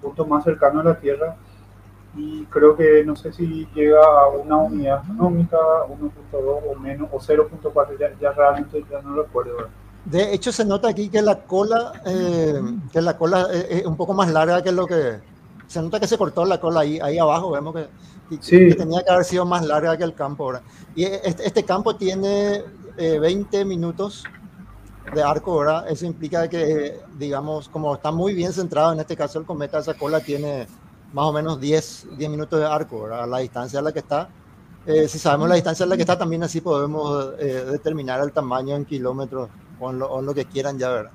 punto más cercano a la Tierra, y creo que no sé si llega a una unidad astronómica, 1.2 o menos, o 0.4, ya, ya, realmente ya no recuerdo. De hecho, se nota aquí que la cola, eh, que la cola es, un poco más larga que lo que... Se nota que se cortó la cola ahí, ahí abajo, vemos que, que tenía que haber sido más larga que el campo. ahora Y este, este, campo tiene 20 eh, minutos de arco, ¿verdad? Eso implica que, digamos, como está muy bien centrado, en este caso el cometa, esa cola tiene más o menos 10, 10 minutos de arco, ¿verdad? La distancia a la que está. Eh, si sabemos la distancia a la que está, también así podemos eh, determinar el tamaño en kilómetros o en lo, que quieran ya, ¿verdad?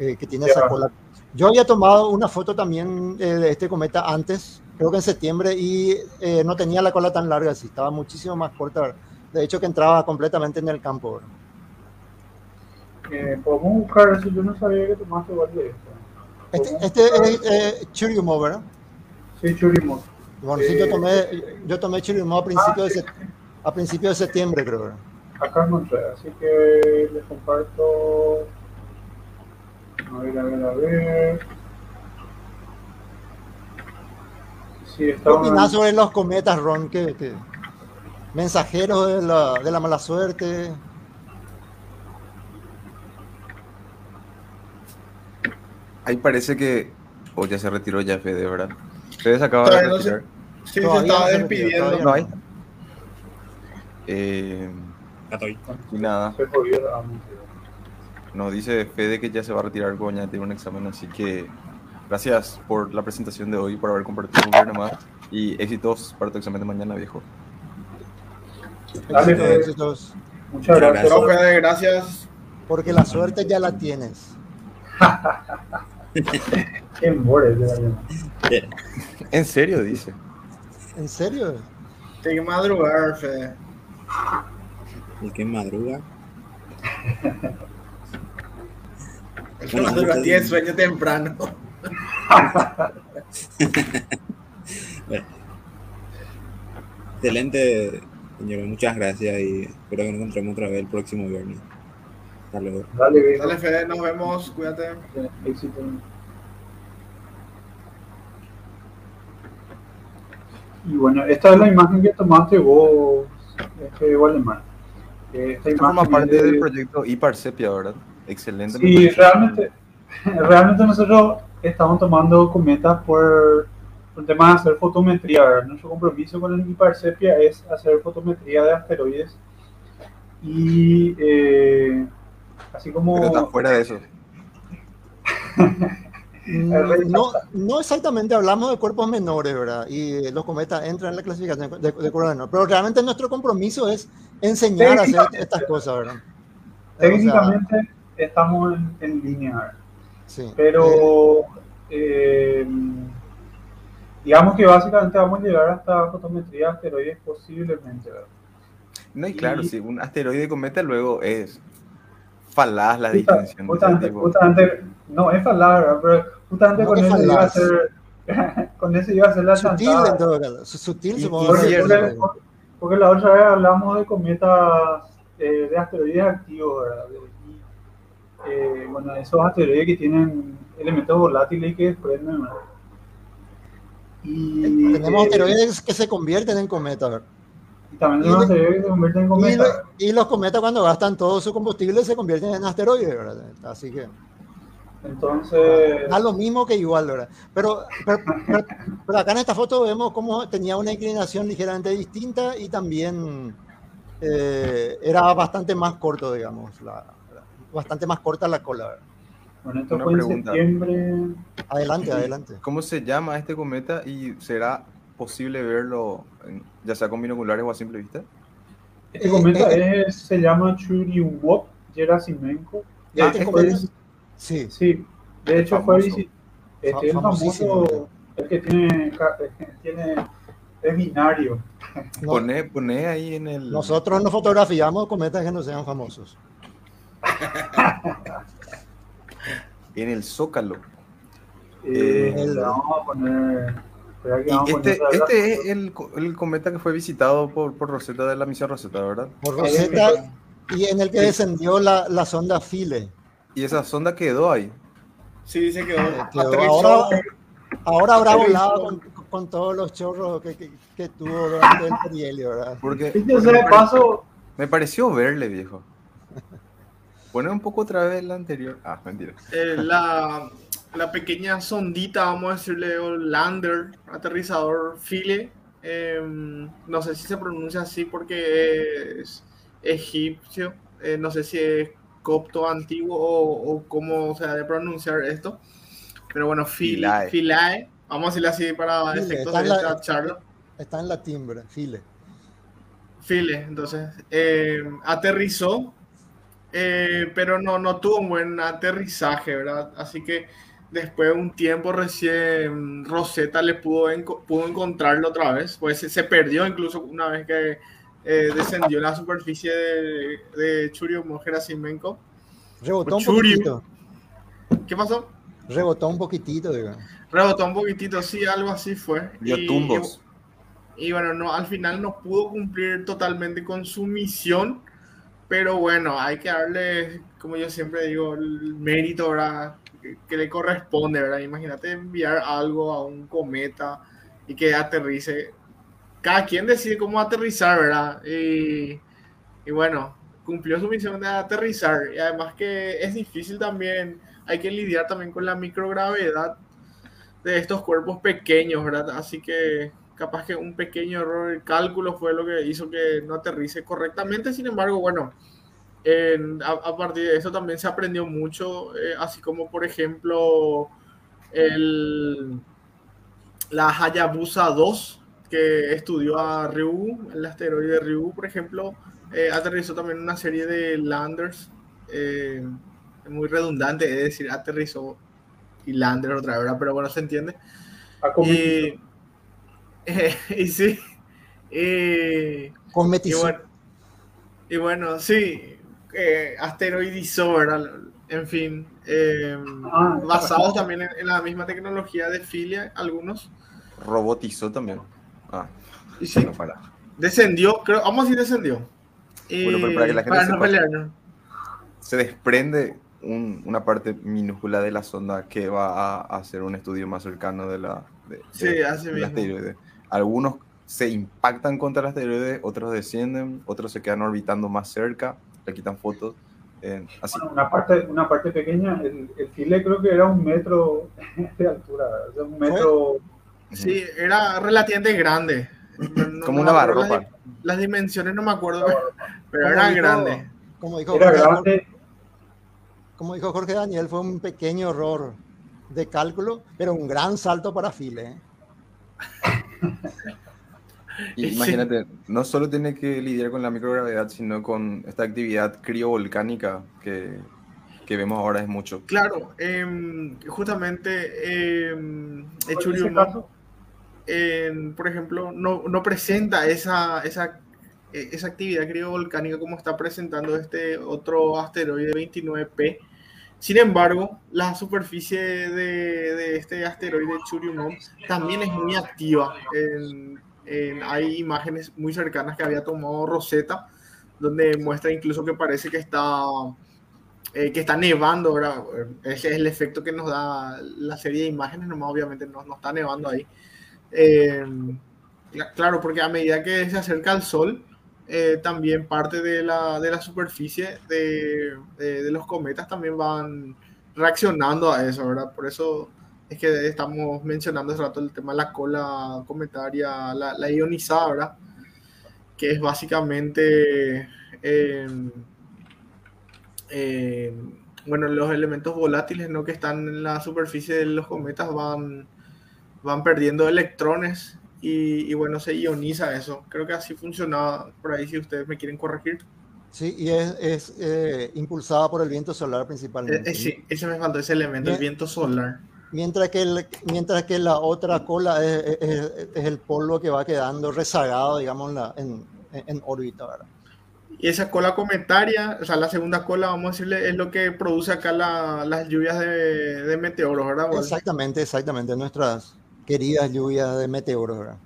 Eh, que tiene esa cola. Yo había tomado una foto también de este cometa antes, creo que en septiembre, y no tenía la cola tan larga, así estaba muchísimo más corta. De hecho, que entraba completamente en el campo, ¿verdad? podemos buscar eso, yo no sabía que tomaste igual de esto. Este, este es eh, Churiumo, ¿verdad? Sí, Churiumo. Bueno, sí, yo tomé, yo tomé Churiumo a principios, de, a principio de septiembre, creo. Acá encontré, así que les comparto. A ver, a ver, a ver. Sí, ¿Qué opinas sobre los cometas, Ron? ¿Qué, qué? Mensajeros de la, de la mala suerte. Ahí parece que. O ya se retiró ya Fede, ¿verdad? Fede se acaba de retirar. Sí, se estaba despidiendo. No hay. Eh, y nada. Nos dice Fede que ya se va a retirar Goña tiene un examen, así que gracias por la presentación de hoy, por haber compartido un viernes más y éxitos para tu examen de mañana, viejo. Dale, éxitos. Muchas gracias. Fede, gracias. Porque la suerte ya la tienes. *laughs* *laughs* ¿En serio? Dice. ¿En serio? Hay que madrugar, Fede. ¿Y qué madruga? El que madruga tiene sueño temprano. *laughs* Excelente, señor. Muchas gracias y espero que nos encontremos otra vez el próximo viernes. Hasta luego. Dale, Dale Fede, nos vemos. Cuídate. Éxito. Y bueno, esta es la imagen que tomaste vos, este Waldemar. Esta imagen forma parte del proyecto IPARSEPIA, ¿verdad? Excelente. Sí, realmente, *laughs* realmente nosotros estamos tomando cometas por un tema de hacer fotometría. ¿verdad? Nuestro compromiso con el IPARSEPIA es hacer fotometría de asteroides. Y eh, así como... Pero está fuera de eso. *laughs* Mm, no, no exactamente hablamos de cuerpos menores, ¿verdad? Y los cometas entran en la clasificación de, de cuerpos menores, pero realmente nuestro compromiso es enseñar a hacer estas cosas, ¿verdad? Técnicamente estamos en, línea, sí. pero eh, digamos que básicamente vamos a llegar hasta fotometría de asteroides posiblemente, ¿verdad? No, y claro, si un asteroide cometa luego es falaz la distinción. Justamente, justamente, no es falaz, pero Justamente *laughs* con eso, iba a hacer, con eso iba a hacer la Sutil en todo caso. Sutil, porque, porque, porque, la otra vez hablamos de cometas eh, de asteroides activos, ¿verdad? Eh, bueno, esos asteroides que tienen elementos volátiles que desprenden, ¿verdad? Y, Tenemos asteroides que se convierten en cometas. Y también tenemos asteroides que se convierten en cometas. Y, y, los cometas cuando gastan todo su combustible se convierten en asteroides, ¿verdad? Así que... Entonces. Da lo mismo que igual, ¿verdad? Pero, pero, acá en esta foto vemos cómo tenía una inclinación ligeramente distinta y también eh, era bastante más corto, digamos, la, bastante más corta la cola. ¿verdad? Bueno, esto fue en septiembre. Adelante, adelante. ¿Cómo se llama este cometa y será posible verlo, ya sea con binoculares o a simple vista? Este cometa eh, eh, se llama Churyumov-Gerasimenko. Este cometa, Sí. Sí, de hecho fue este, el famoso, el que tiene, tiene es binario. Pone, pone ahí en el... Nosotros no fotografiamos cometas que no sean famosos. *laughs* en el Zócalo. Eh, eh, vamos a poner... este, este es el, el, cometa que fue visitado por, por Rosetta de la misión Rosetta, ¿verdad? Por Rosetta y en el que descendió la, la sonda File. ¿Y esa sonda quedó ahí? Sí, se quedó. quedó. Ahora, Ahora habrá volado con, con, todos los chorros que, que, que tuvo durante el perihelio, ¿verdad? Porque, Viste, porque me, paso, me pareció verle, viejo. Pone un poco otra vez la anterior. Ah, mentira. Eh, la, la pequeña sondita, vamos a decirle, o lander, aterrizador File. eh, no sé si se pronuncia así porque es egipcio. eh, no sé si es copto antiguo o, o cómo se ha de pronunciar esto. Pero bueno, File, Philae. Philae, vamos a decirlo así para efectos está de en la- esta charla. Está en la timbre, file. File, entonces, eh, aterrizó, eh, pero no, no tuvo un buen aterrizaje, ¿verdad? Así que después de un tiempo recién Rosetta le pudo, enco- pudo encontrarlo otra vez, pues se, se perdió incluso una vez que eh, descendió en la superficie de, de Churyumov Gerasimenko. Rebotó un Churi. poquitito. ¿Qué pasó? Rebotó un poquitito, digo. Rebotó un poquitito, sí, algo así fue. Dio Y- tumbos. Y bueno, no, al final no pudo cumplir totalmente con su misión, pero bueno, hay que darle, como yo siempre digo, el mérito ¿verdad? Que, le corresponde, ¿verdad? Imagínate enviar algo a un cometa y que aterrice. Cada quien decide cómo aterrizar, ¿verdad? Y, y bueno, cumplió su misión de aterrizar. Y además que es difícil también, hay que lidiar también con la microgravedad de estos cuerpos pequeños, ¿verdad? Así que capaz que un pequeño error de cálculo fue lo que hizo que no aterrice correctamente. Sin embargo, bueno, en- a, a partir de eso también se aprendió mucho, eh, así como por ejemplo el, la Hayabusa 2, que estudió a Ryugu, el asteroide Ryugu, por ejemplo, eh, aterrizó también una serie de landers, eh, muy redundante, es decir, aterrizó y lander otra vez, pero bueno, se entiende. a *laughs* Y, sí, y, Con y bueno, y bueno, sí, eh, asteroidizó, ¿verdad? En fin, eh, Ah, basados también en, en la misma tecnología de filia, algunos. Robotizó también. Ah, Y sí, para. descendió, creo, vamos a decir descendió. Y, Bueno, pero para que la gente para no sepa. pelearnos. Se desprende un- una parte minúscula de la sonda que va a hacer un estudio más cercano de la, de- Sí, de- así del mismo. Algunos se impactan contra el asteroide, otros descienden, otros se quedan orbitando más cerca, le quitan fotos. eh, así. Bueno, una parte, una parte pequeña, el, el file creo que era un metro *laughs* de altura, o sea, un metro, Sí, era relativamente grande. No- Como no una me acuerdo barropa. Las, las dimensiones no me acuerdo, pero, era dijo- grande. Como dijo, era Jorge, grande, como dijo Jorge Daniel, fue un pequeño error de cálculo, pero un gran salto para File. ¿eh? *laughs* Imagínate, no solo tiene que lidiar con la microgravedad, sino con esta actividad criovolcánica que, que vemos ahora es mucho. Claro, em, justamente em, por ejemplo, no, no presenta esa, esa, eh, esa actividad criovolcánica como está presentando este otro asteroide 29P. Sin embargo, la superficie de, este asteroide Churyumov también es muy activa. Hay imágenes muy cercanas que había tomado Rosetta, donde muestra incluso que parece que está eh, que está nevando, ¿verdad? Ese es el efecto que nos da la serie de imágenes, nomás obviamente no, está nevando ahí. Eh, cla- claro, porque a medida que se acerca al sol, eh, también parte de la, de la superficie de, de- los cometas también van reaccionando a eso, ¿verdad? Por eso es que estamos mencionando hace rato el tema de la cola cometaria, la, ionizada, ¿verdad? Que es básicamente... em, eh, bueno, los elementos volátiles ¿no? que están en la superficie de los cometas van, van perdiendo electrones y, y, bueno, se ioniza eso. Creo que así funcionaba por ahí, si ustedes me quieren corregir. Sí, y es, es eh, impulsada por el viento solar Eh, principalmente. eh, sí, ese me faltó, ese elemento, el viento solar. Mientras que, el- mientras que la otra cola es, es- es- el polvo que va quedando rezagado, digamos, en, en, en órbita, ¿verdad? Y esa cola cometaria, o sea, la segunda cola, vamos a decirle, es lo que produce acá la- las lluvias de, de meteoros, ¿verdad? Exactamente, exactamente, nuestras queridas lluvias de meteoros, ¿verdad?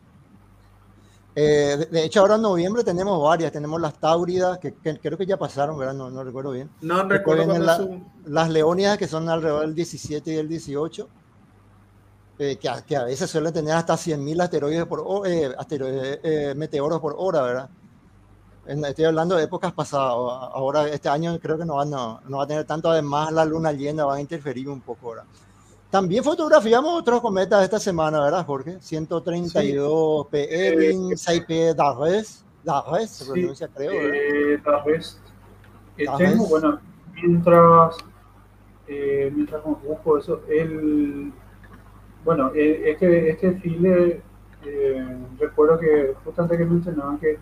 Eh, de, hecho, ahora en noviembre tenemos varias, tenemos las táuridas, que, que creo que ya pasaron, ¿verdad? No, no recuerdo bien. no recuerdo la- su- Las leónidas, que son alrededor del 17 y el 18. eh, que, a, que, a, veces suele tener hasta 100.000 asteroides por eh, asteroides, eh, meteoros por hora, ¿verdad? Estoy hablando de épocas pasadas. Ahora, este año creo que no va, no, no va a tener tanto. Además, la luna llena va a interferir un poco ahora. También fotografiamos otros cometas esta semana, ¿verdad, Jorge? 132 sí. P. Erin, 6P Darres. Darres se pronuncia, sí, creo. Eh, Darres. Eh, tengo, bueno, mientras, eh, mientras busco eso, el, bueno, eh, este, este file, eh, recuerdo que justamente que mencionaban que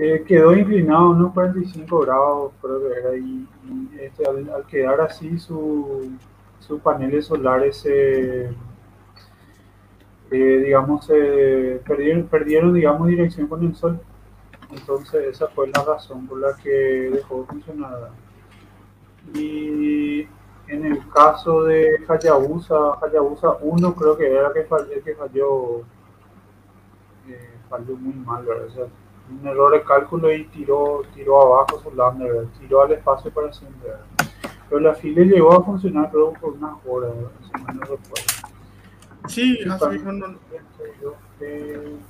eh, quedó inclinado unos 45 grados, creo que era, y, y este, al, al, quedar así su, sus paneles solares se, digamos, se perdieron, perdieron, digamos, dirección con el sol. Entonces esa fue la razón por la que dejó de funcionar. Y en el caso de Hayabusa, Hayabusa 1 creo que era que falló, eh, falló muy mal, ¿verdad? Un error de cálculo y tiró, tiró abajo su lander, tiró al espacio para siempre. Pero la fila llegó a funcionar creo por unas horas, si no recuerdo. Sí, así no, no.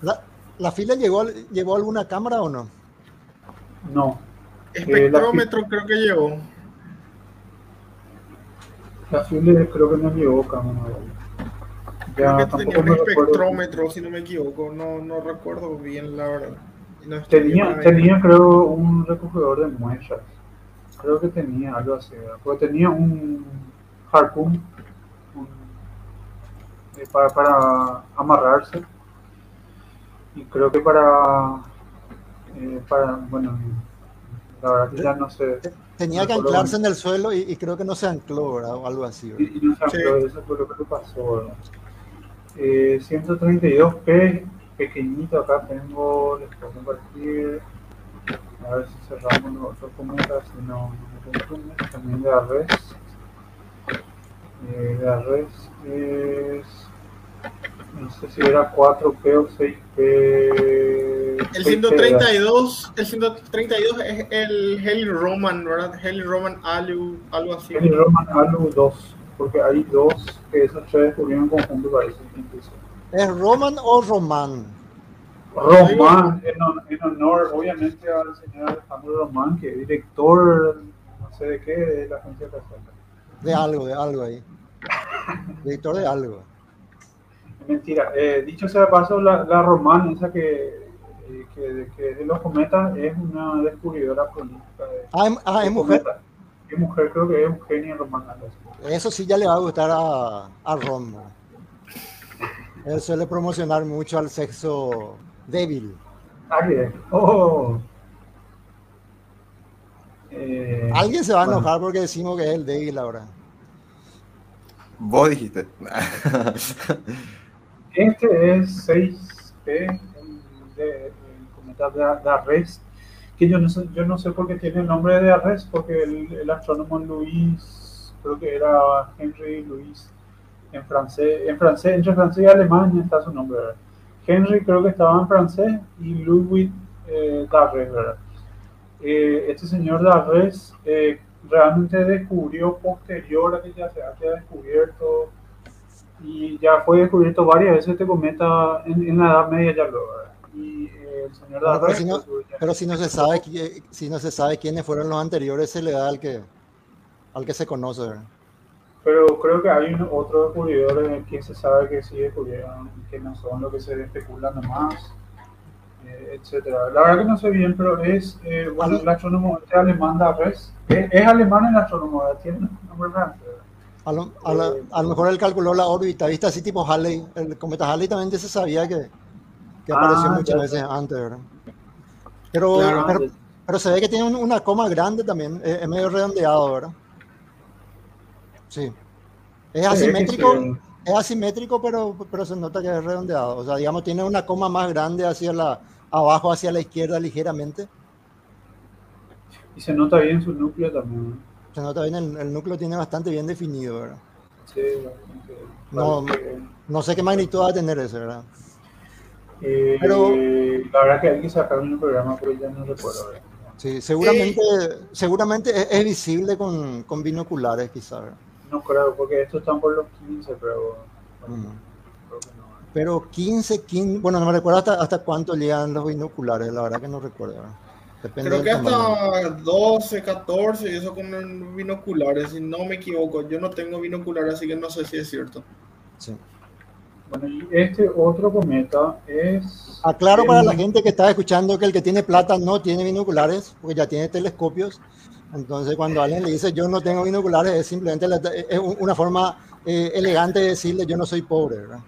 La, ¿La fila llegó, llegó alguna cámara o no? No. Espectrómetro eh, creo que llegó. La fila creo que no llegó cámara. Ya, creo que tenía un espectrómetro, si no me equivoco. No, no recuerdo bien la verdad. No tenía, tenía creo un recogedor de muestras. Creo que tenía algo así. Porque tenía un harpoon un, eh, para, para amarrarse y creo que para, eh, para bueno, la verdad que ya no sé. Tenía que anclarse en el suelo y, y, creo que no se ancló, ¿verdad? O algo así. ¿verdad? Y, y, no se ancló, sí. eso fue lo que pasó, ¿verdad? Eh, 132p, pequeñito, acá tengo, les puedo compartir. A ver si cerramos los otros cometas, si no, no me confunde. También de Arres. Eh, de Arres es no sé si era 4P o 6P. El 132, el 132 es el Heli Roman, ¿verdad? Heli Roman Alu, algo así. Heli Roman Alu 2, porque hay dos que esos tres descubrieron en conjunto, parece. ¿Es Roman o Román? Román, en, en, honor obviamente al señor Alejandro Román, que es director, no sé de qué, de la agencia Católica. De algo, de algo ahí. *laughs* director de algo. Mentira. Eh, dicho sea de paso, la, la Román, esa que, eh, que, que, de los cometas, es una descubridora política. De, ah, ah es mujer. Es mujer, creo que es Eugenia Román. Eso sí ya le va a gustar a, a Rom. Él suele promocionar mucho al sexo débil. Ah, bien. Oh. Eh, Alguien se va a enojar porque decimos que es el débil ahora. Vos dijiste. *laughs* Este es 6P, el de, cometa de, de Arres, que yo no, sé, yo no sé por qué tiene el nombre de Arres, porque el, el astrónomo Luis, creo que era Henry Luis, en francés, en francés, entre francés y alemán está su nombre, ¿verdad? Henry creo que estaba en francés y Ludwig eh, Darres, ¿verdad? Eh, este señor Darres eh, realmente descubrió posterior a que ya se haya descubierto y ya fue descubierto varias veces este cometa en, en la Edad Media ya lo y eh, el señor bueno, pero, si no, pero si no se sabe si no se sabe quiénes fueron los anteriores se le da al que al que se conoce ¿verdad? Creo que hay un, otros descubridores que se sabe que sí descubrieron que no son lo que se especula nomás eh, etcétera la verdad que no sé bien pero es eh, bueno el astrónomo este alemán Darres es, es alemán el astrónomo tiene un nombre francés a lo, a, la, a lo, mejor él calculó la órbita, ¿viste? Así tipo Halley. El cometa Halley también se sabía que, que apareció ah, muchas veces antes, ¿verdad? Pero, claro, pero, pero, se ve que tiene una coma grande también, es, es medio redondeado, ¿verdad? Sí. Es asimétrico, es asimétrico, pero, pero se nota que es redondeado. O sea, digamos, tiene una coma más grande hacia la, abajo, hacia la izquierda ligeramente. Y se nota bien su núcleo también se nota bien, el, el, núcleo tiene bastante bien definido, ¿verdad? Sí, no, no sé qué magnitud va a tener ese, ¿verdad? Eh, pero la verdad que hay que sacar un programa, pero ya no recuerdo. ¿verdad? Sí, seguramente, eh, seguramente es, es, visible con, con binoculares, quizás. No creo, porque estos están por los 15, pero Pero 15, 15, bueno, no me recuerdo hasta, hasta cuánto llegan los binoculares, la verdad que no recuerdo. Creo que hasta 12, 14, y eso con binoculares, si no me equivoco. Yo no tengo binoculares, así que no sé si es cierto. Sí. Bueno, y este otro cometa es... Aclaro para la gente que está escuchando que el que tiene plata no tiene binoculares, porque ya tiene telescopios. Entonces, cuando alguien le dice yo no tengo binoculares, es simplemente es una forma eh, elegante de decirle yo no soy pobre. ¿verdad?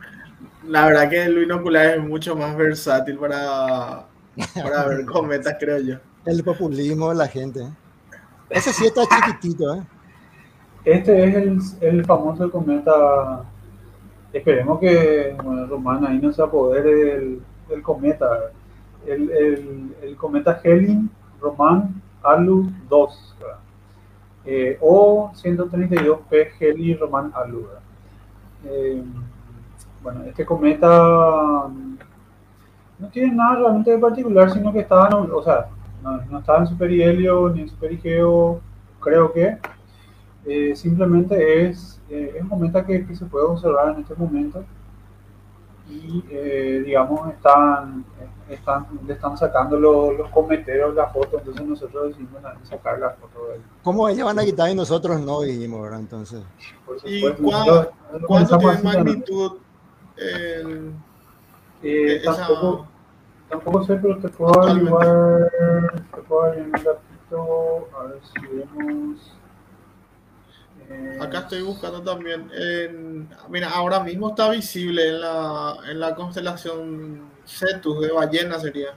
La verdad que el binocular es mucho más versátil para, *laughs* para ver cometas, creo yo. El populismo de la gente. Ese sí está chiquitito, ¿eh? Este es el, el famoso cometa. Esperemos que bueno, Román ahí no se apodere del, del cometa. El, el, el, cometa Helin Román Alu 2. Eh, o 132P Heli Román Alu. Eh, bueno, este cometa no tiene nada realmente de particular, sino que estaba, o sea, no, estaba en superhelio ni en superigeo, creo que. Eh, simplemente es, eh, es un cometa que, que, se puede observar en este momento y, eh, digamos, están, están, le están sacando los, los cometeros la foto, entonces nosotros decidimos sacar la foto de él. ¿Cómo ellos van a quitar y nosotros no dijimos, verdad? Entonces. ¿Y cuánto tiene magnitud? Eh, tampoco, tampoco, sé, pero te puedo ayudar, te puedo ayudar un ratito, a ver si vemos. Eh, Acá estoy buscando también. En, mira, ahora mismo está visible en la, en la constelación Cetus de ballena sería.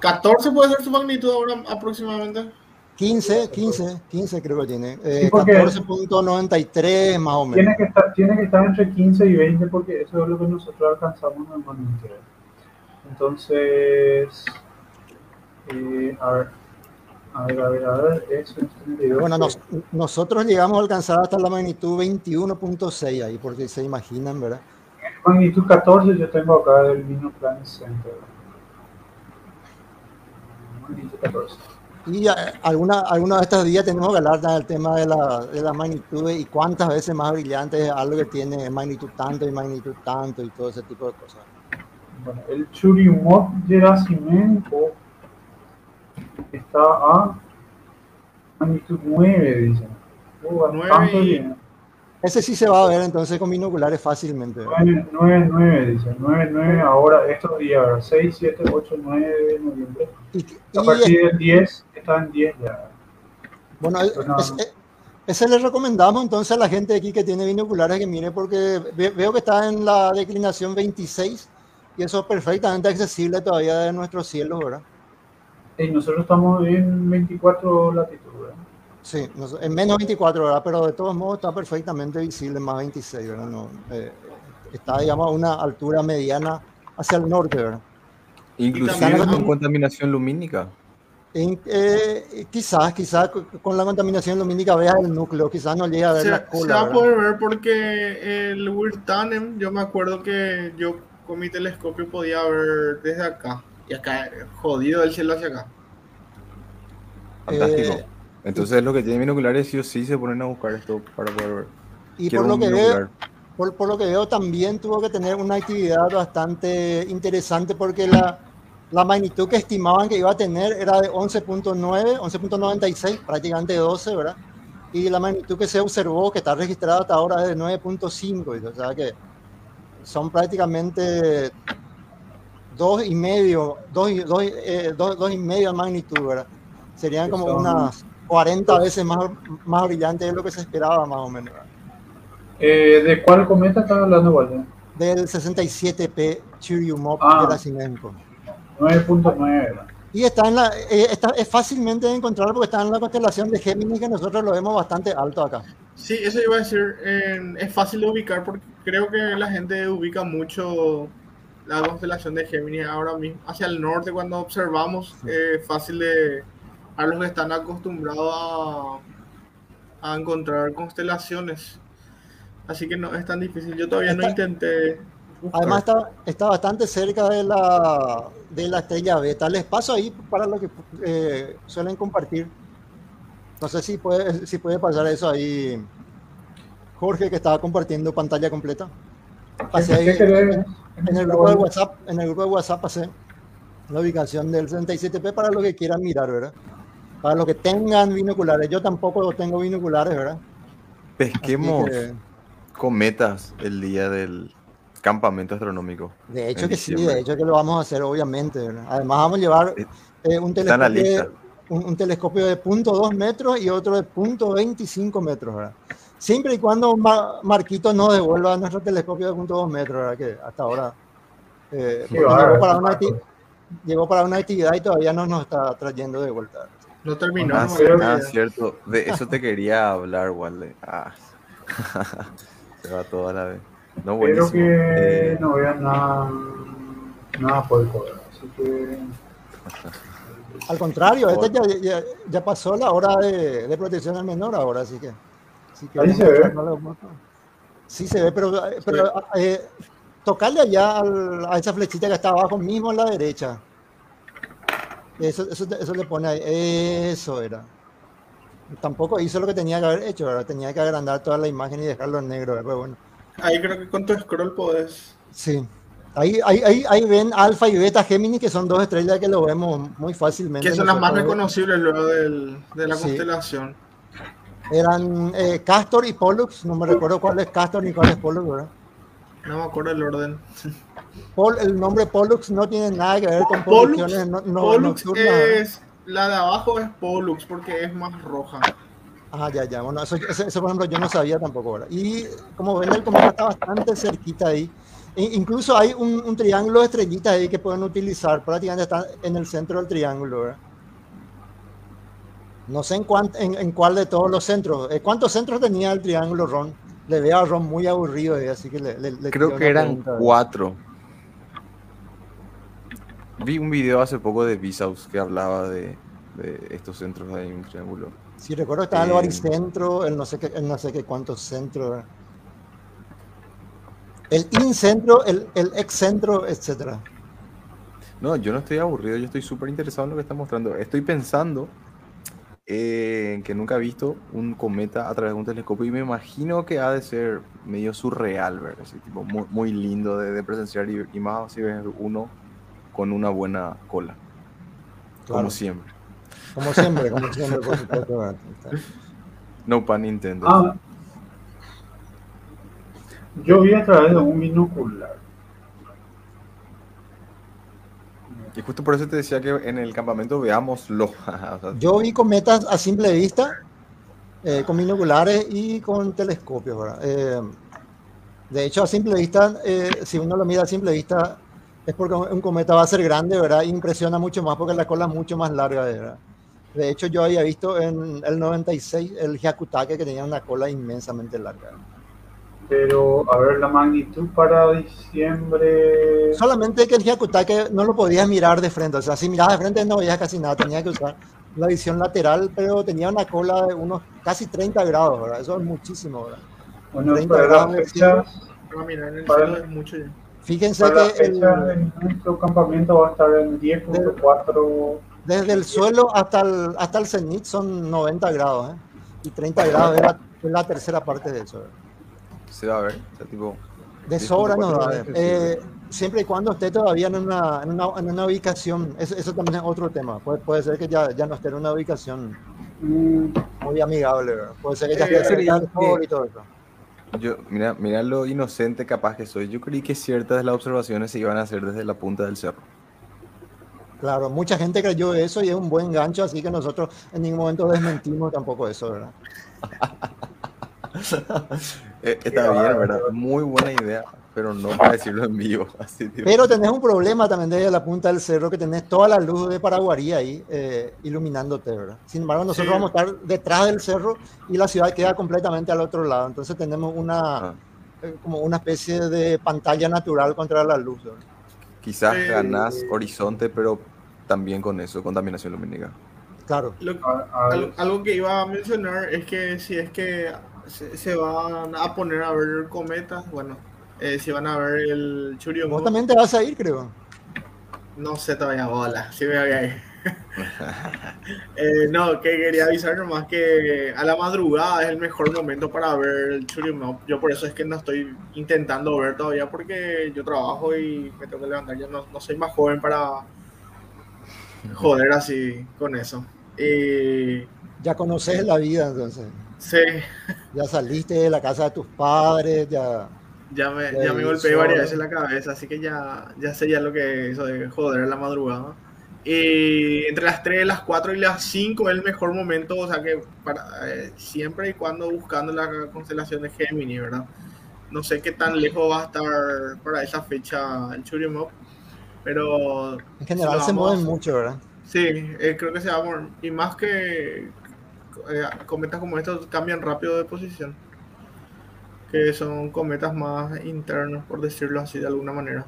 14 puede ser su magnitud ahora aproximadamente. 15, 15, 15 creo que tiene. Eh, 14.93 más o menos. Tiene que, estar, tiene que estar entre 15 y 20 porque eso es lo que nosotros alcanzamos normalmente. Entonces, eh, a ver. A ver, a ver, a ver, eso es Bueno, nos, nosotros llegamos a alcanzar hasta la magnitud 21.6 ahí, porque se imaginan, ¿verdad? Magnitud 14 yo tengo acá del Vino Planet Center. Magnitud 14. Y alguna, alguna de estos días tenemos que hablar del tema de la, de la magnitud y cuántas veces más brillante es algo que tiene magnitud tanto y magnitud tanto y todo ese tipo de cosas. Bueno, el Churyumov Gerasimenko está a magnitud 9, dicen. Uh, 9 ese sí se va a ver entonces con binoculares fácilmente. 9, 9, 9 dice. 9, 9 ahora, estos días, 6, 7, 8, 9 de noviembre. Y, a partir del 10, está en 10 ya. Bueno, es, ese le recomendamos entonces a la gente aquí que tiene binoculares que mire porque veo que está en la declinación 26 y eso es perfectamente accesible todavía de nuestros cielos, ¿verdad? Y nosotros estamos en 24 latitudes, ¿verdad? Sí, en menos 24 horas, pero de todos modos está perfectamente visible en más 26, ¿verdad? No, eh, está, digamos, a una altura mediana hacia el norte, ¿verdad? Inclusive con contaminación lumínica. Eh, quizás, quizás con la contaminación lumínica vea el núcleo, quizás no llega a ver la cola. Se va a poder ver porque el Wirtanen, yo me acuerdo que yo con mi telescopio podía ver desde acá y acá, jodido el cielo hacia acá. Fantástico. Eh, entonces, lo que tiene binoculares sí o sí se ponen a buscar esto para poder ver. Y por lo, que veo, por, lo que veo, también tuvo que tener una actividad bastante interesante porque la, la magnitud que estimaban que iba a tener era de 11.9, 11.96, prácticamente 12, ¿verdad? Y la magnitud que se observó, que está registrada hasta ahora, es de 9.5, o sea que son prácticamente dos y medio, dos, dos, eh, dos, dos y medio magnitud, ¿verdad? Serían como unas 40 veces más, más brillante de lo que se esperaba, más o menos. Eh, ¿De cuál cometa están hablando, Walter? Del 67P Churyumov ah, de 9.9. Y está en la, eh, está, es fácilmente de encontrar porque está en la constelación de Géminis que nosotros lo vemos bastante alto acá. Sí, eso iba a decir, es fácil de ubicar porque creo que la gente ubica mucho la constelación de Géminis ahora mismo hacia el norte cuando observamos, es fácil de, a los que están acostumbrados a, a encontrar constelaciones. Así que no es tan difícil. Yo todavía no intenté. Además está, está, bastante cerca de la, de la estrella beta. Les paso ahí para lo que eh, suelen compartir. No sé si puede, si puede pasar eso ahí. Jorge que estaba compartiendo pantalla completa. Pasé ahí, en, el grupo de WhatsApp, en el grupo de WhatsApp pasé la ubicación del 67P para los que quieran mirar, ¿verdad? Para los que tengan binoculares. Yo tampoco tengo binoculares, ¿verdad? Pesquemos cometas el día del campamento astronómico. De hecho que sí, de hecho que lo vamos a hacer, obviamente. Además vamos a llevar eh, eh, un, telescopio, un, telescopio de .2 metros y otro de .25 metros, ¿verdad? Siempre y cuando Marquito nos devuelva nuestro telescopio de .2 metros, ¿verdad? Que hasta ahora eh, llegó, para una llegó, para una actividad y todavía no nos está trayendo de vuelta. No terminó. Ah, ah cierto. De eso te quería hablar, Walde. Ah. *laughs* Se va toda la vez. No, Espero que eh, no vean nada, nada por el poder. Así que... Al contrario, este ya, ya, ya, pasó la hora de, de, protección al menor ahora, así que... Así que Ahí se ve. Sí se ve, pero, pero eh, tocarle allá al, a esa flechita que está abajo mismo a la derecha. Eso, eso, eso le pone ahí. Eso era. Tampoco hizo lo que tenía que haber hecho, ¿verdad? Tenía que agrandar toda la imagen y dejarlo en negro, Pero bueno. Ahí creo que con tu scroll podés. Sí. Ahí, ahí, ahí, ahí, ven Alfa y Beta Gemini, que son dos estrellas que lo vemos muy fácilmente. Que son las más reconocibles luego del, de la constelación. Eran eh, Castor y Pollux, no me recuerdo cuál es Castor ni cuál es Pollux, ¿verdad? No me acuerdo el orden. el nombre Pollux no tiene nada que ver con Pollux, no, Pollux es, la de abajo es Pollux porque es más roja. Ah, ya, ya. Bueno, eso, eso, por ejemplo yo no sabía tampoco. ¿verdad? Y como ven, el cometa está bastante cerquita ahí. E incluso hay un, un, triángulo de estrellitas ahí que pueden utilizar. Prácticamente está en el centro del triángulo. ¿verdad? No sé en, en, en, cuál de todos los centros. Eh, ¿Cuántos centros tenía el triángulo, Ron? Le veo a Ron muy aburrido, eh, así que le, le, Creo que eran cuatro. Vi un video hace poco de Visaus que hablaba de, de estos centros de un triángulo. Sí, recuerdo que estaba el baricentro, el no sé qué, el no sé qué cuántos centros. El incentro, el, el excentro, etcétera. No, yo no estoy aburrido, yo estoy súper interesado en lo que está mostrando. Estoy pensando en que nunca he visto un cometa a través de un telescopio y me imagino que ha de ser medio surreal, ¿verdad? Así, tipo, muy, muy lindo de, presenciar y, y, más si ves uno con una buena cola. Como siempre. Como siempre, como *laughs* siempre, por supuesto. No pan Nintendo. Ah, yo vi a través de un binocular. Y justo por eso te decía que en el campamento veámoslo. *laughs* yo vi cometas a simple vista, eh, con binoculares y con telescopios. Eh, de hecho, a simple vista, eh, si uno lo mira a simple vista, es porque un cometa va a ser grande, ¿verdad? Impresiona mucho más porque la cola es mucho más larga, ¿verdad? De hecho, yo había visto en el 96 el Hyakutake que tenía una cola inmensamente larga. Pero, a ver, la magnitud para diciembre. Solamente que el Hyakutake no lo podías mirar de frente. O sea, si mirabas de frente no veías casi nada. Tenía que usar la visión lateral, pero tenía una cola de unos casi 30 grados, ¿verdad? Eso es muchísimo, ¿verdad? Bueno, 30 para grados fecha, para, mucho Fíjense que el, nuestro campamento va a estar en 10.4 desde el suelo hasta el, hasta el cenit son 90 grados, ¿eh? Y 30 grados es la, tercera parte de eso. Se va a ver, o sea, tipo... De sobra no va a ver. Eh, siempre y cuando esté todavía en una, en una, en una ubicación, eso, eso, también es otro tema. Puede, puede ser que ya, ya no esté en una ubicación muy amigable, ¿verdad? Puede ser que ya esté cerca del y todo eso. Yo, mira, mira lo inocente capaz que soy. Yo creí que ciertas de las observaciones se iban a hacer desde la punta del cerro. Claro, mucha gente creyó eso y es un buen gancho, así que nosotros en ningún momento desmentimos tampoco eso, ¿verdad? *laughs* Eh, está bien, ¿verdad? Muy buena idea, pero no para decirlo en vivo. *laughs* pero tenés un problema también desde la punta del cerro, que tenés toda la luz de Paraguarí ahí eh, iluminándote, ¿verdad? Sin embargo, nosotros vamos a estar detrás del cerro y la ciudad queda completamente al otro lado. Entonces tenemos una, ah. eh, como una especie de pantalla natural contra la luz. ¿verdad? Quizás ganas horizonte, pero también con eso, contaminación lumínica. Claro. algo, que iba a mencionar es que si es que se, van a poner a ver cometas, bueno, eh, si van a ver el Churyumov. Vos también te vas a ir, creo. No sé todavía, hola, sí me voy a ir. *laughs* Eh, no, que quería avisar nomás que a la madrugada es el mejor momento para ver el Churimop. Yo por eso es que no estoy intentando ver todavía porque yo trabajo y me tengo que levantar. Yo no, no soy más joven para joder así con eso. Y... Ya conoces la vida entonces. Sí. Ya saliste de la casa de tus padres, ya... Ya me, ya me golpeé varias veces la cabeza, así que ya, ya sé ya lo que es eso de joder a la madrugada. Y entre las 3, las 4 y las 5 es el mejor momento, o sea que para, eh, siempre y cuando buscando la constelación de Gemini, ¿verdad? No sé qué tan lejos va a estar para esa fecha el Churyumov, pero... En general se mueven mucho, ¿verdad? Sí, eh, creo que se va a mover. Y más que eh, cometas como estos cambian rápido de posición. Que son cometas más internos, por decirlo así de alguna manera.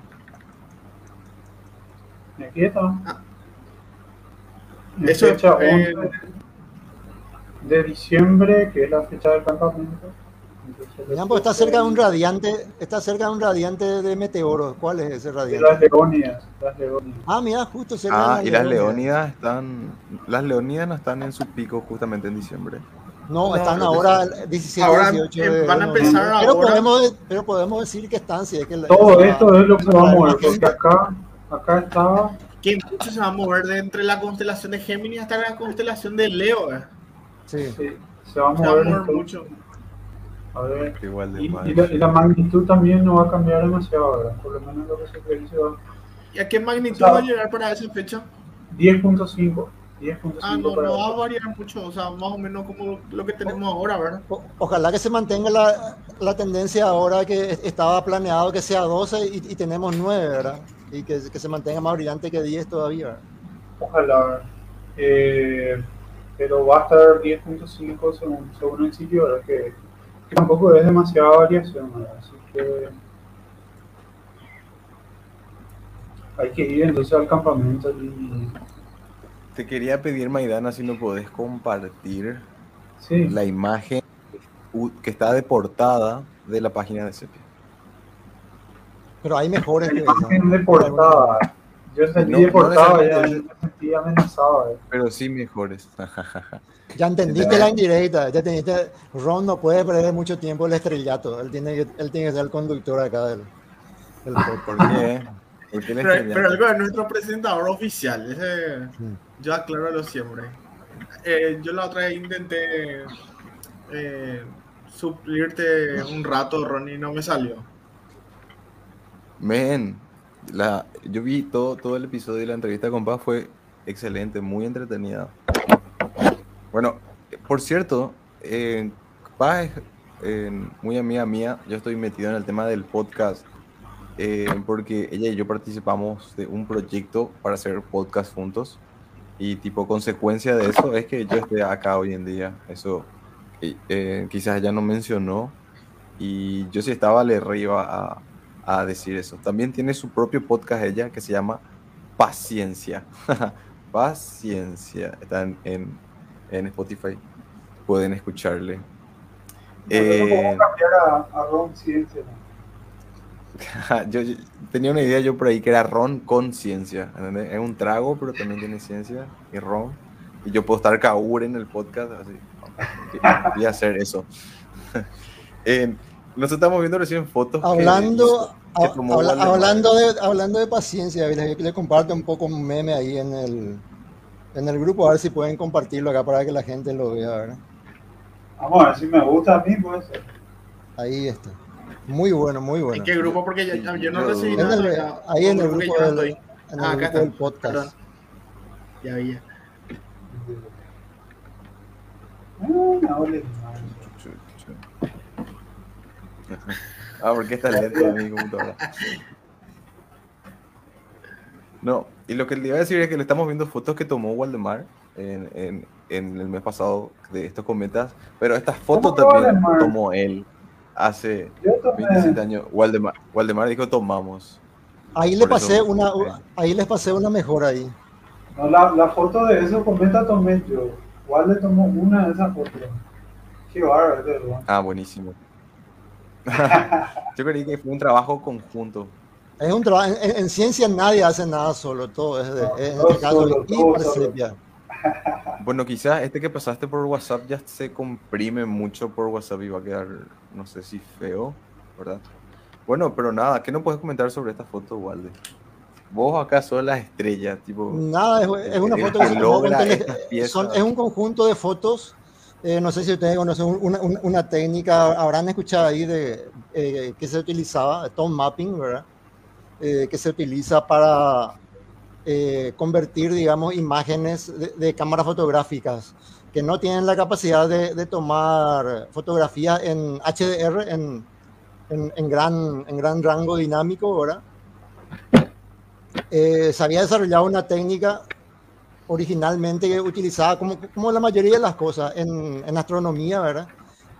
Aquí está. Ah. Eso, fecha 11 de diciembre, que es la fecha del campamento. Mirá, pues está cerca de un radiante, está cerca de un radiante de meteoros. ¿Cuál es ese radiante? Las Leónidas, las Leónidas. Ah, mira, justo cerca Ah, y las leónidas están. Las leónidas no están en su pico justamente en diciembre. No, No, están ahora 17, Ahora 18 em- de van a empezar pero ahora. podemos, pero podemos decir que están, si es que la- Todo esto es lo que se va a mover, porque acá, acá estaba que mucho se va a mover de entre la constelación de Géminis hasta la constelación de Leo. eh. Sí. Sí, se va a Se va a mover, mucho. A ver. Igual de Y, la, y la magnitud también no va a cambiar demasiado, ¿verdad? Por lo menos lo que se va ¿Y a qué magnitud O sea, va a llegar para esa fecha? 10.5. 10.5 Ah, no, para no va a variar mucho, o sea, más o menos como lo que tenemos ahora, ¿verdad? O- ojalá que se mantenga la, la tendencia ahora que estaba planeado que sea 12 y, y tenemos 9, ¿verdad? Y que, que se mantenga más brillante que 10 todavía. ¿verdad? Ojalá. Eh, pero va a estar 10.5 según, según el sitio, ¿verdad? Que tampoco es demasiada variación, ¿verdad? Así que hay que ir entonces al campamento y Te quería pedir, Maidana, si no podés compartir sí, la imagen que está de portada de la página de Sepia. Pero hay mejores la imagen de portada. Yo sentí No, no ya me sentí amenazado. ¿eh? Pero sí mejores. Ya entendiste la indirecta, ya entendiste. Ron no puede perder mucho tiempo el estrellato. Él tiene que, él tiene que ser el conductor acá del, del podcast. ¿Por qué? ¿Por qué le Pero, pero algo de nuestro presentador oficial, ese, Mm. yo aclaro siempre. Eh, yo la otra vez intenté eh, suplirte un rato, Ronnie, y no me salió. Men, la, yo vi todo, todo el episodio de la entrevista con Paz, fue excelente, muy entretenida. Bueno, por cierto, eh, Paz es eh, muy amiga mía, yo estoy metido en el tema del podcast, eh, porque ella y yo participamos de un proyecto para hacer podcast juntos, y tipo consecuencia de eso es que yo esté acá hoy en día, eso eh, quizás ella no mencionó, y yo sí estaba le iba a, a decir eso. También tiene su propio podcast ella que se llama Paciencia. *laughs* Paciencia. Está en, en, Spotify. Pueden escucharle. Eh, podemos cambiar a, a Ron Ciencia. ¿no? *laughs* yo, yo tenía una idea yo por ahí que era ron con ciencia. ¿entendés? Es un trago, pero también tiene ciencia y ron. Y yo puedo estar kaur en el podcast, así. *laughs* Voy a hacer eso. Eh, nos estamos viendo recién fotos. Hablando, que tomó habla- hablando, de, hablando de paciencia, le, le comparto un poco un meme ahí en el, en el grupo, a ver si pueden compartirlo acá para que la gente lo vea. ¿verdad? Vamos a ver si me gusta a mí, puede ser. Ahí está. Muy bueno, muy bueno. ¿En qué grupo? Porque yo, yo no recibí En nada. el- ahí en el grupo yo del, estoy. en el Ah, grupo del podcast. Perdón. Ya. Ah, no, chu. Ah, porque está lento mi computadora. No, y lo que le iba a decir es que le estamos viendo fotos que tomó Waldemar en, en- en el mes pasado de estos cometas, pero estas fotos ¿Cómo que también Waldemar? tomó él hace Yo tomé. 27 años. Waldemar, Waldemar dijo tomamos. Ahí le eso- pasé una, ahí les pasé una mejor ahí. No, la, la foto de eso cometa tomé yo. Le tomó una de esas fotos. Qué bárbaro. Ah, buenísimo. Yo creí que fue un trabajo conjunto. Es un trabajo, en, ciencia nadie hace nada solo, todo es de, en este caso hiper Bueno, quizás este que pasaste por WhatsApp ya se comprime mucho por WhatsApp y va a quedar, no sé si feo, ¿verdad? Bueno, pero nada, ¿qué no puedes comentar sobre esta foto, Walde? Vos acá son las estrellas, tipo. Nada, es, una foto que, logra son, es un conjunto de fotos. Eh, no sé si ustedes conocen una, una, técnica, habrán escuchado ahí de eh, que se utilizaba, tone mapping, ¿verdad? Eh, que se utiliza para eh, convertir, digamos, imágenes de, cámaras fotográficas que no tienen la capacidad de, tomar fotografías en HDR, en, en, gran, en gran rango dinámico, ¿verdad? Eh, se había desarrollado una técnica originalmente utilizada como, como la mayoría de las cosas en, en astronomía, ¿verdad?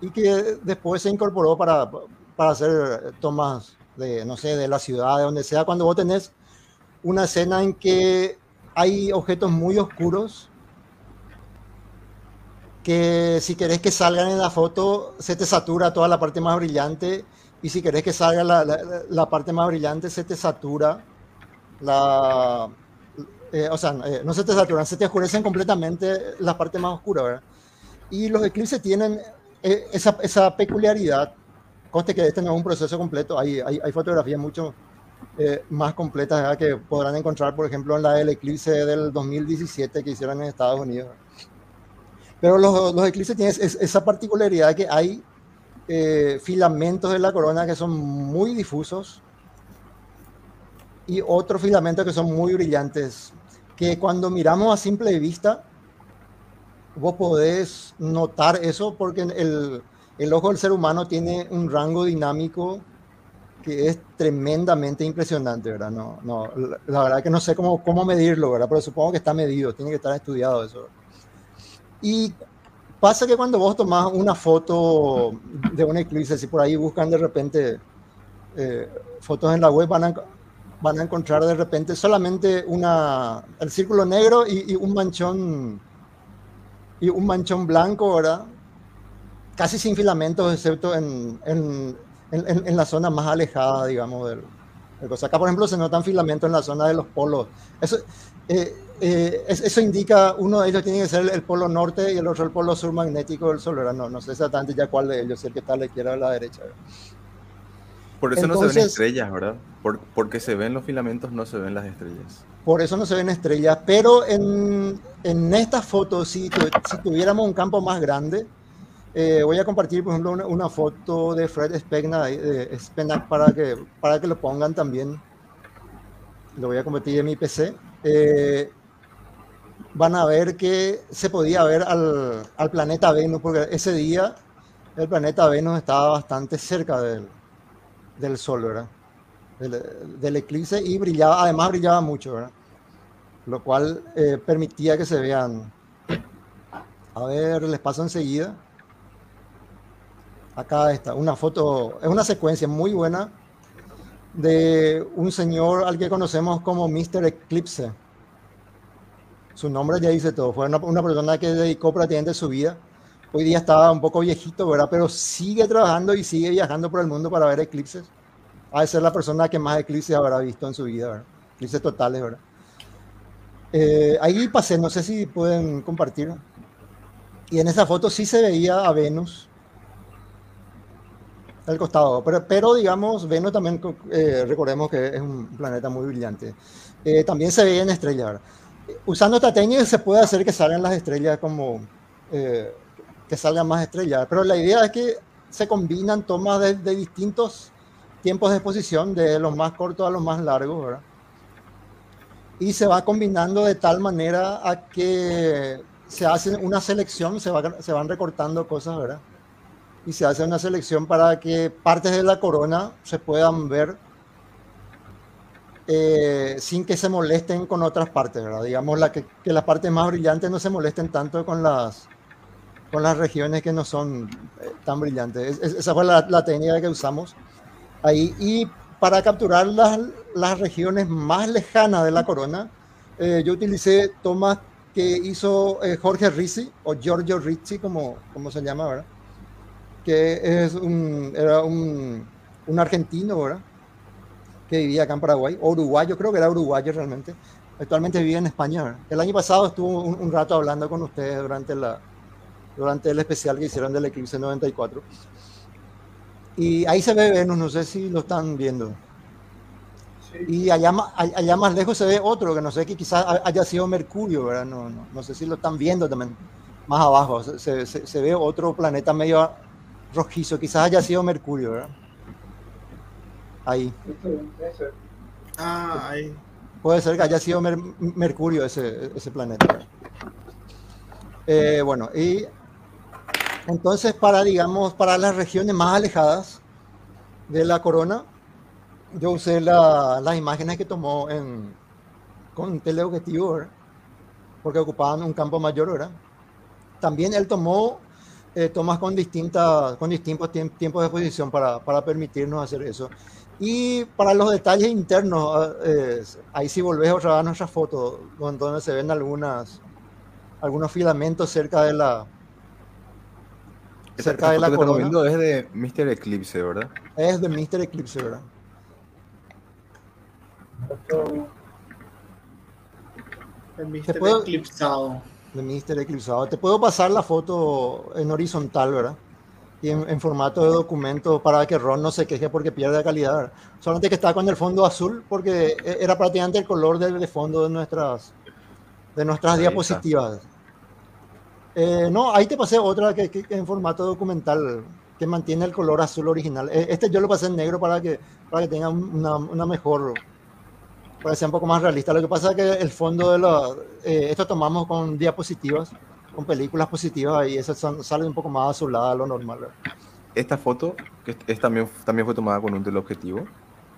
Y que después se incorporó para, para hacer tomas de, no sé, de la ciudad, de donde sea, cuando vos tenés una escena en que hay objetos muy oscuros que si querés que salgan en la foto se te satura toda la parte más brillante y si querés que salga la, la, parte más brillante se te satura la... Eh, o sea, eh, no se te saturan, se te oscurecen completamente la parte más oscura, ¿verdad? Y los eclipses tienen eh, esa, esa peculiaridad Conste que este no es un proceso completo, hay, hay, hay fotografías mucho eh, más completas que podrán encontrar, por ejemplo, en la del eclipse del 2017 que hicieron en Estados Unidos. Pero los, los eclipses tienen esa particularidad que hay eh, filamentos de la corona que son muy difusos y otros filamentos que son muy brillantes, que cuando miramos a simple vista, vos podés notar eso porque el, el ojo del ser humano tiene un rango dinámico que es tremendamente impresionante, ¿verdad? No, no, la, verdad que no sé cómo, cómo medirlo, ¿verdad? Pero supongo que está medido, tiene que estar estudiado eso. Y pasa que cuando vos tomás una foto de un eclipse, si por ahí buscan de repente eh, fotos en la web, van a, van a encontrar de repente solamente una, el círculo negro y, y un manchón y un manchón blanco, ¿verdad? casi sin filamentos, excepto en, en, en, la zona más alejada, digamos, del, Acá, por ejemplo, se notan filamentos en la zona de los polos. Eso, eh, eh, eso indica, uno de ellos tiene que ser el, polo norte y el otro el polo sur magnético del Sol. No, no sé exactamente ya cuál de ellos, el que está a la izquierda o a la derecha. Por eso no se ven estrellas, ¿verdad? porque se ven los filamentos, no se ven las estrellas. Por eso no se ven estrellas, pero en, en esta foto, si, si tuviéramos un campo más grande, eh, voy a compartir, por ejemplo, una, foto de Fred Spegnac, de para, que, para que lo pongan también. Lo voy a compartir en mi PC. Eh, van a ver que se podía ver al, al, planeta Venus, porque ese día el planeta Venus estaba bastante cerca del, del Sol, ¿verdad? Del, eclipse y brillaba, además brillaba mucho, ¿verdad? Lo cual eh, permitía que se vean. A ver, les paso enseguida. Acá está, una foto, es una secuencia muy buena de un señor al que conocemos como Mr. Eclipse. Su nombre ya dice todo, fue una, una persona que dedicó prácticamente su vida. Hoy día estaba un poco viejito, ¿verdad? Pero sigue trabajando y sigue viajando por el mundo para ver eclipses. Ha de ser la persona que más eclipses habrá visto en su vida, ¿verdad? Eclipses totales, ¿verdad? Eh, ahí pasé, no sé si pueden compartir. Y en esa foto sí se veía a Venus al costado. Pero, pero digamos, Venus también, eh, recordemos que es un planeta muy brillante. Eh, también se ve en estrellas. Usando esta técnica se puede hacer que salgan las estrellas como eh, que salgan más estrellas. Pero la idea es que se combinan tomas de, de, distintos tiempos de exposición, de los más cortos a los más largos, ¿verdad? Y se va combinando de tal manera a que se hace una selección, se, va, se van recortando cosas, ¿verdad? y se hace una selección para que partes de la corona se puedan ver eh, sin que se molesten con otras partes, ¿verdad? Digamos la que, que, las partes más brillantes no se molesten tanto con las, con las regiones que no son eh, tan brillantes. esa fue la, la, técnica que usamos ahí. Y para capturar las, las regiones más lejanas de la corona, eh, yo utilicé tomas que hizo Jorge Rizzi, o Giorgio Rizzi, como, como se llama, ¿verdad? que es un, era un, un argentino, ¿verdad? que vivía acá en Paraguay, o uruguayo, creo que era uruguayo realmente. Actualmente vive en España. El año pasado estuvo un, rato hablando con ustedes durante, la, durante el especial que hicieron del Eclipse 94. Y ahí se ve Venus, no sé si lo están viendo. Y allá, allá más lejos se ve otro, que no sé, que quizás haya sido Mercurio, ¿verdad? No, no, no sé si lo están viendo también. Más abajo se, se, se ve otro planeta medio rojizo, quizás haya sido Mercurio, ¿verdad? Ahí. Ah, ahí. Puede ser que haya sido Mercurio ese, ese planeta. Eh, bueno, y entonces para, digamos, para las regiones más alejadas de la corona, yo usé las imágenes que tomó en, con teleobjetivo, porque ocupaban un campo mayor, ¿verdad? También él tomó eh, tomas con, distintas, con distintos tiempos de exposición para, para, permitirnos hacer eso. Y para los detalles internos, ah, ahí sí volvés otra vez a nuestra foto, donde se ven algunas, algunos filamentos cerca de la, cerca de la corona. viendo es de Mr. Eclipse, ¿verdad? Es de Mr. Eclipse, ¿verdad? El Mr. Puedo, Eclipsado. De Mr. Eclipsado. Te puedo pasar la foto en horizontal, ¿verdad? Y en, formato de documento para que Ron no se queje porque pierde calidad. Solamente que está con el fondo azul porque e, era prácticamente el color de, fondo de nuestras, de nuestras diapositivas. Eh, no, ahí te pasé otra que, en formato documental que mantiene el color azul original. E, este yo lo pasé en negro para que, para que tenga una, una mejor, para que sea un poco más realista. Lo que pasa es que el fondo de la, eh, esto tomamos con diapositivas, con películas positivas y eso sale un poco más azulada de lo normal. ¿Esta foto que es, también, también fue tomada con un teleobjetivo?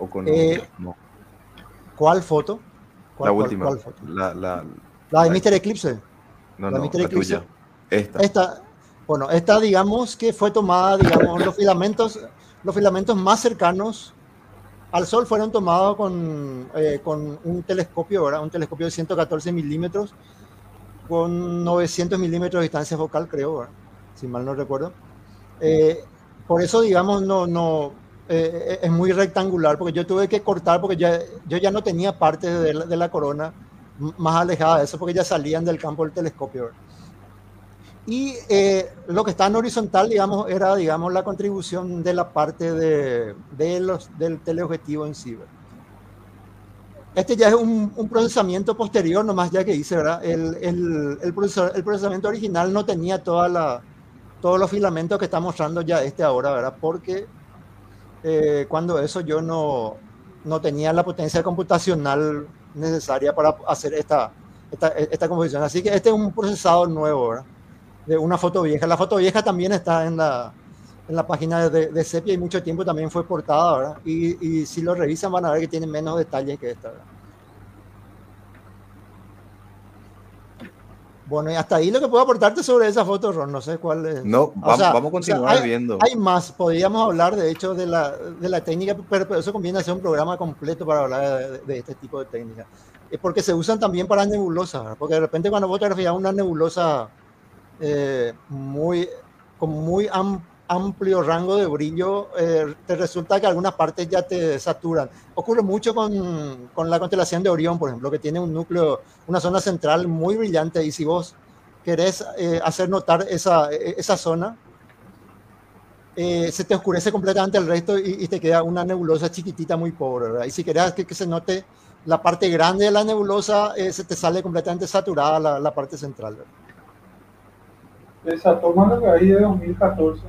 ¿O con eh, ¿Cuál foto? la última. La, la, la, de Mr. Eclipse. No, no, la tuya. Esta. bueno, esta digamos que fue tomada, digamos, los filamentos, los filamentos más cercanos al Sol fueron tomados con, eh, con un telescopio, ¿verdad? Un telescopio de 114 milímetros con 900 milímetros de distancia focal, creo, si mal no recuerdo. Eh, por eso, digamos, no, no, eh, es muy rectangular, porque yo tuve que cortar, porque ya, yo ya no tenía parte de la, de la corona más alejada de eso, porque ya salían del campo del telescopio. ¿verdad? Y eh, lo que está en horizontal, digamos, era, digamos, la contribución de la parte de, de los, del teleobjetivo en sí. Este ya es un, un, procesamiento posterior, nomás ya que hice, ¿verdad? El, el, el, el procesamiento original no tenía toda la, todos los filamentos que está mostrando ya este ahora, ¿verdad? Porque eh, cuando eso yo no, no tenía la potencia computacional necesaria para hacer esta, esta, esta composición. Así que este es un procesador nuevo, ¿verdad? De una foto vieja. La foto vieja también está en la, en la página de, de Sepia y mucho tiempo también fue portada, ¿verdad? Y, y, si lo revisan van a ver que tiene menos detalles que esta, ¿verdad? Bueno, y hasta ahí lo que puedo aportarte sobre esa foto, Ron, no sé cuál es. No, vamos, vamos a continuar viendo. Hay más, podríamos hablar de hecho de la, de la técnica, pero, eso conviene hacer un programa completo para hablar de, este tipo de técnicas. Es porque se usan también para nebulosas, porque de repente cuando te una nebulosa eh, muy, con muy amplio rango de brillo, eh, te resulta que algunas partes ya te saturan. Ocurre mucho con, con, la constelación de Orión, por ejemplo, que tiene un núcleo, una zona central muy brillante y si vos querés eh, hacer notar esa, esa zona, se te oscurece completamente el resto y, te queda una nebulosa chiquitita muy pobre. Y si querés que, que, se note la parte grande de la nebulosa, se te sale completamente saturada la, la parte central. ¿verdad? Esa toma la ahí de 2014.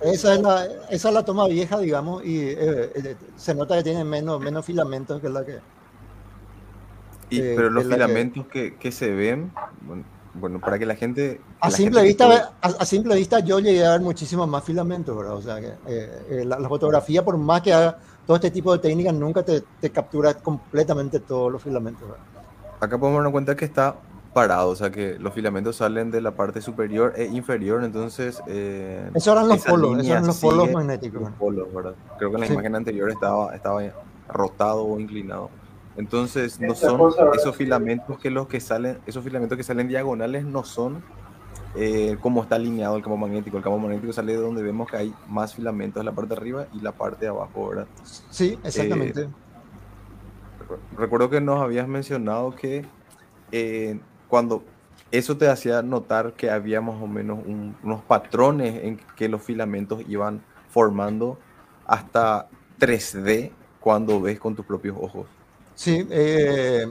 Esa es la, esa es la toma vieja, digamos, y eh, eh, se nota que tiene menos, menos filamentos que la que... Y, eh, pero los filamentos que, que, se ven, bueno, para que la gente... a, simple vista, a, simple vista yo llegué a ver muchísimos más filamentos, ¿verdad? O sea, que la, fotografía, por más que haga todo este tipo de técnicas, nunca te, te captura completamente todos los filamentos. Acá podemos darnos cuenta que está parado, o sea que los filamentos salen de la parte superior e inferior, entonces... Eh, esos eran los polos, esos eran los polos magnéticos. Los polos, ¿verdad? Creo que en la imagen anterior estaba, estaba rotado o inclinado. Entonces no son esos filamentos que los que salen, esos filamentos que salen diagonales no son eh, como está alineado el campo magnético. El campo magnético sale de donde vemos que hay más filamentos en la parte de arriba y la parte de abajo, ¿verdad? Sí, exactamente. Eh, recuerdo que nos habías mencionado que eh, cuando eso te hacía notar que había más o menos unos patrones en que los filamentos iban formando hasta 3D cuando ves con tus propios ojos. Sí, eh,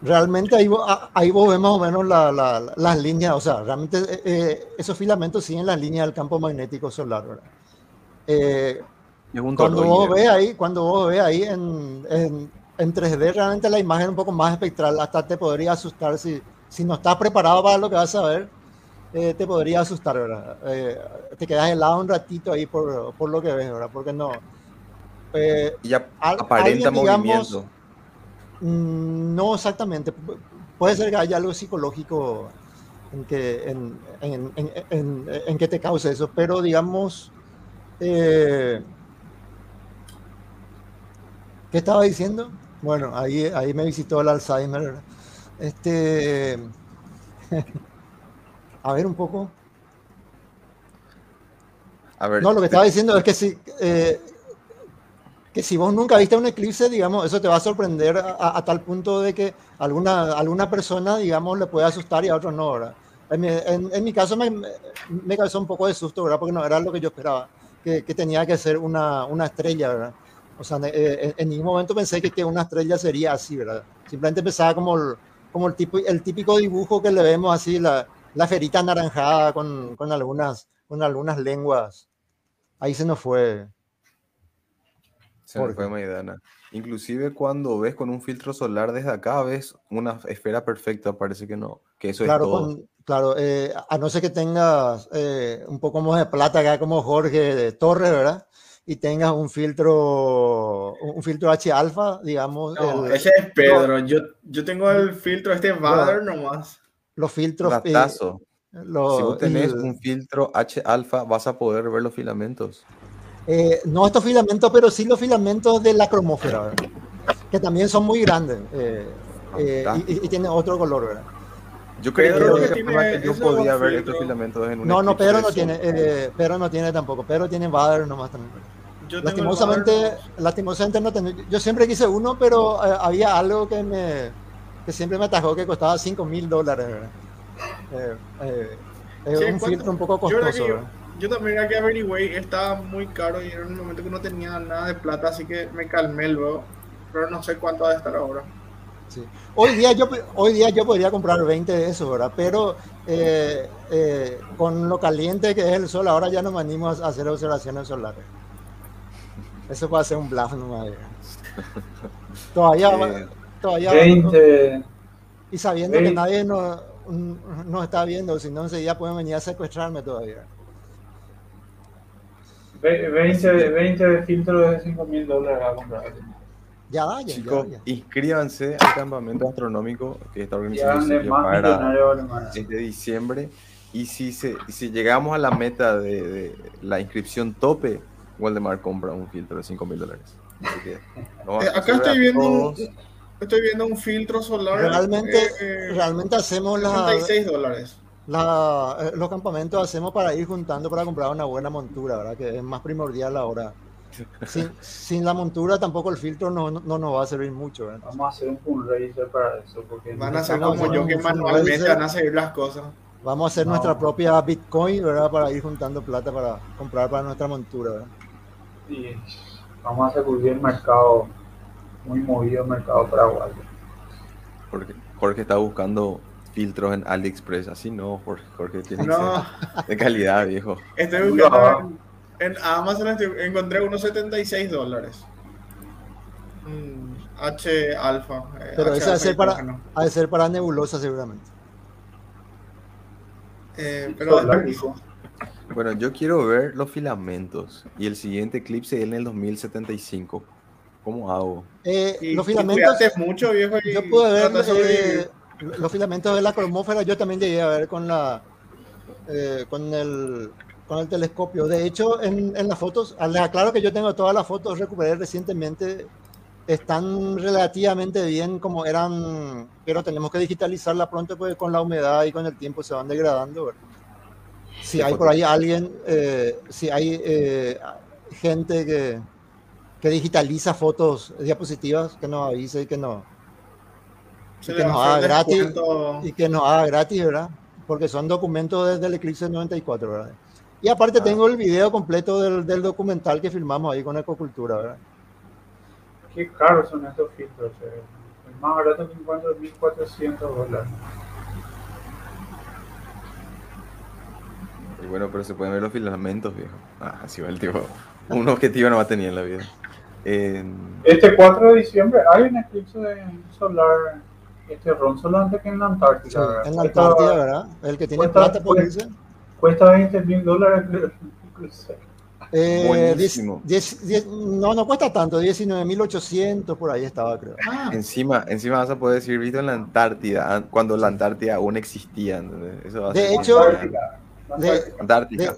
realmente ahí, ahí vos ves más o menos las líneas, o sea, realmente eh, esos filamentos siguen las líneas del campo magnético solar, ¿verdad? cuando, vos ves ahí, cuando vos ves ahí en, en, en, 3D, realmente la imagen es un poco más espectral, hasta te podría asustar si, si no estás preparado para lo que vas a ver, eh, te podría asustar, ¿verdad? Eh, te quedas helado un ratito ahí por, por lo que ves, ¿verdad? Porque no. Eh, y aparenta movimiento. Mm, no exactamente. Puede ser que haya algo psicológico en que, en, en, en, en que te cause eso, pero digamos. Eh, ¿Qué estaba diciendo? Bueno, ahí, ahí me visitó el Alzheimer. Este, *laughs* a ver un poco. A ver, no, lo que estaba diciendo es que si, eh, que si vos nunca viste un eclipse, digamos, eso te va a sorprender a, tal punto de que alguna, alguna persona, digamos, le puede asustar y a otros no, ¿verdad? En mi, en, mi caso me, me, causó un poco de susto, ¿verdad? Porque no era lo que yo esperaba, que, que tenía que ser una, una estrella, ¿verdad? O sea, eh, en ningún momento pensé que, que, una estrella sería así, ¿verdad? Simplemente pensaba como el, como el, tipo, el típico dibujo que le vemos así, la, la ferita anaranjada con, con, algunas, con algunas lenguas. Ahí se nos fue. Se nos fue Maidana. Inclusive cuando ves con un filtro solar desde acá, ves una esfera perfecta, parece que no, que eso claro, es todo. claro, eh, a no ser que tengas eh, un poco más de plata acá como Jorge de Torres, ¿verdad? Y tengas un filtro, un filtro H alfa, digamos. No, ese es Pedro. yo, yo tengo el filtro este Vader nomás. Los filtros. Eh, si vos tenés un filtro H alfa, vas a poder ver los filamentos. Eh, no estos filamentos, pero sí los filamentos de la cromósfera, que también son muy grandes eh, y, y, tienen otro color, ¿verdad? Yo creo que, que yo podía ver estos filamentos en un No, no, Pedro no tiene, Pedro no tiene tampoco, Pedro tiene Vader nomás también lastimosamente, lastimosamente no tengo, yo siempre quise uno, pero eh, había algo que me que siempre me atajó que costaba 5 mil dólares. Eh, eh, un filtro un poco costoso. Yo, también aquí averigüé, estaba muy caro y era un momento que no tenía nada de plata, así que me calmé luego, pero no sé cuánto va a estar ahora. Sí. Hoy, día yo, hoy día yo podría comprar 20 de eso, ¿verdad? Pero con lo caliente que es el sol, ahora ya no me animo a hacer observaciones solares. Eso puede ser un bluff nomás. Todavía, todavía. 20. Y sabiendo que nadie nos, nos está viendo, si no enseguida pueden venir a secuestrarme todavía. 20, 20 de filtro de 5 mil dólares a comprar. Ya vaya, Chicos, inscríbanse al campamento astronómico que está organizando para este diciembre. Y si, se, si llegamos a la meta de, de la inscripción tope, Waldemar compra un filtro de 5 mil dólares. Eh, acá estoy viendo, un, estoy viendo un filtro solar. Realmente, eh, eh, realmente hacemos la, 36 dólares. La, los campamentos hacemos para ir juntando para comprar una buena montura, ¿verdad? Que es más primordial ahora. Sin, sin la montura tampoco el filtro no, no, nos va a servir mucho. Vamos a hacer un fundraiser para eso. Porque van a ser como yo que manualmente van a seguir las cosas. Vamos a hacer nuestra propia Bitcoin, ¿verdad? Para ir juntando plata para comprar para nuestra montura, ¿verdad? Y vamos a sacudir el mercado, muy movido el mercado paraguayo. Porque Jorge está buscando filtros en AliExpress, así no, Jorge, Jorge tiene no. de calidad, viejo. Estoy buscando en, Amazon, encontré unos 76 dólares. H alfa. Eh, Pero ese ha ser, para, ha de ser para nebulosa seguramente. Eh, pero bueno, yo quiero ver los filamentos y el siguiente eclipse en el 2075. ¿Cómo hago? Eh, los filamentos. mucho, viejo. yo pude ver eh, los filamentos de la cromósfera. Yo también llegué a ver con la eh, con el con el telescopio. De hecho, en, en las fotos, les aclaro que yo tengo todas las fotos recuperé recientemente. Están relativamente bien como eran, pero tenemos que digitalizarla pronto porque con la humedad y con el tiempo se van degradando. ¿verdad? Si hay por ahí alguien, eh, si hay eh, gente que, que digitaliza fotos, diapositivas, que nos avise y que, no, y que nos haga gratis. Y que nos haga gratis, ¿verdad? Porque son documentos desde el Eclipse 94, ¿verdad? Y aparte ah. tengo el video completo del, del, documental que filmamos ahí con Ecocultura, ¿verdad? Qué caros son estos filtros, eh. El más barato que encuentro es 1.400 dólares. Y bueno, pero se pueden ver los filamentos, viejo. Ah, así va el tipo. Un objetivo no va a tener en la vida. Este 4 de diciembre hay un eclipse solar, este ron solamente que en la Antártida. en la Antártida, ¿verdad? El que tiene plata por irse. Cuesta 20 mil dólares. Eh, no, no cuesta tanto, 19.800 por ahí estaba, creo. Ah. Encima, encima vas a poder decir visto en la Antártida, cuando la Antártida aún existía. Eso de hecho, de, Antártica.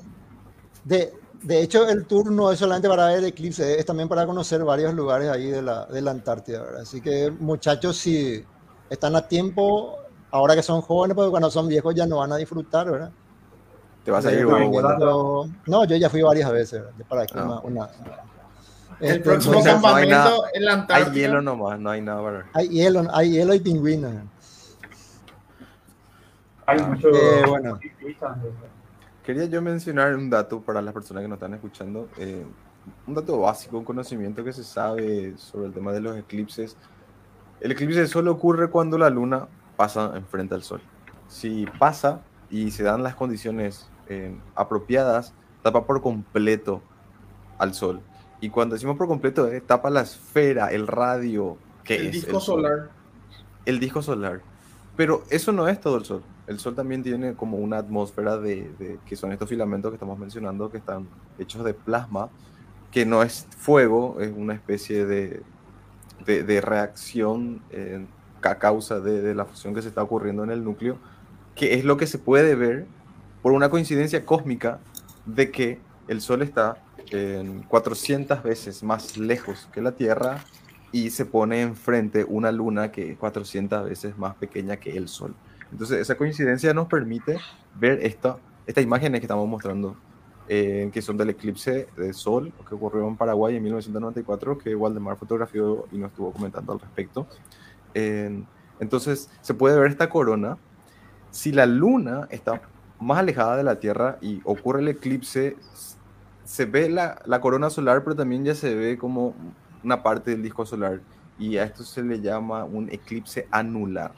De, de, hecho, el tour no es solamente para ver el eclipse, es también para conocer varios lugares ahí de la, de la Antártida. ¿verdad? Así que, muchachos, si están a tiempo, ahora que son jóvenes, porque cuando son viejos ya no van a disfrutar, ¿verdad? ¿Te vas a ir? No, no, yo ya fui varias veces, para aquí ah. una, el este, próximo campamento en la Antártida. Hay hielo nomás, no hay nada para Hay hielo, hay hielo y pingüinos. Hay mucho. Eh, bueno. Quería yo mencionar un dato para las personas que nos están escuchando. Eh, un dato básico, un conocimiento que se sabe sobre el tema de los eclipses. El eclipse solo ocurre cuando la luna pasa enfrente al sol. Si pasa y se dan las condiciones eh, apropiadas, tapa por completo al sol. Y cuando decimos por completo, eh, tapa la esfera, el radio, que el disco solar. El disco solar. Pero eso no es todo el sol. El Sol también tiene como una atmósfera de, que son estos filamentos que estamos mencionando, que están hechos de plasma, que no es fuego, es una especie de, de, reacción eh, a causa de, la fusión que se está ocurriendo en el núcleo, que es lo que se puede ver por una coincidencia cósmica de que el Sol está en 400 veces más lejos que la Tierra y se pone enfrente una luna que es 400 veces más pequeña que el Sol. Entonces, esa coincidencia nos permite ver esta, estas imágenes que estamos mostrando, eh, que son del eclipse de sol que ocurrió en Paraguay en 1994, que Waldemar fotografió y nos estuvo comentando al respecto. entonces, se puede ver esta corona. Si la luna está más alejada de la Tierra y ocurre el eclipse, se ve la, la corona solar, pero también ya se ve como una parte del disco solar. Y a esto se le llama un eclipse anular.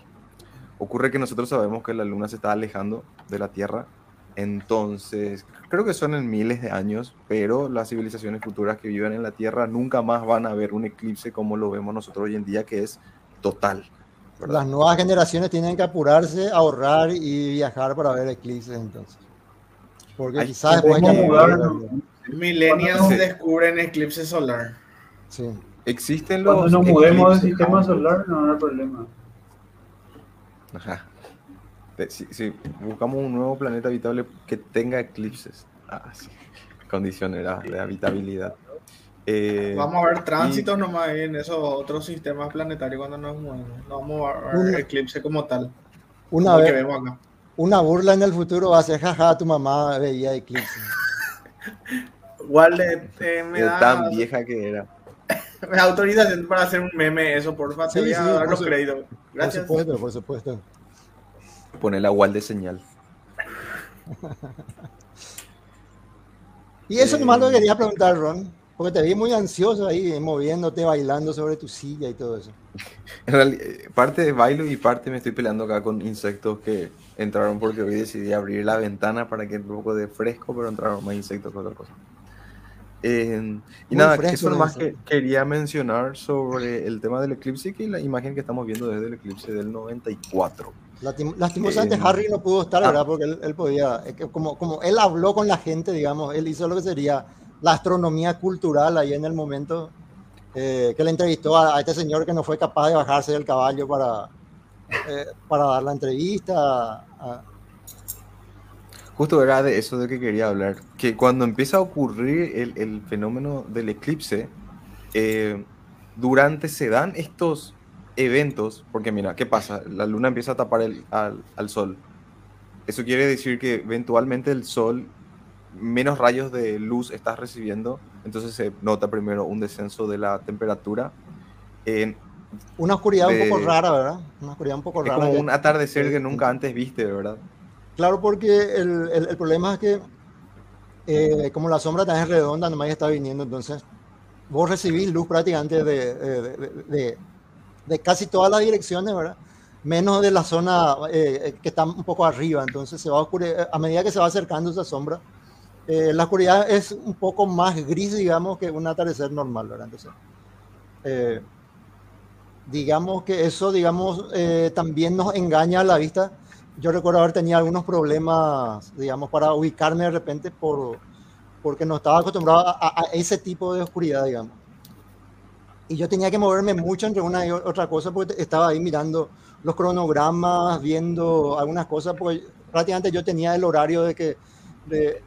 Ocurre que nosotros sabemos que la luna se está alejando de la Tierra, entonces creo que son en miles de años, pero las civilizaciones futuras que viven en la Tierra nunca más van a ver un eclipse como lo vemos nosotros hoy en día, que es total. Las nuevas generaciones tienen que apurarse, ahorrar y viajar para ver eclipses entonces. Porque quizás después Millennials descubren eclipse solar. Sí. Existen los. Cuando nos mudemos del sistema solar, no hay problema. Ajá. Si, buscamos un nuevo planeta habitable que tenga eclipses. Ah, sí. Condiciones de habitabilidad. Eh, vamos a ver tránsitos nomás en esos otros sistemas planetarios cuando nos movemos. No vamos a ver eclipse como tal. Una vez. Una burla en el futuro va a ser jaja, tu mamá veía eclipse. Igual *laughs* eh, me da. Tan vieja que era. *laughs* autorización para hacer un meme, eso, por favor. te voy a dar los créditos. Gracias. Por supuesto, por supuesto. Poner la wall de señal. *laughs* y eso nomás lo que quería preguntar, Ron. Porque te vi muy ansioso ahí, moviéndote, bailando sobre tu silla y todo eso. En realidad, parte de bailo y parte me estoy peleando acá con insectos que entraron porque hoy decidí abrir la ventana para que un poco de fresco, pero entraron más insectos que otra cosa y nada, eso más que quería mencionar sobre el tema del eclipse y la imagen que estamos viendo desde el eclipse del 94. Lastimosamente Harry no pudo estar, ¿verdad? Ah. Porque él, podía, como, como él habló con la gente, digamos, él hizo lo que sería la astronomía cultural ahí en el momento eh, que le entrevistó a, este señor que no fue capaz de bajarse del caballo para, eh, para dar la entrevista. A, Justo era de eso de que quería hablar, que cuando empieza a ocurrir el, fenómeno del eclipse, eh, durante se dan estos eventos, porque mira, ¿qué pasa? La luna empieza a tapar el, al, sol. Eso quiere decir que eventualmente el sol menos rayos de luz estás recibiendo, entonces se nota primero un descenso de la temperatura. Una oscuridad un poco rara, ¿verdad? Una oscuridad un poco es rara. como un atardecer que nunca antes viste, ¿verdad? Claro, porque el, el, problema es que eh, como la sombra tan es redonda, nomás está viniendo, entonces vos recibís luz prácticamente de, de, de, casi todas las direcciones, ¿verdad? Menos de la zona eh, que está un poco arriba, entonces se va a oscurecer, a medida que se va acercando esa sombra, eh, la oscuridad es un poco más gris, digamos, que un atardecer normal, ¿verdad? Entonces, digamos que eso, digamos, eh, también nos engaña a la vista. Yo recuerdo haber tenido algunos problemas, digamos, para ubicarme de repente por, porque no estaba acostumbrado a, ese tipo de oscuridad, digamos. Y yo tenía que moverme mucho entre una y otra cosa porque estaba ahí mirando los cronogramas, viendo algunas cosas, porque prácticamente yo tenía el horario de que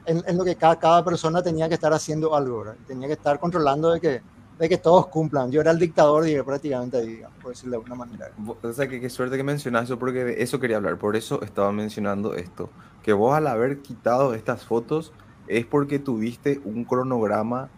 en, lo que cada, persona tenía que estar haciendo algo, tenía que estar controlando de que de que todos cumplan. Yo era el dictador, dije, prácticamente ahí, por decirlo de alguna manera. O sea, que qué suerte que mencionas eso, porque de eso quería hablar. Por eso estaba mencionando esto. Que vos al haber quitado estas fotos es porque tuviste un cronograma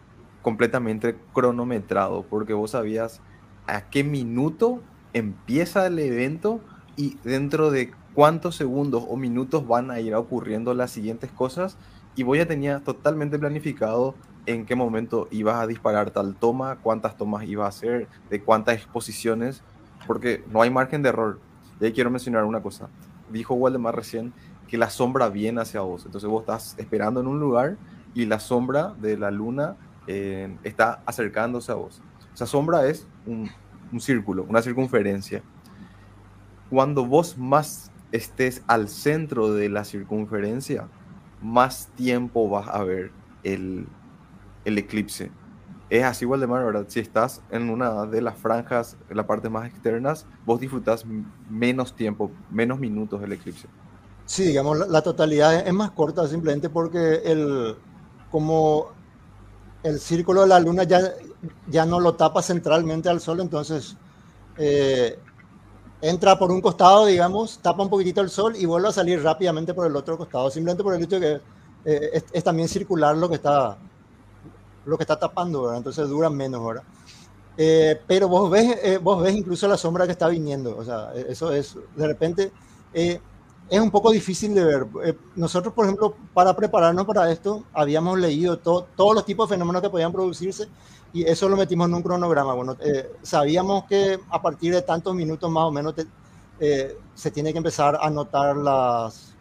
completamente cronometrado, porque vos sabías a qué minuto empieza el evento y dentro de cuántos segundos o minutos van a ir ocurriendo las siguientes cosas. Y vos ya tenías totalmente planificado en qué momento ibas a disparar tal toma, cuántas tomas ibas a hacer, de cuántas exposiciones, porque no hay margen de error. Y ahí quiero mencionar una cosa. Dijo Waldemar recién que la sombra viene hacia vos. Entonces vos estás esperando en un lugar y la sombra de la luna eh, está acercándose a vos. Esa sombra es un, un círculo, una circunferencia. Cuando vos más estés al centro de la circunferencia, más tiempo vas a ver el, el eclipse. Es así igual de mal, ¿verdad? Si estás en una de las franjas, la parte más externas, vos disfrutas menos tiempo, menos minutos del eclipse. Sí, digamos, la, totalidad es más corta simplemente porque el, como el círculo de la luna ya, ya no lo tapa centralmente al sol, entonces eh, entra por un costado, digamos, tapa un poquitito el sol y vuelve a salir rápidamente por el otro costado, simplemente por el hecho de que eh, es, también circular lo que está lo que está tapando, entonces dura menos, ¿verdad? Eh, pero vos ves, eh, vos ves incluso la sombra que está viniendo, o sea, e, eso es, de repente, eh, es un poco difícil de ver. nosotros, por ejemplo, para prepararnos para esto, habíamos leído todos los tipos de fenómenos que podían producirse y eso lo metimos en un cronograma. Bueno, sabíamos que a partir de tantos minutos más o menos se tiene que empezar a notar las,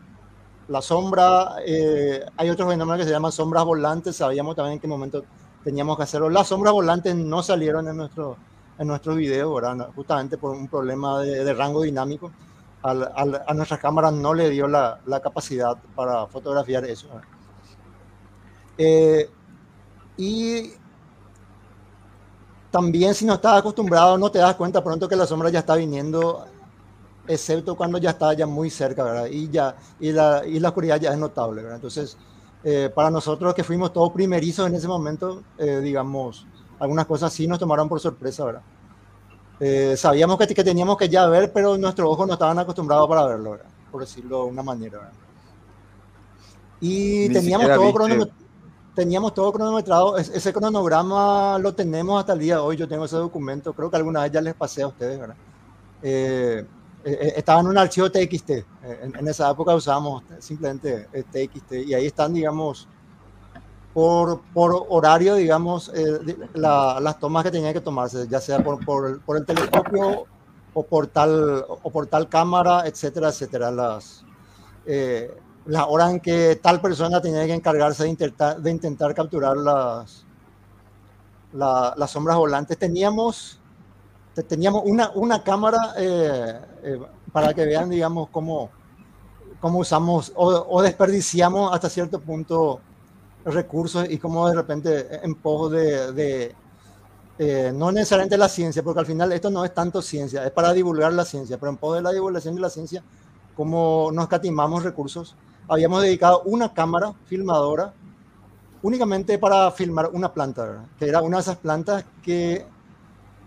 la sombra, eh, hay otros fenómenos que se llaman sombras volantes, sabíamos también en qué momento teníamos que hacerlo. Las sombras volantes no salieron en nuestro, en nuestro video, ¿verdad? justamente por un problema de, rango dinámico. a nuestra cámara no le dio la, la capacidad para fotografiar eso. Eh, y también si no estás acostumbrado, no te das cuenta pronto que la sombra ya está viniendo excepto cuando ya está ya muy cerca, ¿verdad? Y, ya, y, la, y la oscuridad ya es notable, ¿verdad? Entonces, eh, para nosotros que fuimos todos primerizos en ese momento, eh, digamos, algunas cosas sí nos tomaron por sorpresa, ¿verdad? Eh, sabíamos que, que, teníamos que ya ver, pero nuestros ojos no estaban acostumbrados para verlo, ¿verdad? Por decirlo de una manera, ¿verdad? Y teníamos todo, teníamos todo cronometrado, ese cronograma lo tenemos hasta el día de hoy, yo tengo ese documento, creo que alguna vez ya les pasé a ustedes, ¿verdad? Eh, eh, estaba en un archivo TXT. Eh, en, esa época usábamos simplemente TXT y ahí están, digamos, por, por horario, digamos, las tomas que tenía que tomarse, ya sea por, por, por, el telescopio o por tal, o por tal cámara, etcétera, etcétera. Las, las horas en que tal persona tenía que encargarse de intentar, de intentar capturar las, las sombras volantes. Teníamos teníamos una, una cámara eh, eh, para que vean, digamos, cómo, cómo usamos o, desperdiciamos hasta cierto punto recursos y cómo de repente en pos de, de eh, no necesariamente la ciencia, porque al final esto no es tanto ciencia, es para divulgar la ciencia, pero en pos de la divulgación de la ciencia, como nos catimamos recursos, habíamos dedicado una cámara filmadora únicamente para filmar una planta, que era una de esas plantas que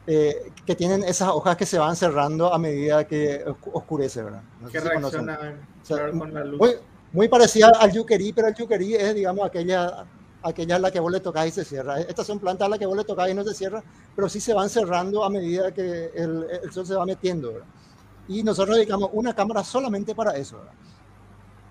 eh, que tienen esas hojas que se van cerrando a medida que oscurece, ¿verdad? No que reacciona con la luz. muy parecida al yuquerí, pero el yuquerí es, digamos, aquella, aquella a la que vos le tocás y se cierra. Estas son plantas a las que vos le tocás y no se cierra, pero sí se van cerrando a medida que el, el sol se va metiendo. ¿verdad? Y nosotros dedicamos una cámara solamente para eso, ¿verdad?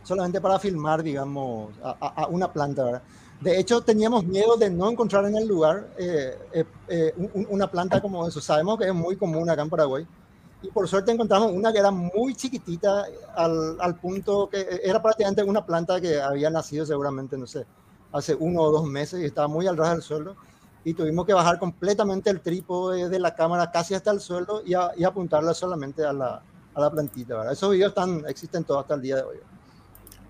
solamente para filmar, digamos, a, a una planta. ¿verdad? De hecho, teníamos miedo de no encontrar en el lugar eh, eh, eh, una planta como eso. Sabemos que es muy común acá en Paraguay. Y por suerte encontramos una que era muy chiquitita al, al, punto que era prácticamente una planta que había nacido seguramente, no sé, hace uno o dos meses y estaba muy al ras del suelo. Y tuvimos que bajar completamente el trípode de la cámara casi hasta el suelo y, y apuntarla solamente a la, a la plantita. ¿verdad? Esos videos están, existen todos hasta el día de hoy.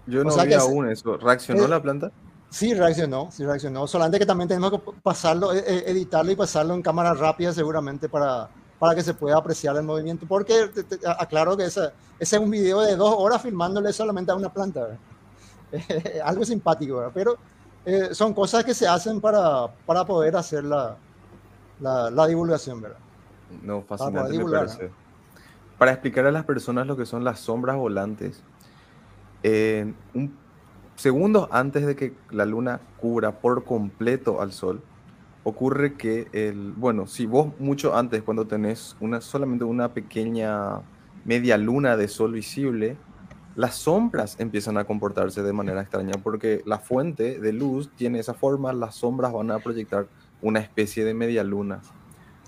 Yo no o vi aún eso. ¿Reaccionó la planta? Sí, reaccionó, sí reaccionó. Solamente que también tenemos que pasarlo, e, e, editarlo y pasarlo en cámara rápida seguramente para, para que se pueda apreciar el movimiento. Porque aclaro que ese, ese es un video de dos horas filmándole solamente a una planta. *laughs* Algo simpático, ¿verdad? pero eh, son cosas que se hacen para, para poder hacer la, la, la divulgación, ¿verdad? No, fascinante para, me parece. para explicar a las personas lo que son las sombras volantes, eh, un segundos antes de que la luna cubra por completo al sol, ocurre que el, bueno, si vos mucho antes, cuando tenés una, solamente una pequeña media luna de sol visible, las sombras empiezan a comportarse de manera extraña porque la fuente de luz tiene esa forma, las sombras van a proyectar una especie de media luna.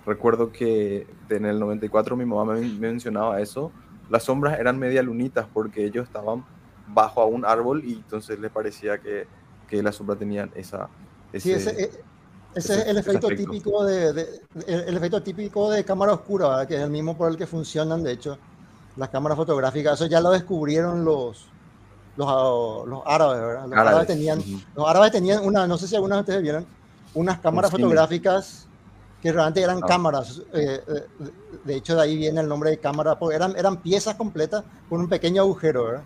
Recuerdo que en el 94 mi mamá me mencionaba eso, las sombras eran media lunitas porque ellos estaban bajo a un árbol y entonces le parecía que, que la sombra tenía esa... Ese, sí, ese, eh, ese, es el efecto, típico de, de, el efecto típico de cámara oscura, que es el mismo por el que funcionan, de hecho, las cámaras fotográficas. Eso ya lo descubrieron los, los, los árabes, ¿verdad? Los árabes, tenían, los árabes tenían una, no sé si algunas de ustedes vieron, unas cámaras fotográficas que realmente eran ah. cámaras. Eh, eh, de hecho, de ahí viene el nombre de cámara, porque eran, eran piezas completas con un pequeño agujero, ¿verdad?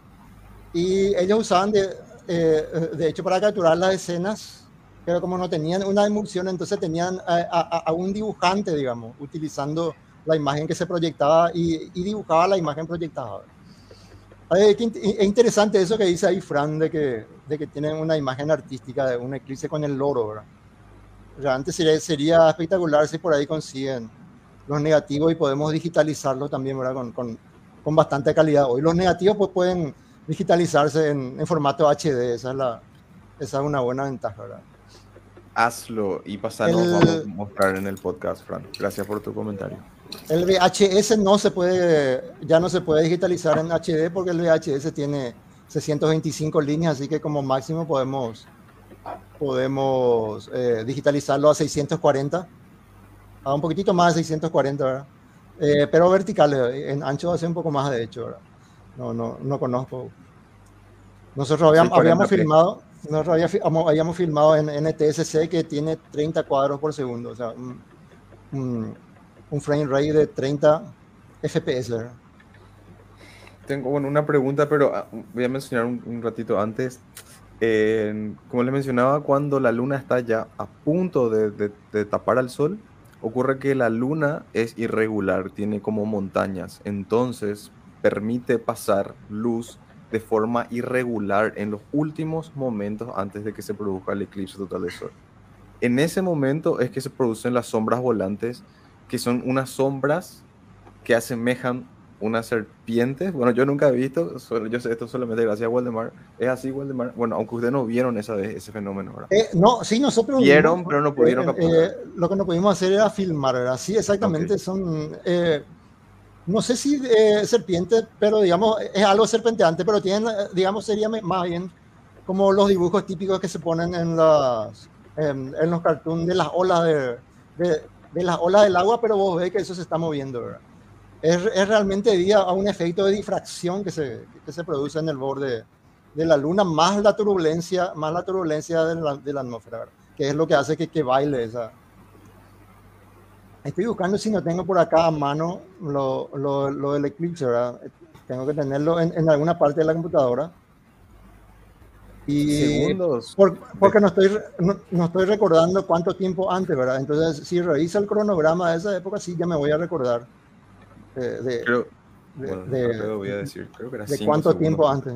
Y ellos usaban, de, eh, de hecho, para capturar las escenas, pero como no tenían una emulsión, entonces tenían a, a, un dibujante, digamos, utilizando la imagen que se proyectaba y, y dibujaba la imagen proyectada. Es interesante eso que dice ahí Fran, de que, de que tienen una imagen artística de un eclipse con el loro, ¿verdad? Realmente sería, sería espectacular si por ahí consiguen los negativos y podemos digitalizarlo también, ¿verdad? Con, con, con bastante calidad. Hoy los negativos pues pueden digitalizarse en, en, formato HD. Esa es, la, esa es una buena ventaja, ¿verdad? Hazlo y pasarlo el, vamos a mostrar en el podcast, Fran. Gracias por tu comentario. El VHS no se puede, ya no se puede digitalizar en HD porque el VHS tiene 625 líneas, así que como máximo podemos, podemos eh, digitalizarlo a 640, a un poquitito más de 640, ¿verdad? Eh, pero vertical, en ancho va a ser un poco más de hecho, ¿verdad? No, no, no conozco. Nosotros habíamos, habíamos filmado, nosotros habíamos, filmado en NTSC que tiene 30 cuadros por segundo, o sea, un, un, frame rate de 30 FPS. Tengo bueno, una pregunta, pero ah, voy a mencionar un, ratito antes. Eh, como les mencionaba, cuando la luna está ya a punto de, de, de tapar al sol, ocurre que la luna es irregular, tiene como montañas. Entonces, permite pasar luz de forma irregular en los últimos momentos antes de que se produzca el eclipse total de sol. En ese momento es que se producen las sombras volantes, que son unas sombras que asemejan unas serpientes. Bueno, yo nunca he visto, yo sé esto solamente gracias a Waldemar. Es así, Waldemar. Bueno, aunque ustedes no vieron esa vez ese fenómeno, ¿verdad? Eh, no, sí, nosotros vieron, pero no pudieron eh, eh, lo que no pudimos hacer era filmar, ¿verdad? Sí, exactamente. Okay. Son eh, no sé si eh, serpiente, pero digamos, es algo serpenteante, pero tienen, eh, digamos, sería más bien como los dibujos típicos que se ponen en, los cartoons de las olas de, las olas del agua, pero vos ves que eso se está moviendo. Es, realmente debido a un efecto de difracción que se, que se produce en el borde de la luna, más la turbulencia, más la turbulencia de la, atmósfera, que es lo que hace que, que baile esa, Estoy buscando si no tengo por acá a mano lo, lo, lo del eclipse, ¿verdad? Tengo que tenerlo en, en, alguna parte de la computadora. Y Segundos. Por, porque no estoy, no, no, estoy recordando cuánto tiempo antes, ¿verdad? Entonces, si revisa el cronograma de esa época, sí ya me voy a recordar. De, de, creo, de, bueno, de, voy a decir, creo que era de cuánto segundos. tiempo antes.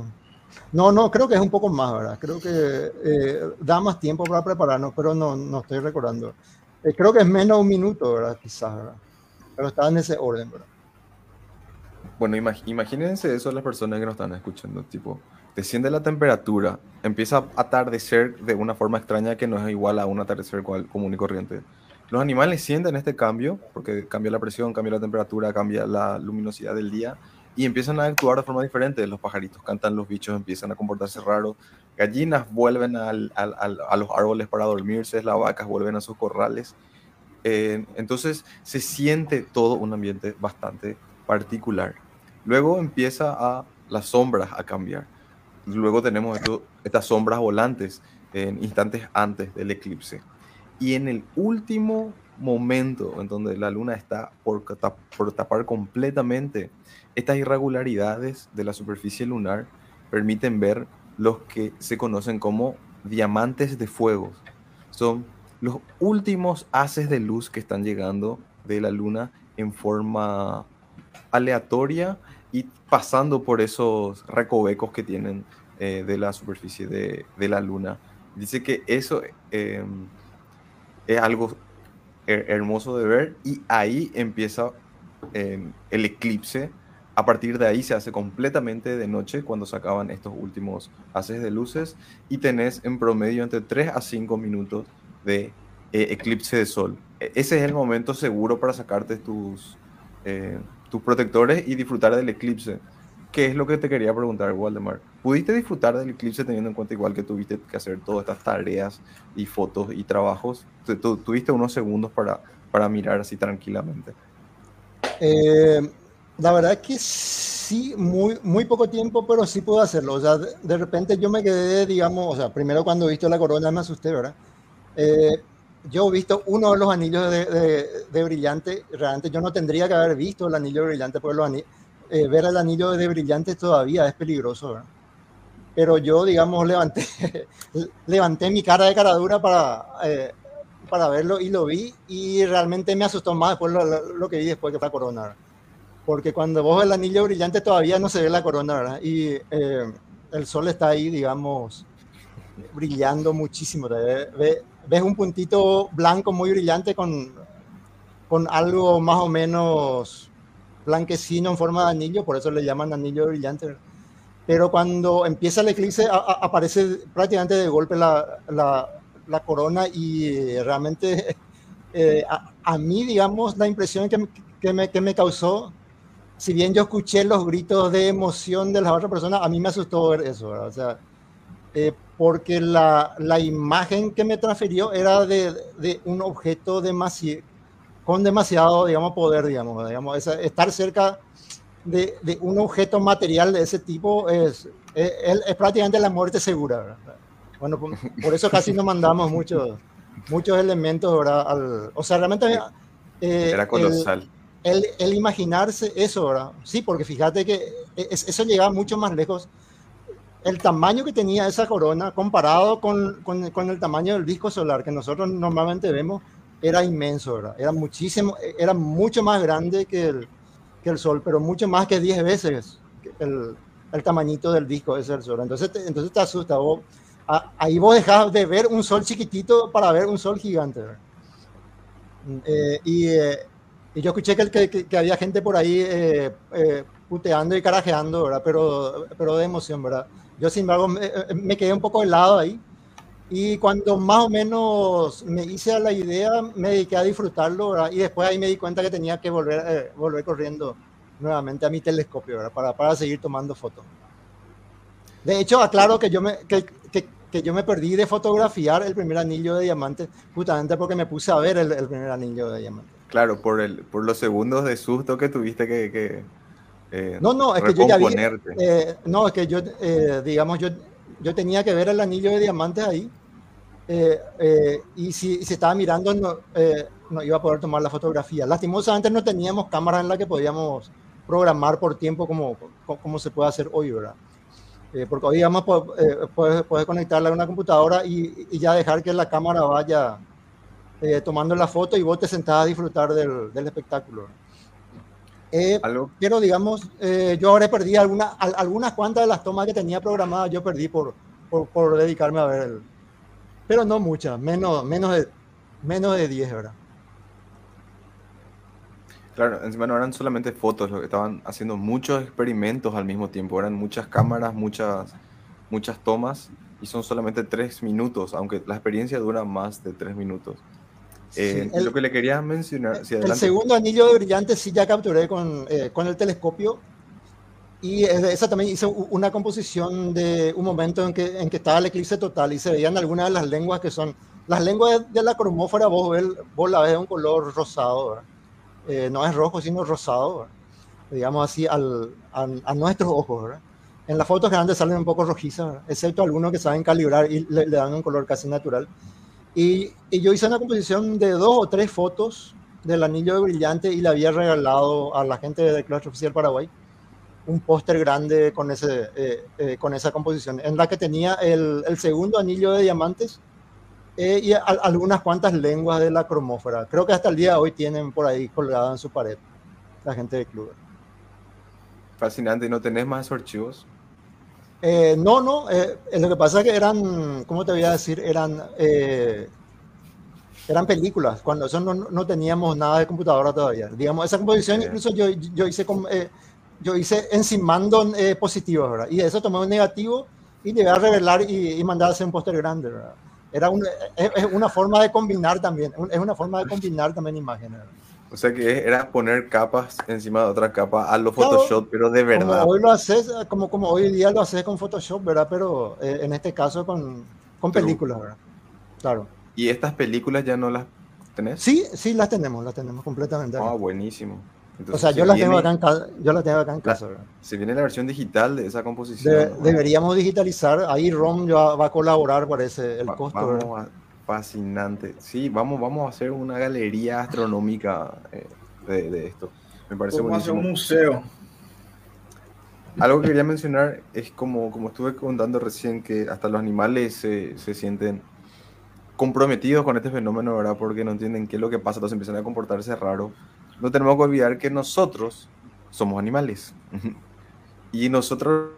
No, no, creo que es un poco más, ¿verdad? Creo que eh, da más tiempo para prepararnos, pero no, no estoy recordando. Eh, creo que es menos un minuto, ¿verdad? Quizás, ¿verdad? Pero está en ese orden. Bueno, imagínense eso las personas que nos están escuchando, tipo, desciende la temperatura, empieza a atardecer de una forma extraña que no es igual a un atardecer común y corriente. Los animales sienten este cambio, porque cambia la presión, cambia la temperatura, cambia la luminosidad del día, y empiezan a actuar de forma diferente. Los pajaritos cantan, los bichos empiezan a comportarse raros, gallinas vuelven a los árboles para dormirse, las vacas vuelven a sus corrales. Eh, entonces se siente todo un ambiente bastante particular. Luego empieza a las sombras a cambiar. Luego tenemos estas sombras volantes en instantes antes del eclipse. Y en el último momento en donde la luna está por, por tapar completamente, estas irregularidades de la superficie lunar permiten ver los que se conocen como diamantes de fuego. Son los últimos haces de luz que están llegando de la luna en forma aleatoria y pasando por esos recovecos que tienen eh, de la superficie de, la luna. Dice que eso em, es algo hermoso de ver y ahí empieza em, el eclipse a partir de ahí se hace completamente de noche cuando se acaban estos últimos haces de luces y tenés en promedio entre 3 a 5 minutos de eh, eclipse de sol. E, ese es el momento seguro para sacarte tus, eh, tus protectores y disfrutar del eclipse. ¿Qué es lo que te quería preguntar, Waldemar? ¿Pudiste disfrutar del eclipse teniendo en cuenta igual que tuviste que hacer todas estas tareas y fotos y trabajos? ¿Tuviste unos segundos para, para mirar así tranquilamente? Eh, la verdad es que sí, muy, muy poco tiempo, pero sí puedo hacerlo. O sea, de, repente yo me quedé, digamos, o sea, primero cuando visto la corona me asusté, ¿verdad? Eh, yo he visto uno de los anillos de, de, brillante, realmente yo no tendría que haber visto el anillo de brillante, porque los eh, ver el anillo de brillante todavía es peligroso, ¿verdad? Pero yo, digamos, levanté, *laughs* levanté mi cara de caradura para, eh, para verlo y lo vi y realmente me asustó más después lo, lo, que vi después que fue la corona. ¿verdad? Porque cuando vos ves el anillo brillante todavía no se ve la corona, ¿verdad? Y eh, el sol está ahí, digamos, brillando muchísimo. ves un puntito blanco muy brillante con, con algo más o menos blanquecino en forma de anillo, por eso le llaman anillo brillante. Pero cuando empieza el eclipse aparece prácticamente de golpe la, la, la corona y realmente eh, a, mí, digamos, la impresión que, que, me, que me causó si bien yo escuché los gritos de emoción de las otras personas, a mí me asustó ver eso, O sea, eh, porque la, la, imagen que me transfirió era de, de un objeto demasiado, con demasiado, digamos, poder, digamos, digamos estar cerca de, de, un objeto material de ese tipo es, es, es prácticamente la muerte segura, ¿verdad? Bueno, por, por, eso casi no mandamos muchos, muchos elementos, ¿verdad? Al, o sea, realmente... Eh, era colosal el, imaginarse eso, ¿verdad? Sí, porque fíjate que eso llegaba mucho más lejos. El tamaño que tenía esa corona comparado con, con, con, el tamaño del disco solar que nosotros normalmente vemos era inmenso, ¿verdad? Era muchísimo, era mucho más grande que el, que el Sol, pero mucho más que 10 veces el, el tamañito del disco ese del Sol. Entonces te, entonces te asusta. Vos, ahí vos dejás de ver un Sol chiquitito para ver un Sol gigante. Eh, y eh, y yo escuché que, había gente por ahí eh, eh, puteando y carajeando, ¿verdad? Pero, pero de emoción, ¿verdad? Yo, sin embargo, me, eh, quedé un poco helado ahí. Y cuando más o menos me hice a la idea, me dediqué a disfrutarlo, ¿verdad? Y después ahí me di cuenta que tenía que volver, volver corriendo nuevamente a mi telescopio, ¿verdad? Para, para seguir tomando fotos. De hecho, aclaro que yo me, que, que, que, yo me perdí de fotografiar el primer anillo de diamante, justamente porque me puse a ver el, el primer anillo de diamante. Claro, por, el, por los segundos de susto que tuviste que... que eh, no, no, es que yo ya vi, eh, no, es que yo, eh, digamos, yo, yo tenía que ver el anillo de diamantes ahí eh, eh, y si, si, estaba mirando no, no, iba a poder tomar la fotografía. Lastimosamente no teníamos cámara en la que podíamos programar por tiempo como, como se puede hacer hoy, ¿verdad? porque hoy, digamos, puedes, puedes conectarla a una computadora y, y ya dejar que la cámara vaya eh, tomando la foto y vos te sentás a disfrutar del, del espectáculo. Eh, pero digamos, eh, yo ahora perdí alguna, algunas cuantas de las tomas que tenía programadas, yo perdí por, por, por dedicarme a ver el... Pero no muchas, menos, menos, de, menos de 10, ¿verdad? Claro, encima no eran solamente fotos, lo que estaban haciendo muchos experimentos al mismo tiempo, eran muchas cámaras, muchas, muchas tomas, y son solamente tres minutos, aunque la experiencia dura más de tres minutos. Eh, lo que le quería mencionar. el segundo anillo brillante sí ya capturé con, eh, con el telescopio. Y esa también hice una composición de un momento en que, en que estaba el eclipse total y se veían algunas de las lenguas que son. Las lenguas de la cromófora, vos, vos la ves de un color rosado, eh, no es rojo, sino rosado, digamos así, al, a nuestros ojos. ¿verdad? En las fotos grandes salen un poco rojizas, excepto algunos que saben calibrar y le, le dan un color casi natural. Y, yo hice una composición de dos o tres fotos del anillo de brillante y le había regalado a la gente del Claustro Oficial Paraguay un póster grande con, ese, eh, eh, con esa composición, en la que tenía el, el segundo anillo de diamantes eh, y algunas cuantas lenguas de la cromófora. Creo que hasta el día de hoy tienen por ahí colgada en su pared la gente del club. Fascinante. ¿Y no tenés más archivos? Eh, no, no, eh, lo que pasa es que eran, ¿cómo te voy a decir? Eran, eh, eran películas, cuando eso no, no, teníamos nada de computadora todavía. Digamos, esa composición incluso yo, yo hice, yo hice encimando positivos, ¿verdad? Y de eso tomé un negativo y llegué a revelar y, y mandar a hacer un póster grande, ¿verdad? Era es, una forma de combinar también, es una forma de combinar también imágenes. O sea que era poner capas encima de otra capa a lo Photoshop, pero de verdad. Como hoy lo haces, como, como hoy día lo haces con Photoshop, ¿verdad? Pero eh, en este caso con, con películas, ¿verdad? Claro. ¿Y estas películas ya no las tenés? Sí, sí las tenemos, las tenemos completamente. Ah, buenísimo. o sea, yo, las tengo acá en casa, yo las tengo acá en casa. ¿verdad? Se viene la versión digital de esa composición. Deberíamos digitalizar, ahí ROM ya va a colaborar, parece, el costo. Vamos Fascinante. Sí, vamos, vamos a hacer una galería astronómica eh, de, esto. Me parece vamos hacer un museo. Algo que quería mencionar es como, como estuve contando recién, que hasta los animales se, se sienten comprometidos con este fenómeno, ¿verdad? Porque no entienden qué es lo que pasa, entonces empiezan a comportarse raro. No tenemos que olvidar que nosotros somos animales. *laughs* y nosotros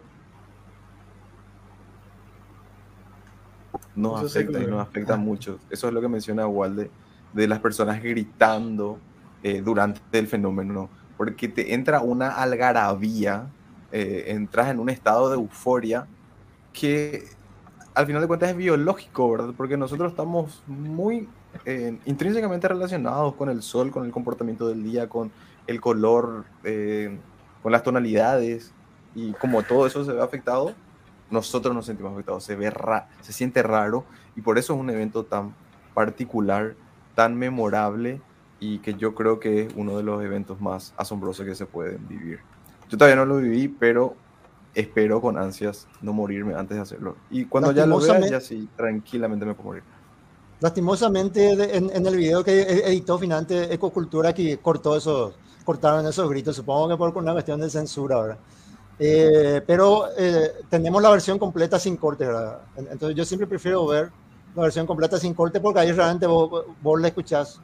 nos afecta y nos afecta mucho. Eso es lo que menciona Walde, de las personas gritando eh, durante el fenómeno, porque te entra una algarabía, eh, entras en un estado de euforia que al final de cuentas es biológico, ¿verdad? Porque nosotros estamos muy eh, intrínsecamente relacionados con el sol, con el comportamiento del día, con el color, con las tonalidades, y como todo eso se ve afectado, nosotros nos sentimos afectados, se, ve se siente raro y por eso es un evento tan particular, tan memorable y que yo creo que es uno de los eventos más asombrosos que se pueden vivir. Yo todavía no lo viví, pero espero con ansias no morirme antes de hacerlo. Y cuando ya lo vea, ya sí, tranquilamente me puedo morir. Lastimosamente, en, el video que editó finalmente Ecocultura, que cortó esos, cortaron esos gritos, supongo que por una cuestión de censura ahora. Eh, pero eh, tenemos la versión completa sin corte, ¿verdad? Entonces yo siempre prefiero ver la versión completa sin corte porque ahí realmente vos, vos le escuchás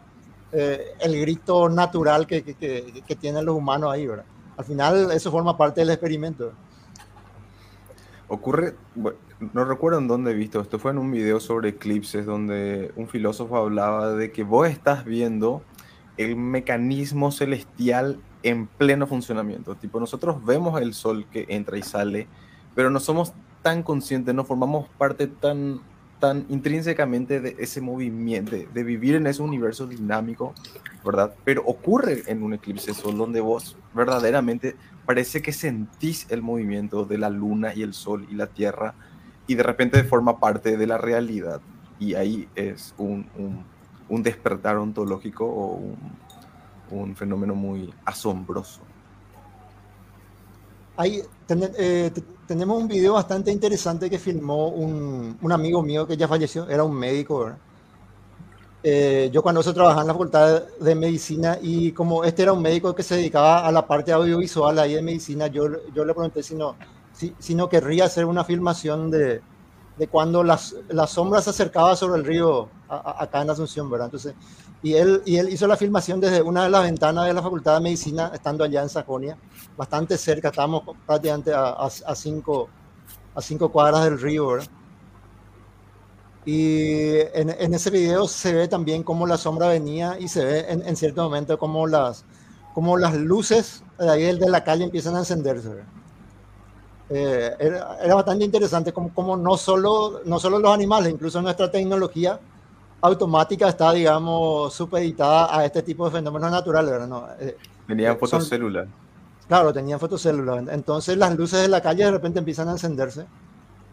eh, el grito natural que, que, que, tienen los humanos ahí, ¿verdad? Al final eso forma parte del experimento. Ocurre, no recuerdo en dónde he visto, esto fue en un video sobre eclipses donde un filósofo hablaba de que vos estás viendo el mecanismo celestial en pleno funcionamiento. Tipo, nosotros vemos el sol que entra y sale, pero no somos tan conscientes, no formamos parte tan, tan intrínsecamente de ese movimiento, de, vivir en ese universo dinámico, ¿verdad? Pero ocurre en un eclipse sol donde vos verdaderamente parece que sentís el movimiento de la luna y el sol y la tierra y de repente forma parte de la realidad. Y ahí es un, un despertar ontológico o un, un fenómeno muy asombroso. Ahí eh, tenemos un video bastante interesante que filmó un, un, amigo mío que ya falleció, era un médico. Eh, yo cuando se trabajaba en la facultad de medicina y como este era un médico que se dedicaba a la parte audiovisual ahí de medicina, yo, yo le pregunté si no, si, si no querría hacer una filmación de, de cuando las, las sombras se acercaban sobre el río acá en Asunción, ¿verdad? Entonces, y él, y él hizo la filmación desde una de las ventanas de la Facultad de Medicina, estando allá en Sajonia, bastante cerca, estábamos prácticamente a, a, cinco, a cinco cuadras del río, ¿verdad? Y en, en, ese video se ve también cómo la sombra venía y se ve en, en cierto momento cómo las, cómo las luces de ahí de la calle empiezan a encenderse. Eh, era, era, bastante interesante como, como no, solo, no solo los animales, incluso nuestra tecnología automática está, digamos, supeditada a este tipo de fenómenos naturales. ¿verdad? No, eh, tenían fotocélulas. Claro, tenían fotocélulas. Entonces las luces de la calle de repente empiezan a encenderse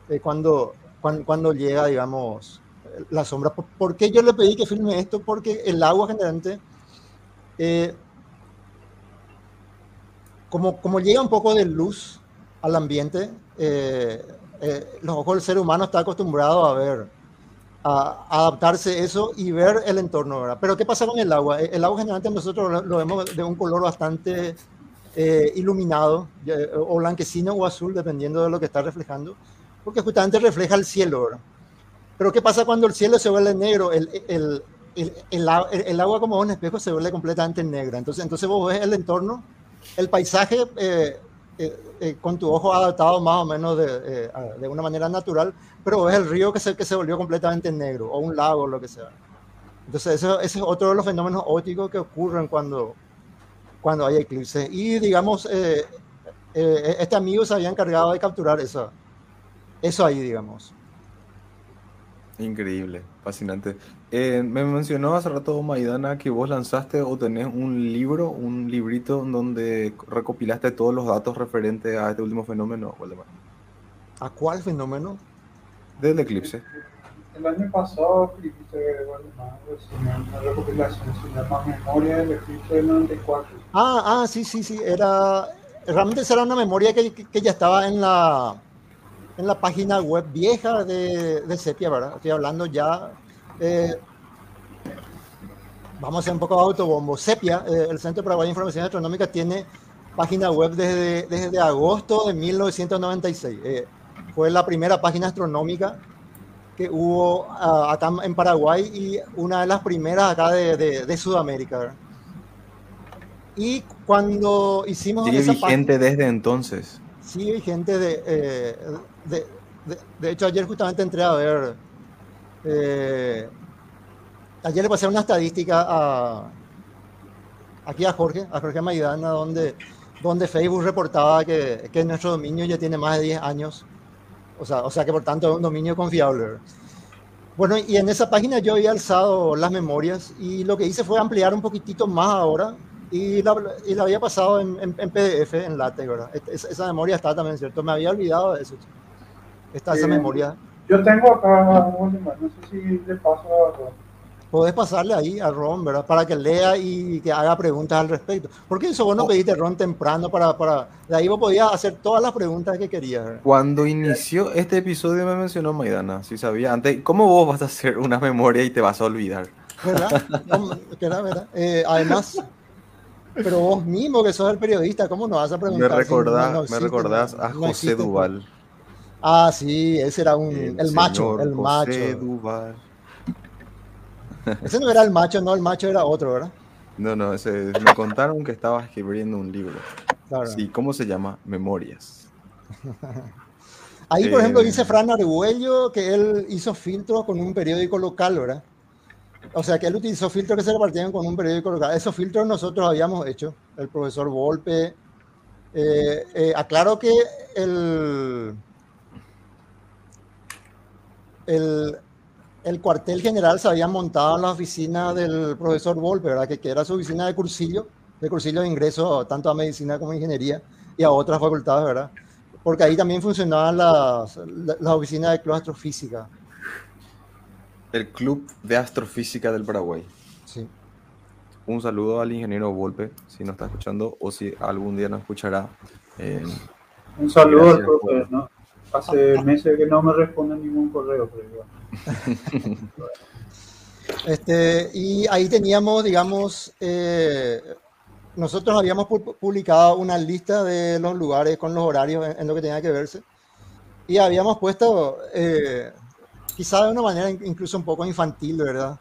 eh, cuando, cuando, cuando, llega, digamos, la sombra. ¿Por, qué yo le pedí que filme esto? Porque el agua generalmente, eh, como, como llega un poco de luz al ambiente, eh, eh, los ojos del ser humano está acostumbrado a ver, adaptarse eso y ver el entorno, ¿verdad? Pero ¿qué pasa con el agua? El agua generalmente nosotros lo, vemos de un color bastante iluminado, o blanquecino o azul, dependiendo de lo que está reflejando porque justamente refleja el cielo. ¿verdad? Pero ¿qué pasa cuando el cielo se vuelve negro? El agua como un espejo se vuelve completamente negra. Entonces, entonces vos ves el entorno, el paisaje eh, eh, eh, con tu ojo adaptado más o menos de, de, una manera natural, pero ves el río que se, que se volvió completamente negro, o un lago, lo que sea. Entonces ese, es otro de los fenómenos ópticos que ocurren cuando, cuando hay eclipses. Y digamos, este amigo se había encargado de capturar eso eso ahí, digamos. Increíble, fascinante. Eh, me mencionó hace rato Maidana que vos lanzaste o tenés un libro, un librito donde recopilaste todos los datos referentes a este último fenómeno, ¿A cuál fenómeno? Del eclipse. El año pasado escribiste una recopilación, se llama Memoria del eclipse del 94. Ah, ah, sí, sí, sí, era, realmente era una memoria que, que ya estaba en la en la página web vieja de, de Sepia, ¿verdad? Estoy hablando ya. Eh, vamos a hacer un poco de autobombo. Sepia, eh, el Centro Paraguay de Información Astronómica, tiene página web desde, desde agosto de 1996. Eh, fue la primera página astronómica que hubo uh, acá en Paraguay y una de las primeras acá de, de, de Sudamérica. ¿verdad? Y cuando hicimos... Sigue vigente desde entonces. Sigue vigente de, eh, de, de, hecho, ayer justamente entré a ver. Eh, ayer le pasé una estadística aquí a Jorge, a Jorge Maidana, donde, donde Facebook reportaba que, que nuestro dominio ya tiene más de 10 años. O sea, o sea que por tanto es un dominio confiable. Bueno, y en esa página yo había alzado las memorias y lo que hice fue ampliar un poquitito más ahora y la, y la había pasado en, en, en, PDF, en LaTeX, ¿verdad? Esa, esa memoria está también, ¿cierto? Me había olvidado de eso está esa eh, memoria. Yo tengo acá, no sé si le paso a Ron. Podés pasarle ahí a Ron, ¿verdad? Para que lea y que haga preguntas al respecto. Porque eso vos no oh. pediste Ron temprano para, para... De ahí vos podías hacer todas las preguntas que querías. Cuando inició este episodio me mencionó Maidana, si sabía antes. ¿Cómo vos vas a hacer una memoria y te vas a olvidar? ¿Verdad? *laughs* ¿verdad? ¿verdad? Eh, además, pero vos mismo que sos el periodista, ¿cómo no vas a preguntar? Me recordás, no, no, me recordás a José Duval. Ah, sí, ese era un, el, macho, el macho. Ese no era el macho, no, el macho era otro, ¿verdad? No, no, ese, me contaron que estaba escribiendo un libro. Claro. Sí, ¿cómo se llama? Memorias. Ahí, por ejemplo, eh, dice Fran Arguello que él hizo filtros con un periódico local, ¿verdad? O sea, que él utilizó filtros que se repartían con un periódico local. Esos filtros nosotros habíamos hecho, el profesor Volpe. Eh, eh, aclaro que el, el, el, cuartel general se había montado en la oficina del profesor Volpe, ¿verdad? Que, era su oficina de cursillo, de cursillo de ingreso tanto a medicina como ingeniería y a otras facultades, ¿verdad? Porque ahí también funcionaban las, las oficinas de Club Astrofísica. El Club de Astrofísica del Paraguay. Sí. Un saludo al ingeniero Volpe, si nos está escuchando o si algún día nos escuchará. Eh, Un saludo al profe, ¿no? Hace meses que no me responde ningún correo, pero *laughs* Este, y ahí teníamos, digamos, eh, nosotros habíamos publicado una lista de los lugares con los horarios en, en, lo que tenía que verse y habíamos puesto, eh, quizá de una manera incluso un poco infantil, ¿verdad?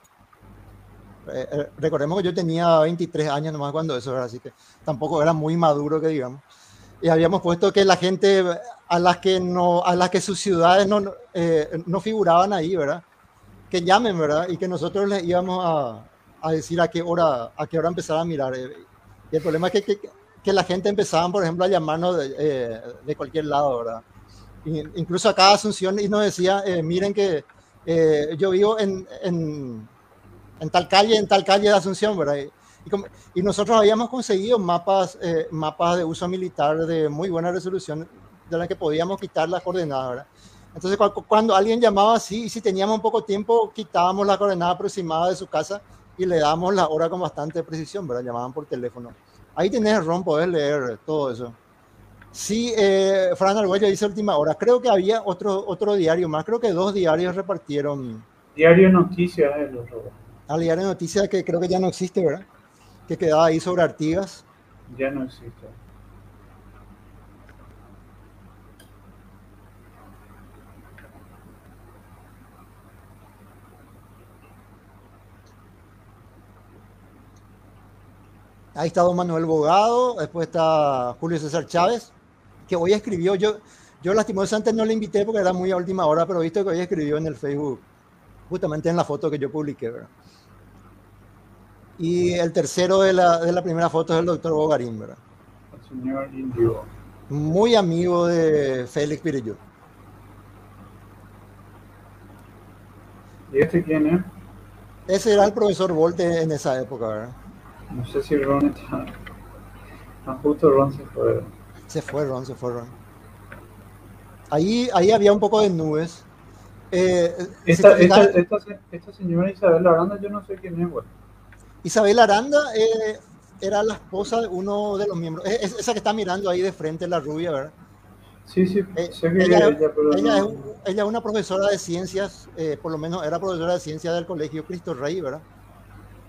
Eh, eh, recordemos que yo tenía 23 años nomás cuando eso era, así que tampoco era muy maduro que digamos. Y habíamos puesto que la gente a las que, no, a las que sus ciudades no, eh, no figuraban ahí, ¿verdad? Que llamen, ¿verdad? Y que nosotros les íbamos a, a decir a qué hora, a qué hora empezar a mirar. Y el problema es que, que, que la gente empezaba, por ejemplo, a llamarnos de, de cualquier lado, ¿verdad? Incluso acá Asunción y nos decía, miren que yo vivo en, tal calle, en tal calle de Asunción, ¿verdad? Y, y nosotros habíamos conseguido mapas, eh, mapas de uso militar de muy buena resolución, de las que podíamos quitar las coordenadas, ¿verdad? Entonces, cuando alguien llamaba así, y si teníamos un poco tiempo, quitábamos la coordenada aproximada de su casa y le dábamos la hora con bastante precisión, ¿verdad? Llamaban por teléfono. Ahí tenés el ROM, podés leer todo eso. Sí, eh, Fran Arguello dice última hora. Creo que había otro, otro diario más. Creo que dos diarios repartieron. Diario Noticias de los robots al diario noticias que creo que ya no existe, ¿verdad? Que quedaba ahí sobre Artigas. Ya no existe. Ahí está don Manuel Bogado, después está Julio César Chávez, que hoy escribió, yo, yo lastimosamente no le invité porque era muy a última hora, pero visto que hoy escribió en el Facebook, justamente en la foto que yo publiqué, ¿verdad? Y el tercero de la, de la primera foto es el doctor Bogarín, ¿verdad? El señor Indio. Muy amigo de Félix Pirillo. ¿Y este quién es? Ese era el profesor Volte en esa época, ¿verdad? No sé si Ron está... Justo Ron se fue. Se fue Ron, se fue Ron. Ahí, ahí había un poco de nubes. Eh, esta, esta, esta, esta, señora Isabel Aranda, yo no sé quién es, güey. Isabel Aranda eh, era la esposa de uno de los miembros, esa que está mirando ahí de frente, la rubia, ¿verdad? Sí, sí, eh, ella, ella, es, una profesora de ciencias, eh, por lo menos era profesora de ciencias del colegio Cristo Rey, ¿verdad?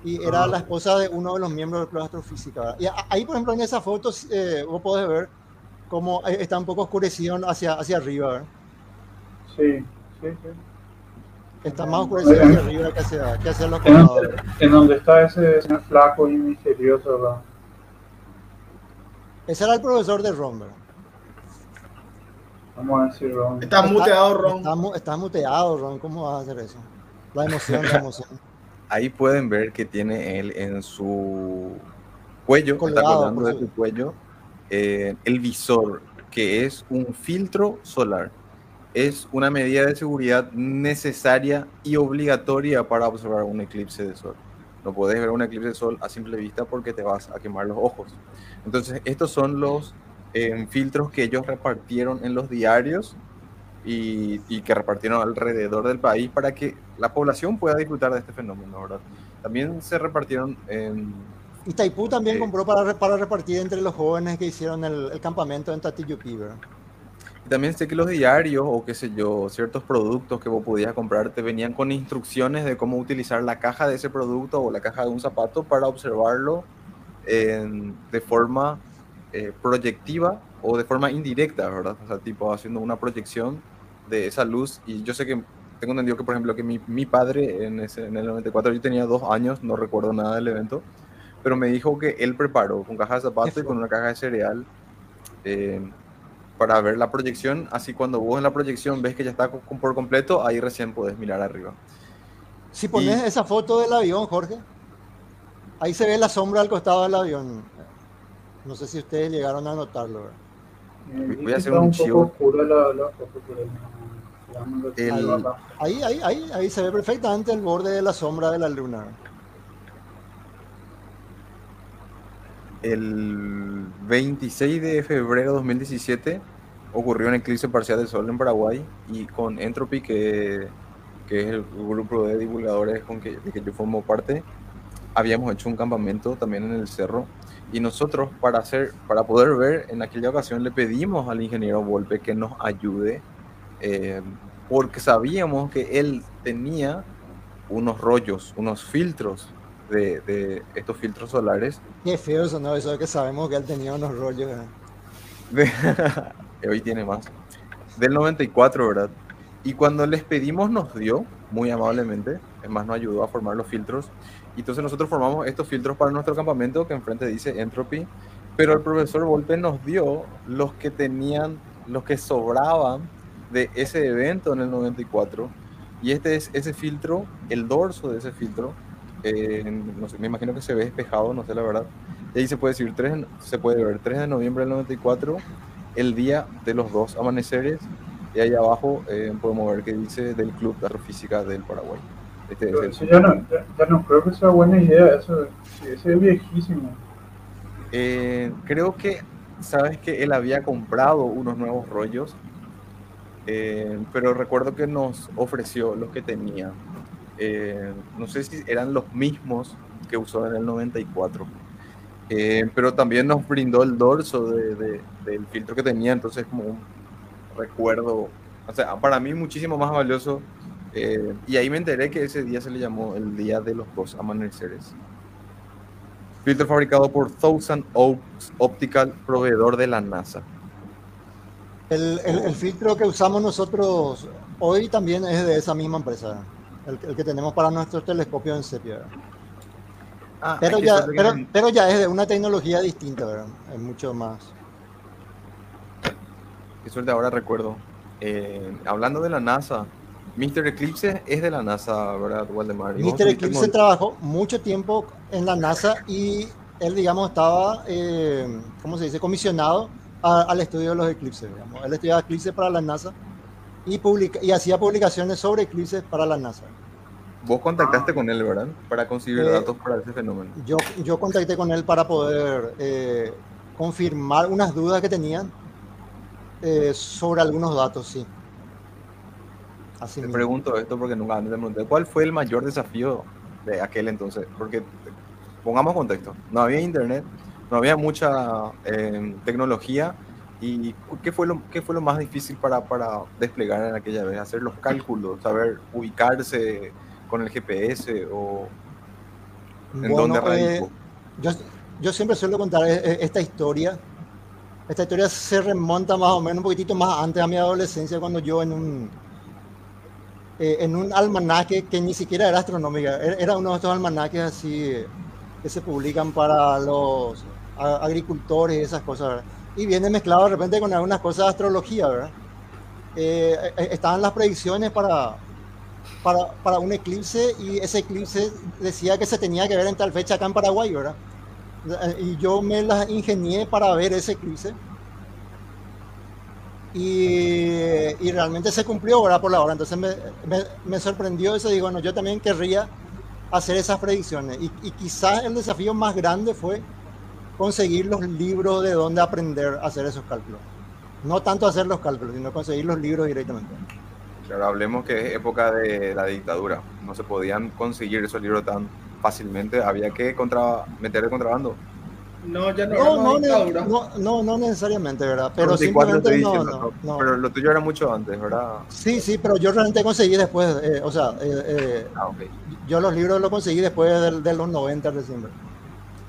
Y era la esposa de uno de los miembros del Club Astrofísica, ¿verdad? Y ahí, por ejemplo, en esa foto vos podés ver cómo está un poco oscurecido hacia, hacia arriba, ¿verdad? Sí, sí, sí. Está más oscurecido hacia arriba que hacia, que hacia los costados. En, donde está ese señor flaco y misterioso, ¿verdad? Ese era el profesor de Ron, ¿verdad? Vamos a decir Ron. Está, muteado, Ron. Está, está, muteado, Ron. ¿Cómo vas a hacer eso? La emoción, la emoción. Ahí pueden ver que tiene él en su cuello, está colgando de su cuello, eh, el visor, que es un filtro solar es una medida de seguridad necesaria y obligatoria para observar un eclipse de sol. No puedes ver un eclipse de sol a simple vista porque te vas a quemar los ojos. Entonces, estos son los eh, filtros que ellos repartieron en los diarios y, que repartieron alrededor del país para que la población pueda disfrutar de este fenómeno, ¿verdad? También se repartieron en... Y Taipú también compró para, para repartir entre los jóvenes que hicieron el, campamento en Tatiyupi, ¿verdad? también sé que los diarios o qué sé yo, ciertos productos que vos podías comprar te venían con instrucciones de cómo utilizar la caja de ese producto o la caja de un zapato para observarlo de forma eh, proyectiva o de forma indirecta, ¿verdad? O sea, tipo haciendo una proyección de esa luz. Y yo sé que tengo entendido que, por ejemplo, que mi, mi padre en, ese, en el 94, yo tenía dos años, no recuerdo nada del evento, pero me dijo que él preparó con caja de zapatos y con una caja de cereal. Eh, para ver la proyección, así cuando vos en la proyección ves que ya está por completo, ahí recién puedes mirar arriba. Si pones esa foto del avión, Jorge, ahí se ve la sombra al costado del avión. No sé si ustedes llegaron a notarlo. Voy a hacer un, chivo. Ahí, ahí, ahí, ahí se ve perfectamente el borde de la sombra de la luna. El 26 de febrero de 2017 ocurrió un eclipse parcial del Sol en Paraguay y con Entropy, que, que es el grupo de divulgadores con que, de que yo formo parte, habíamos hecho un campamento también en el cerro. Y nosotros para hacer para poder ver en aquella ocasión le pedimos al ingeniero Volpe que nos ayude eh, porque sabíamos que él tenía unos rollos unos filtros de, de estos filtros solares qué feo eso no eso es que sabemos que él tenía unos rollos *laughs* hoy tiene más. Del 94, ¿verdad? Y cuando les pedimos nos dio, muy amablemente, es más, nos ayudó a formar los filtros. Y entonces nosotros formamos estos filtros para nuestro campamento que enfrente dice Entropy, pero el profesor Volpe nos dio los que tenían, los que sobraban de ese evento en el 94. Y este es ese filtro, el dorso de ese filtro, eh, no sé, me imagino que se ve despejado, no sé la verdad. Y ahí se puede decir, 3, se puede ver 3 de noviembre del 94, el día de los dos amaneceres y ahí abajo eh, podemos ver que dice del Club de Astrofísica del Paraguay. Este ya, no, ya, no, creo que sea buena idea, eso ese es viejísimo. Eh, creo que, sabes que él había comprado unos nuevos rollos, eh, pero recuerdo que nos ofreció los que tenía. No sé si eran los mismos que usó en el 94. pero también nos brindó el dorso de, del filtro que tenía, entonces como un recuerdo, o sea, para mí muchísimo más valioso. Eh, y ahí me enteré que ese día se le llamó el Día de los Dos Amaneceres. Filtro fabricado por Thousand Oaks Optical, proveedor de la NASA. El, filtro que usamos nosotros hoy también es de esa misma empresa, el, el que tenemos para nuestros telescopios en sepia. Ah, pero, ya, pero, pero, ya es de una tecnología distinta, ¿verdad? es mucho más. Qué suerte, ahora recuerdo. Eh, hablando de la NASA, Mr. Eclipse es de la NASA, ¿verdad, Waldemar? Mr. Eclipse trabajó mucho tiempo en la NASA y él, digamos, estaba, eh, ¿cómo se dice?, comisionado al estudio de los eclipses, digamos. Él estudiaba eclipses para la NASA y, publica, y hacía publicaciones sobre eclipses para la NASA. Vos contactaste con él, ¿verdad? Para conseguir eh, datos para ese fenómeno. Yo, yo contacté con él para poder confirmar unas dudas que tenían eh, sobre algunos datos, sí. Así Te pregunto esto porque nunca antes te pregunté, ¿cuál fue el mayor desafío de aquel entonces? Porque, pongamos contexto, no había internet, no había mucha eh, tecnología, ¿y qué fue, lo, qué fue lo más difícil para, para desplegar en aquella vez? Hacer los cálculos, saber ubicarse con el GPS o en dónde eh, yo, yo siempre suelo contar esta historia. Esta historia se remonta más o menos un poquitito más antes a mi adolescencia, cuando yo en un, eh, en un almanaque que ni siquiera era astronómica, era uno de estos almanaques así que se publican para los agricultores y esas cosas, y viene mezclado de repente con algunas cosas de astrología, ¿verdad? Eh, eh, estaban las predicciones para, para, para, un eclipse y ese eclipse decía que se tenía que ver en tal fecha acá en Paraguay, ¿verdad? y yo me las ingenié para ver ese eclipse. Y, y, realmente se cumplió ¿verdad? por la hora. Entonces me, me, sorprendió eso. Digo, bueno, yo también querría hacer esas predicciones. Y, y, quizás el desafío más grande fue conseguir los libros de dónde aprender a hacer esos cálculos. No tanto hacer los cálculos, sino conseguir los libros directamente. Claro, hablemos que es época de la dictadura. No se podían conseguir esos libros tan fácilmente, había que contra, meter el contrabando. No, ya no, no, no, no, necesariamente, ¿verdad? Pero simplemente no, no, Pero lo tuyo era mucho antes, ¿verdad? Sí, sí, pero yo realmente conseguí después, eh, o sea, eh, eh, ah, yo los libros los conseguí después de, los 90 recién.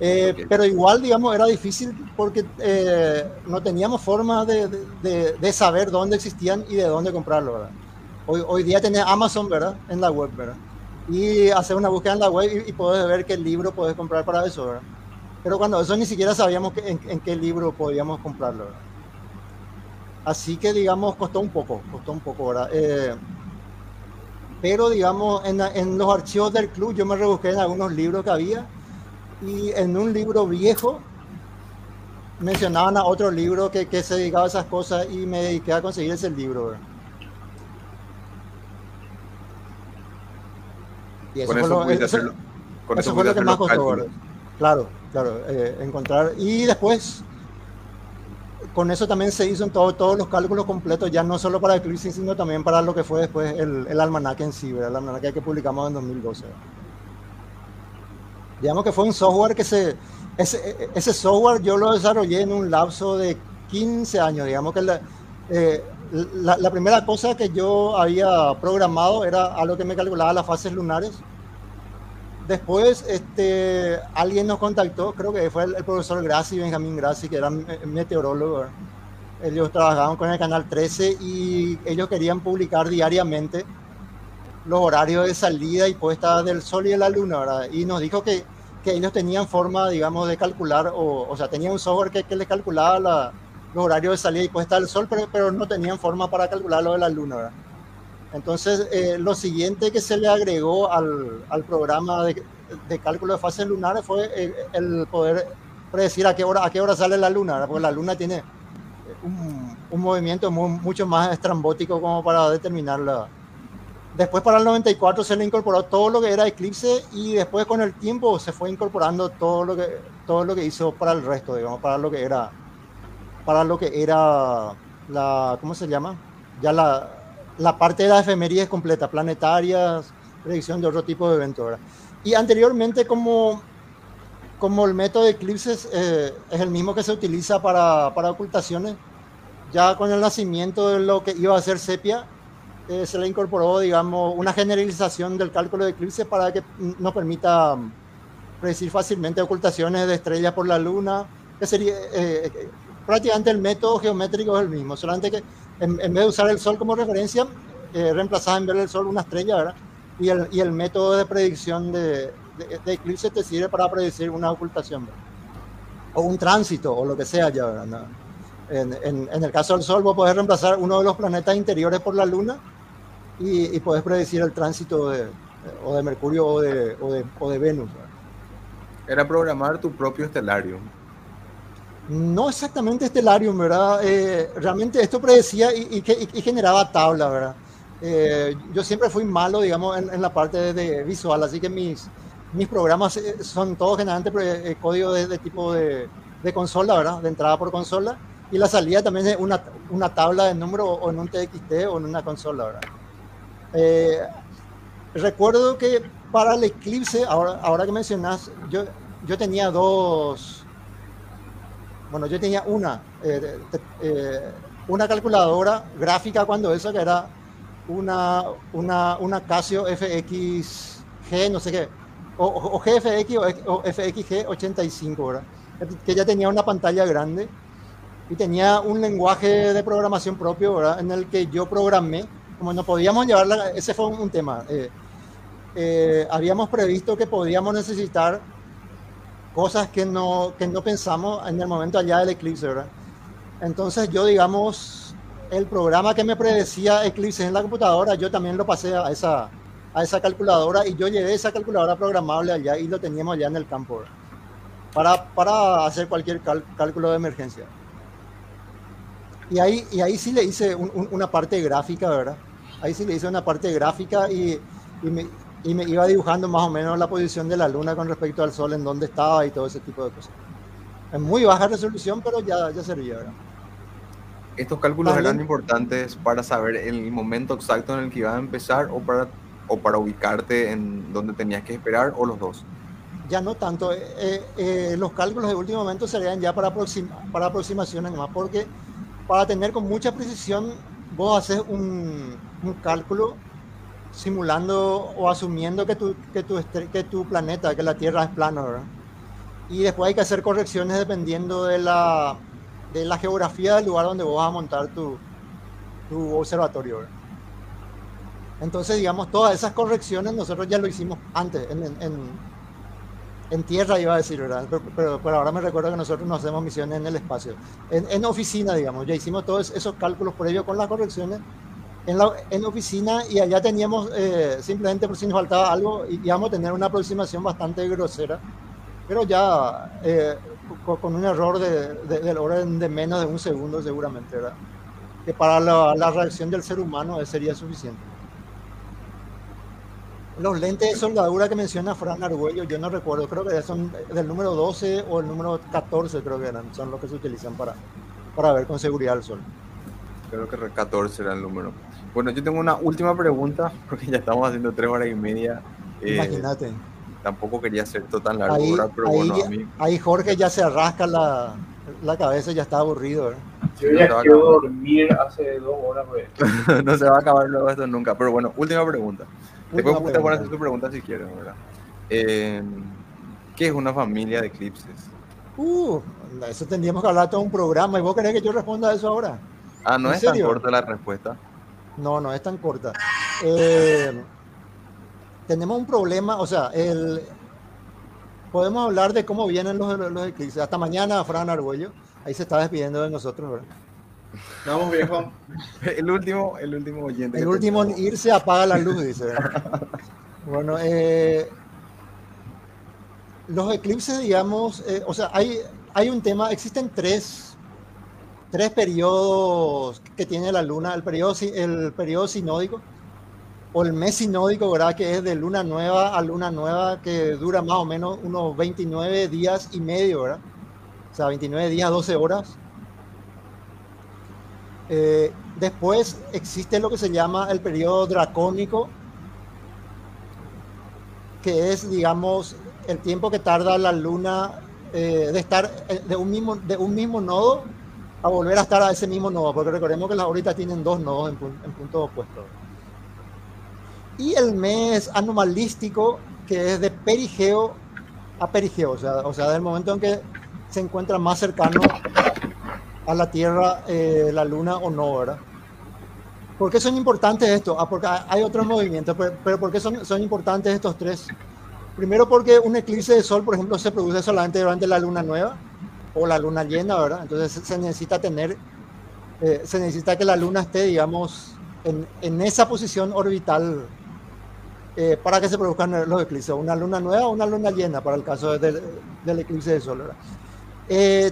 Eh, Pero igual, digamos, era difícil porque no teníamos forma de, de, de, saber dónde existían y de dónde comprarlo, ¿verdad? Hoy, hoy día tenés Amazon, ¿verdad? En la web, ¿verdad? y hacer una búsqueda en la web y, y puedes ver qué libro puedes comprar para eso, ¿verdad? Pero cuando eso ni siquiera sabíamos en, qué libro podíamos comprarlo, ¿verdad? Así que, digamos, costó un poco, costó un poco, ¿verdad? Eh, pero, digamos, en, en, los archivos del club yo me rebusqué en algunos libros que había y en un libro viejo mencionaban a otro libro que, que se dedicaba a esas cosas y me dediqué a conseguir ese libro, ¿verdad? Y eso, fue, lo, eso, fue lo que más costó. Claro, claro, eh, encontrar. Y después, con eso también se hizo en todo, todos los cálculos completos, ya no solo para el eclipse, sino también para lo que fue después el, el almanaque en sí, el almanaque que publicamos en 2012. Digamos que fue un software que se. Ese, ese software yo lo desarrollé en un lapso de 15 años, digamos que la, eh, la, primera cosa que yo había programado era algo que me calculaba las fases lunares. Después, este, alguien nos contactó, creo que fue el, profesor Grassi, Benjamín Grassi, que era meteorólogo. ellos trabajaban con el canal 13 y ellos querían publicar diariamente los horarios de salida y puesta del sol y de la luna, ¿verdad? Y nos dijo que, que ellos tenían forma, digamos, de calcular, o, o sea, tenían un software que, que les calculaba la, los horarios de salida y puesta del sol, pero, pero no tenían forma para calcular lo de la luna, ¿verdad? Entonces, eh, lo siguiente que se le agregó al, al programa de, de, cálculo de fases lunares fue el, el, poder predecir a qué hora, a qué hora sale la luna, ¿verdad? porque la luna tiene un, un movimiento muy, mucho más estrambótico como para determinarla. Después para el 94 se le incorporó todo lo que era eclipse y después con el tiempo se fue incorporando todo lo que, todo lo que hizo para el resto, digamos, para lo que era, para lo que era la, ¿cómo se llama? Ya la, la parte de las efemérides completa, planetarias, predicción de otro tipo de eventos. Y anteriormente como, como el método de eclipses eh, es el mismo que se utiliza para, para ocultaciones, ya con el nacimiento de lo que iba a ser sepia, eh, se le incorporó, digamos, una generalización del cálculo de eclipse para que nos permita predecir fácilmente ocultaciones de estrellas por la luna, que sería eh, prácticamente el método geométrico es el mismo, solamente que en, en vez de usar el Sol como referencia, eh, reemplazaba en vez del Sol una estrella, ¿verdad? Y el, y el método de predicción de, de, de, eclipse te sirve para predecir una ocultación, ¿verdad? o un tránsito, o lo que sea ya, ¿verdad? ¿No? En, en, en, el caso del Sol, vos podés reemplazar uno de los planetas interiores por la Luna y, y podés predecir el tránsito de, o de Mercurio o de, o de, o de Venus. Era programar tu propio estelario. No exactamente Stellarium, ¿verdad? Eh, realmente esto predecía y, y, y, generaba tabla, ¿verdad? Eh, yo siempre fui malo, digamos, en, en la parte de, de, visual, así que mis, mis programas eh, son todos generalmente eh, código de, de tipo de, de, consola, ¿verdad? De entrada por consola. Y la salida también es una, una tabla de número o en un TXT o en una consola, ¿verdad? Eh, recuerdo que para el eclipse, ahora, ahora que mencionas, yo, yo tenía dos bueno, yo tenía una, eh, eh, una calculadora gráfica cuando eso, que era una, una, una Casio FXG, no sé qué, o, o GFX o, o, FXG 85, ¿verdad? Que ya tenía una pantalla grande y tenía un lenguaje de programación propio, ¿verdad? En el que yo programé, como no podíamos llevarla, ese fue un, tema. Eh, eh, habíamos previsto que podíamos necesitar cosas que no, que no pensamos en el momento allá del eclipse, ¿verdad? Entonces yo, digamos, el programa que me predecía eclipses en la computadora, yo también lo pasé a esa, a esa calculadora y yo llevé esa calculadora programable allá y lo teníamos allá en el campo, ¿verdad? Para, para hacer cualquier cálculo de emergencia. Y ahí, y ahí sí le hice un, un, una parte gráfica, ¿verdad? Ahí sí le hice una parte gráfica y, y, me, y me iba dibujando más o menos la posición de la luna con respecto al sol, en dónde estaba y todo ese tipo de cosas. En muy baja resolución, pero ya, ya servía, ¿verdad? ¿Estos cálculos También, eran importantes para saber el momento exacto en el que iba a empezar o para, o para ubicarte en donde tenías que esperar o los dos? Ya no tanto. Eh, eh, los cálculos de último momento serían ya para, aproxima, para aproximaciones más, porque para tener con mucha precisión vos haces un, un cálculo simulando o asumiendo que tu, que tu, que tu planeta, que la Tierra es plano. Y después hay que hacer correcciones dependiendo de la, de la geografía del lugar donde vos vas a montar tu, tu observatorio. Entonces, digamos, todas esas correcciones nosotros ya lo hicimos antes, en tierra iba a decir, ¿verdad? Pero, pero, pero, ahora me recuerdo que nosotros nos hacemos misiones en el espacio. En, en oficina, digamos, ya hicimos todos esos cálculos previos con las correcciones en la en oficina y allá teníamos eh, simplemente por si nos faltaba algo íbamos a tener una aproximación bastante grosera pero ya eh, con, con, un error de, de, del orden de menos de un segundo seguramente ¿verdad? que para la, la, reacción del ser humano sería suficiente los lentes de soldadura que menciona Fran Argüello yo no recuerdo creo que son del número 12 o el número 14 creo que eran son los que se utilizan para, para ver con seguridad el sol creo que 14 era el número bueno, yo tengo una última pregunta, *laughs* porque ya estamos haciendo tres horas y media. Eh, Imagínate. Tampoco quería ser tan largo, ahí, pero ahí, bueno, a mí... Ahí Jorge ya se rasca la, la cabeza, ya está aburrido. ¿eh? Yo ya no quiero dormir hace dos horas, pues. *laughs* no se va a acabar luego esto nunca. Pero bueno, última pregunta. Te pones hacer tu pregunta si quieres, ¿verdad? Eh, ¿Qué es una familia de eclipses? Uh, eso tendríamos que hablar todo un programa. ¿Y vos querés que yo responda a eso ahora? Ah, no es tan corta la respuesta. No, no es tan corta. Eh, tenemos un problema, o sea, el, podemos hablar de cómo vienen los, los eclipses. Hasta mañana, Fran Argüello. Ahí se está despidiendo de nosotros, ¿verdad? Vamos, viejo. *laughs* El último, el último oyente. El último en irse apaga la luz, dice. *laughs* bueno, eh, los eclipses, digamos, eh, o sea, hay, hay un tema, existen tres, tres periodos que tiene la luna, el periodo, el periodo sinódico o el mes sinódico, ¿verdad? Que es de luna nueva a luna nueva, que dura más o menos unos 29 días y medio, ¿verdad? O sea, 29 días, 12 horas. Eh, después existe lo que se llama el periodo dracónico, que es, digamos, el tiempo que tarda la luna eh, de estar eh, de un, mismo, de un mismo nodo a volver a estar a ese mismo nodo, porque recordemos que las órbitas tienen dos nodos en, en puntos opuestos. Y el mes anomalístico, que es de perigeo a perigeo, o sea, o sea, del momento en que se encuentra más cercano a la Tierra, eh, la Luna o no, ¿verdad? ¿Por qué son importantes estos? Ah, porque hay otros movimientos, pero, pero ¿por qué son, son importantes estos tres? Primero porque un eclipse de sol, por ejemplo, se produce solamente durante la luna nueva o la luna llena, ¿verdad? Entonces se necesita tener, eh, se necesita que la luna esté, digamos, en, en esa posición orbital eh, para que se produzcan los eclipses, una luna nueva o una luna llena, para el caso del, del eclipse de sol, ¿verdad? Eh,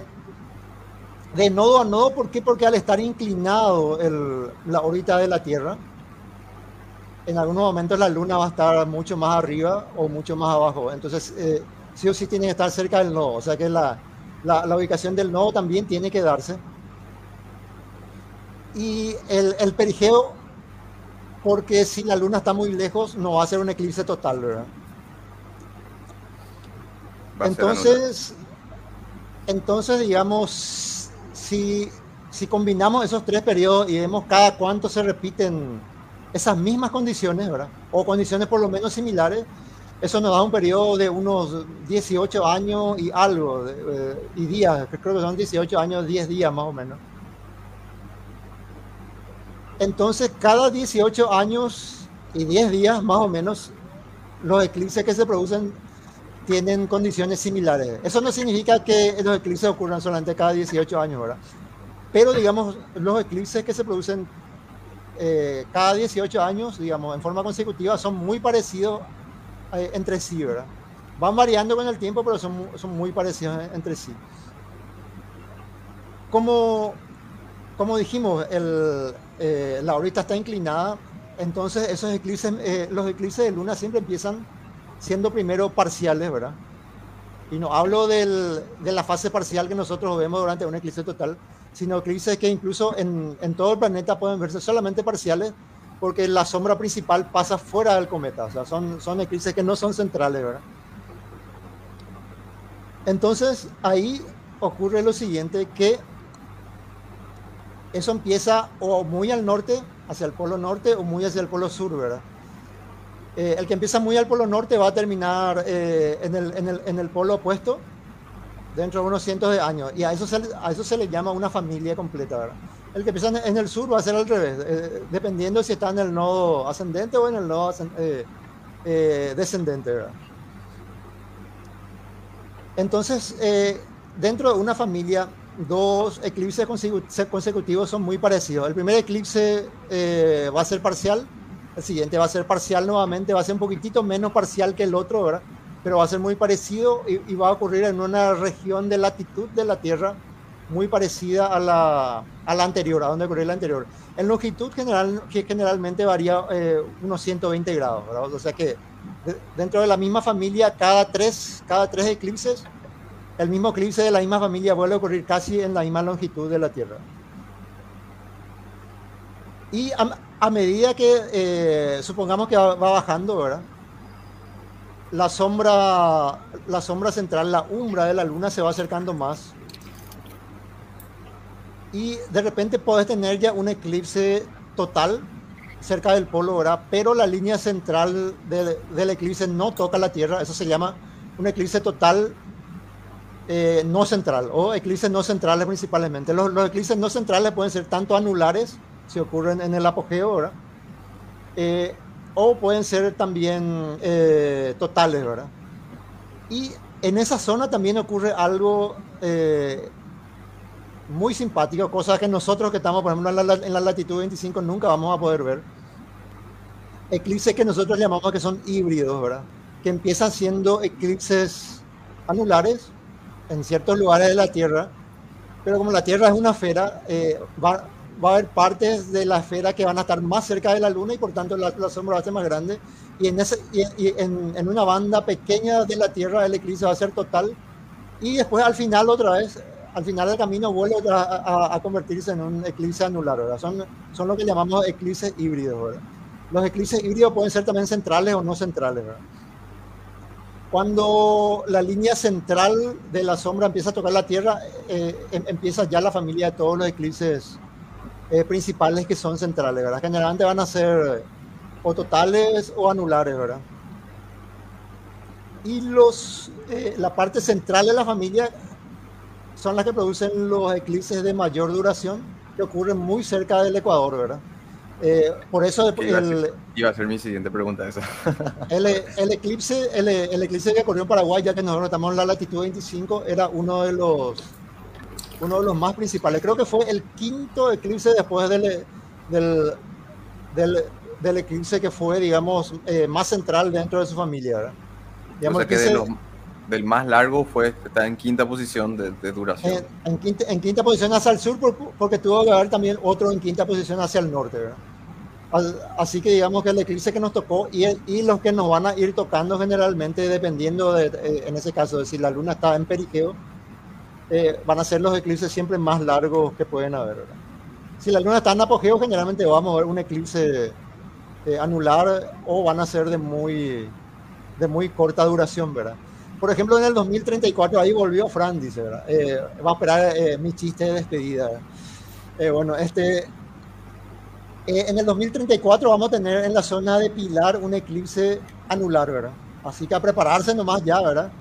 de nodo a nodo, ¿por qué? Porque al estar inclinado el, la órbita de la Tierra, en algunos momentos la Luna va a estar mucho más arriba o mucho más abajo. Entonces, eh, sí o sí tiene que estar cerca del nodo. O sea que la, la, la ubicación del nodo también tiene que darse. Y el, el, perigeo, porque si la Luna está muy lejos, no va a ser un eclipse total, ¿verdad? Entonces, entonces, digamos, si, combinamos esos tres periodos y vemos cada cuánto se repiten esas mismas condiciones, ¿verdad? O condiciones por lo menos similares, eso nos da un periodo de unos 18 años y algo, eh, y días, creo que son 18 años, 10 días más o menos. Entonces, cada 18 años y 10 días más o menos, los eclipses que se producen tienen condiciones similares. Eso no significa que los eclipses ocurran solamente cada 18 años, ¿verdad? Pero, digamos, los eclipses que se producen eh, cada 18 años, digamos, en forma consecutiva, son muy parecidos eh, entre sí, ¿verdad? Van variando con el tiempo, pero son, son muy parecidos entre sí. Como, como dijimos, el, eh, la órbita está inclinada, entonces esos eclipses, eh, los eclipses de luna siempre empiezan siendo primero parciales, ¿verdad? Y no hablo del, de la fase parcial que nosotros vemos durante un eclipse total, sino eclipses que incluso en, en, todo el planeta pueden verse solamente parciales porque la sombra principal pasa fuera del cometa, o sea, son, son eclipses que no son centrales, ¿verdad? Entonces, ahí ocurre lo siguiente, que eso empieza o muy al norte, hacia el polo norte, o muy hacia el polo sur, ¿verdad? Eh, el que empieza muy al polo norte va a terminar eh, en, el, en, el, en el polo opuesto, dentro de unos cientos de años. Y a eso se, a eso se le llama una familia completa. El que empieza en el sur va a ser al revés, eh, dependiendo si está en el nodo ascendente o en el nodo descendente. Entonces, dentro de una familia, dos eclipses consecutivos son muy parecidos. El primer eclipse va a ser parcial, el siguiente va a ser parcial nuevamente, va a ser un poquitito menos parcial que el otro, ¿verdad? pero va a ser muy parecido y, y, va a ocurrir en una región de latitud de la Tierra muy parecida a la, a la anterior, a donde ocurrió la anterior. En longitud general, que generalmente varía eh, unos 120 grados, ¿verdad? o sea que de, dentro de la misma familia, cada tres, cada tres eclipses, el mismo eclipse de la misma familia vuelve a ocurrir casi en la misma longitud de la Tierra. Y a, a medida que eh, supongamos que va, bajando, ¿verdad? la sombra, la sombra central, la umbra de la luna se va acercando más. Y de repente puedes tener ya un eclipse total cerca del polo, ¿verdad? Pero la línea central de, del eclipse no toca la Tierra. Eso se llama un eclipse total eh, no central o eclipses no centrales principalmente. Los, los, eclipses no centrales pueden ser tanto anulares, si ocurren en el apogeo, ¿verdad? Eh, o pueden ser también eh, totales, ¿verdad? Y en esa zona también ocurre algo muy simpático, cosas que nosotros que estamos, por ejemplo, en la, en la, latitud 25 nunca vamos a poder ver. Eclipses que nosotros llamamos que son híbridos, ¿verdad? Que empiezan siendo eclipses anulares en ciertos lugares de la Tierra, pero como la Tierra es una esfera, eh, va, va, a haber partes de la esfera que van a estar más cerca de la Luna y por tanto la, la sombra va a ser más grande. Y, en, ese, y, y en, en, una banda pequeña de la Tierra el eclipse va a ser total. Y después al final otra vez, al final del camino vuelve a, a, a convertirse en un eclipse anular. ¿verdad? Son, son lo que llamamos eclipses híbridos. ¿verdad? Los eclipses híbridos pueden ser también centrales o no centrales. ¿verdad? Cuando la línea central de la sombra empieza a tocar la Tierra, eh, em, empieza ya la familia de todos los eclipses eh, principales que son centrales, ¿verdad? Generalmente van a ser o totales o anulares, ¿verdad? Y los, eh, la parte central de la familia son las que producen los eclipses de mayor duración que ocurren muy cerca del Ecuador, ¿verdad? Eh, por eso el, iba, a ser, iba, a ser, mi siguiente pregunta esa. *laughs* el, el, eclipse, el, el, eclipse que ocurrió en Paraguay, ya que nosotros estamos en la latitud 25, era uno de los uno de los más principales. Creo que fue el quinto eclipse después del, del, del, del eclipse que fue, digamos, eh, más central dentro de su familia. ¿verdad? Digamos, o sea que de los, del más largo fue está en quinta posición de, de duración. En, en, quinta, en, quinta, posición hacia el sur, porque tuvo que haber también otro en quinta posición hacia el norte. ¿verdad? Así que digamos que el eclipse que nos tocó y, y, los que nos van a ir tocando generalmente, dependiendo de, eh, en ese caso, de si la luna está en periqueo, eh, van a ser los eclipses siempre más largos que pueden haber. ¿verdad? Si la luna está en apogeo, generalmente vamos a ver un eclipse eh, anular o van a ser de muy, de muy corta duración, ¿verdad? Por ejemplo, en el 2034, ahí volvió Fran, dice, ¿verdad? Eh, va a esperar mi chiste de despedida. bueno, este, eh, en el 2034 vamos a tener en la zona de Pilar un eclipse anular, ¿verdad? Así que a prepararse nomás ya, ¿verdad?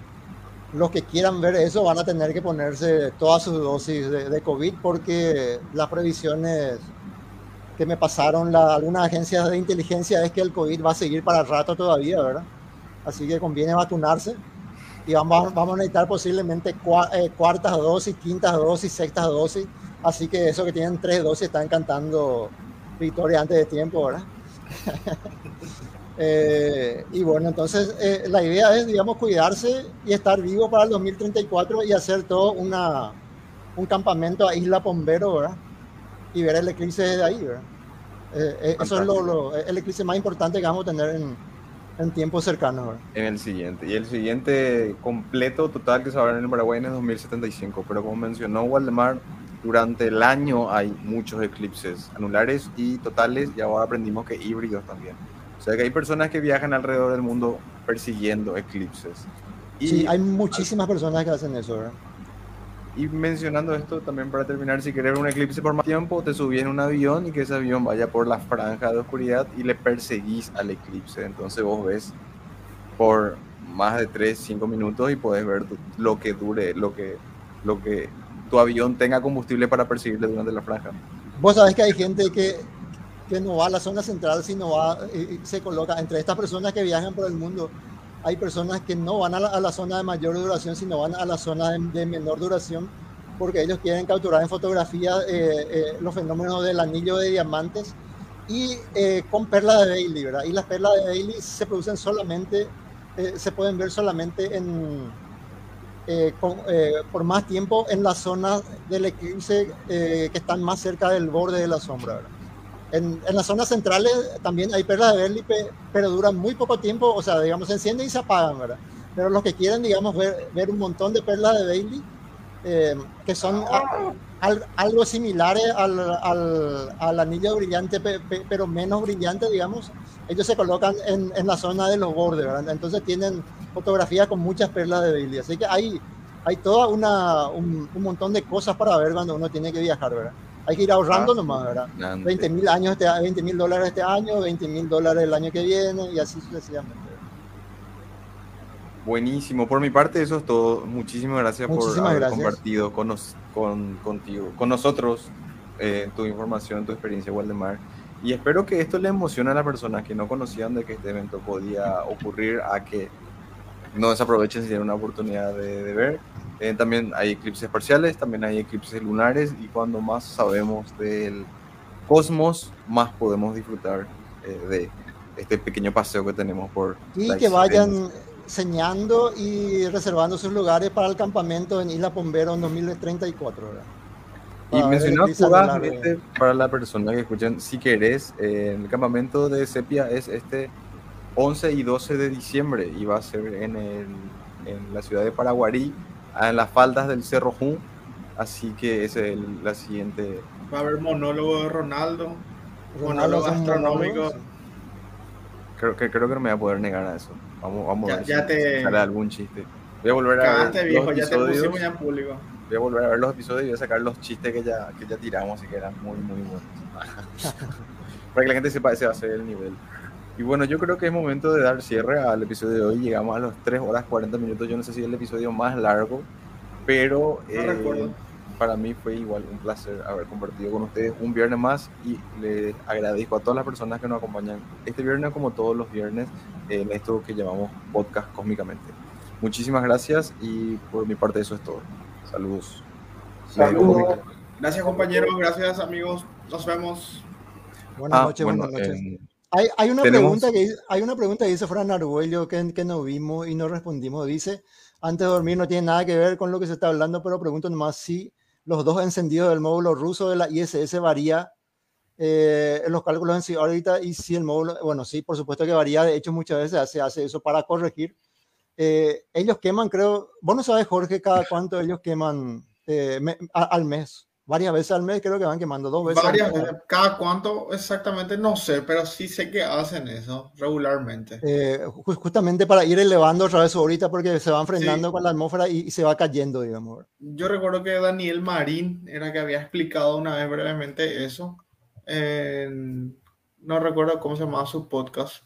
Los que quieran ver eso van a tener que ponerse todas sus dosis de, de COVID porque las previsiones que me pasaron la, algunas agencias de inteligencia es que el COVID va a seguir para rato todavía, ¿verdad? Así que conviene vacunarse y vamos, vamos a necesitar posiblemente eh, cuartas dosis, quintas dosis, sextas dosis. Así que eso que tienen tres dosis están cantando victoria antes de tiempo, ¿verdad? *laughs* eh, y bueno, entonces eh, la idea es, digamos, cuidarse y estar vivo para el 2034 y hacer todo una, un campamento a Isla Pombero, ¿verdad? Y ver el eclipse desde ahí, ¿verdad? Eh, eh eso es lo, lo, el eclipse más importante que vamos a tener en, en tiempos cercanos. ¿verdad? En el siguiente. Y el siguiente completo total que se va a ver en el Paraguay es 2075. Pero como mencionó Waldemar, durante el año hay muchos eclipses anulares y totales y ahora aprendimos que híbridos también. O sea que hay personas que viajan alrededor del mundo persiguiendo eclipses. Y sí, hay muchísimas personas que hacen eso, ¿verdad? Y mencionando esto también para terminar, si quieres ver un eclipse por más tiempo, te subís en un avión y que ese avión vaya por la franja de oscuridad y le perseguís al eclipse. Entonces vos ves por más de 3, 5 minutos y puedes ver lo que dure, lo que, lo que tu avión tenga combustible para perseguirle durante la franja. Vos sabés que hay gente que, que no va a la zona central, sino va y se coloca entre estas personas que viajan por el mundo. Hay personas que no van a la, a la zona de mayor duración, sino van a la zona de, menor duración, porque ellos quieren capturar en fotografía eh, eh, los fenómenos del anillo de diamantes y eh, con perlas de Bailey, ¿verdad? Y las perlas de Bailey se producen solamente, eh, se pueden ver solamente en, eh, eh, por más tiempo en las zonas del eclipse eh, que están más cerca del borde de la sombra. En, en, las zonas centrales también hay perlas de Berli, pero duran muy poco tiempo, o sea, digamos, se encienden y se apagan, ¿verdad? Pero los que quieren, digamos, ver, ver un montón de perlas de Bailey, eh, que son a, al, algo similares al, al, al, anillo brillante, pe, pe, pero menos brillante, digamos, ellos se colocan en, en, la zona de los bordes, ¿verdad? Entonces tienen fotografías con muchas perlas de Bailey. Así que hay, hay toda una, un, un, montón de cosas para ver cuando uno tiene que viajar, ¿verdad? Hay que ir ahorrando ah, nomás, ¿verdad? 20 mil años, este, 20 mil dólares este año, 20 mil dólares el año que viene y así sucesivamente. Buenísimo. Por mi parte, eso es todo. Muchísimas gracias por haber compartido con, con, contigo, con nosotros eh, tu información, tu experiencia, Waldemar. Y espero que esto le emocione a las personas que no conocían de que este evento podía ocurrir a que no desaprovechen si tienen una oportunidad de, ver. Eh, también hay eclipses parciales, también hay eclipses lunares y cuando más sabemos del cosmos, más podemos disfrutar eh, de este pequeño paseo que tenemos por... Y que vayan señando y reservando sus lugares para el campamento en Isla Pombero en 2034. Y mencionamos fugazmente para la persona que escuchen, si querés, eh, el campamento de Sepia es este 11 y 12 de diciembre y va a ser en, el, en la ciudad de Paraguarí, en las faldas del Cerro Jun. Así que ese es la siguiente. Va a haber monólogo de Ronaldo, monólogo astronómico. Creo que, creo que no me voy a poder negar a eso. Vamos, vamos ya, a ver ya te... sale algún chiste. Voy a volver a ver. viejo, ya te pusimos ya en público. Voy a volver a ver los episodios y voy a sacar los chistes que ya, que ya tiramos y que eran muy, muy buenos. *laughs* Para que la gente sepa ese va a ser el nivel. Y bueno, yo creo que es momento de dar cierre al episodio de hoy. Llegamos a los 3 horas 40 minutos. Yo no sé si es el episodio más largo, pero eh, para mí fue igual un placer haber compartido con ustedes un viernes más y les agradezco a todas las personas que nos acompañan este viernes como todos los viernes en esto que llamamos podcast cósmicamente. Muchísimas gracias y por mi parte eso es todo. Saludos. Saludos. Gracias compañeros, gracias amigos. Nos vemos. Buenas ah, noches, buenas noches. Hay, hay, una pregunta que, hay una pregunta que dice Fran Arguello que, que no vimos y no respondimos. Dice, antes de dormir no tiene nada que ver con lo que se está hablando, pero pregunto nomás si los dos encendidos del módulo ruso de la ISS varía eh, en los cálculos en sí ahorita y si el módulo, bueno, sí, por supuesto que varía. De hecho, muchas veces se hace eso para corregir. Eh, ellos queman, creo, vos no sabes, Jorge, cada cuánto ellos queman eh, al mes varias veces al mes creo que van quemando dos veces. Varias veces, cada cuánto exactamente no sé, pero sí sé que hacen eso regularmente. Eh, justamente para ir elevando otra vez ahorita porque se van frenando con la atmósfera y, se va cayendo, digamos. Yo recuerdo que Daniel Marín era que había explicado una vez brevemente eso. no recuerdo cómo se llamaba su podcast.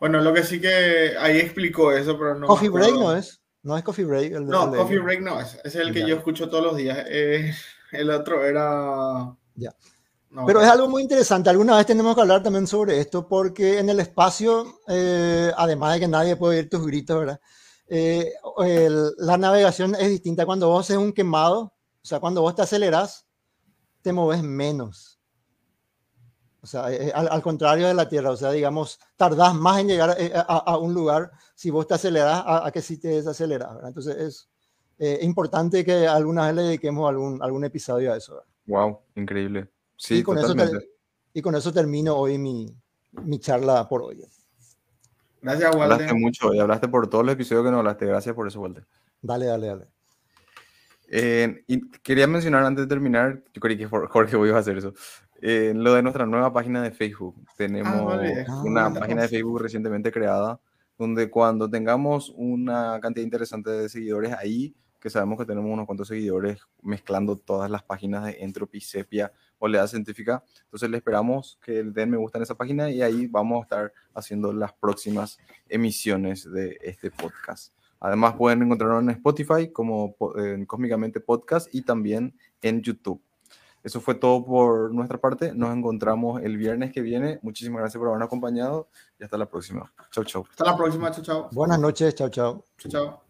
Bueno, lo que sí que ahí explicó eso, pero no. Coffee Break no es. No es Coffee Break. no, Coffee Break no es. Es el que yo escucho todos los días. Eh, el otro era... Ya. Pero es algo muy interesante. Alguna vez tenemos que hablar también sobre esto, porque en el espacio, eh, además de que nadie puede oír tus gritos, ¿verdad? Eh, la navegación es distinta. Cuando vos haces un quemado, o sea, cuando vos te aceleras, te moves menos. O sea, eh, al, contrario de la Tierra, o sea, digamos, tardás más en llegar a, un lugar si vos te aceleras a, que si te desaceleras. ¿verdad? Entonces, es, eh, importante que alguna vez le dediquemos algún, algún episodio a eso. Wow, increíble. Sí, y con, eso y con eso termino hoy mi, mi charla por hoy. Gracias, Walter. Hablaste mucho y hablaste por todos los episodios que nos hablaste. Gracias por eso, Walter. Dale, dale, dale. Eh, y quería mencionar antes de terminar, yo creí que Jorge voy a hacer eso, eh, lo de nuestra nueva página de Facebook. Tenemos ah, una ah, página de Facebook recientemente creada, donde cuando tengamos una cantidad interesante de seguidores ahí, que sabemos que tenemos unos cuantos seguidores mezclando todas las páginas de Entropy, Sepia, Oleada Científica. Entonces le esperamos que den me gusta en esa página y ahí vamos a estar haciendo las próximas emisiones de este podcast. Además pueden encontrarlo en Spotify como en Cósmicamente Podcast y también en YouTube. Eso fue todo por nuestra parte. Nos encontramos el viernes que viene. Muchísimas gracias por habernos acompañado y hasta la próxima. Chau, chau. Hasta la próxima. Chau, chau. Buenas noches. Chau, chau. Chau, chau.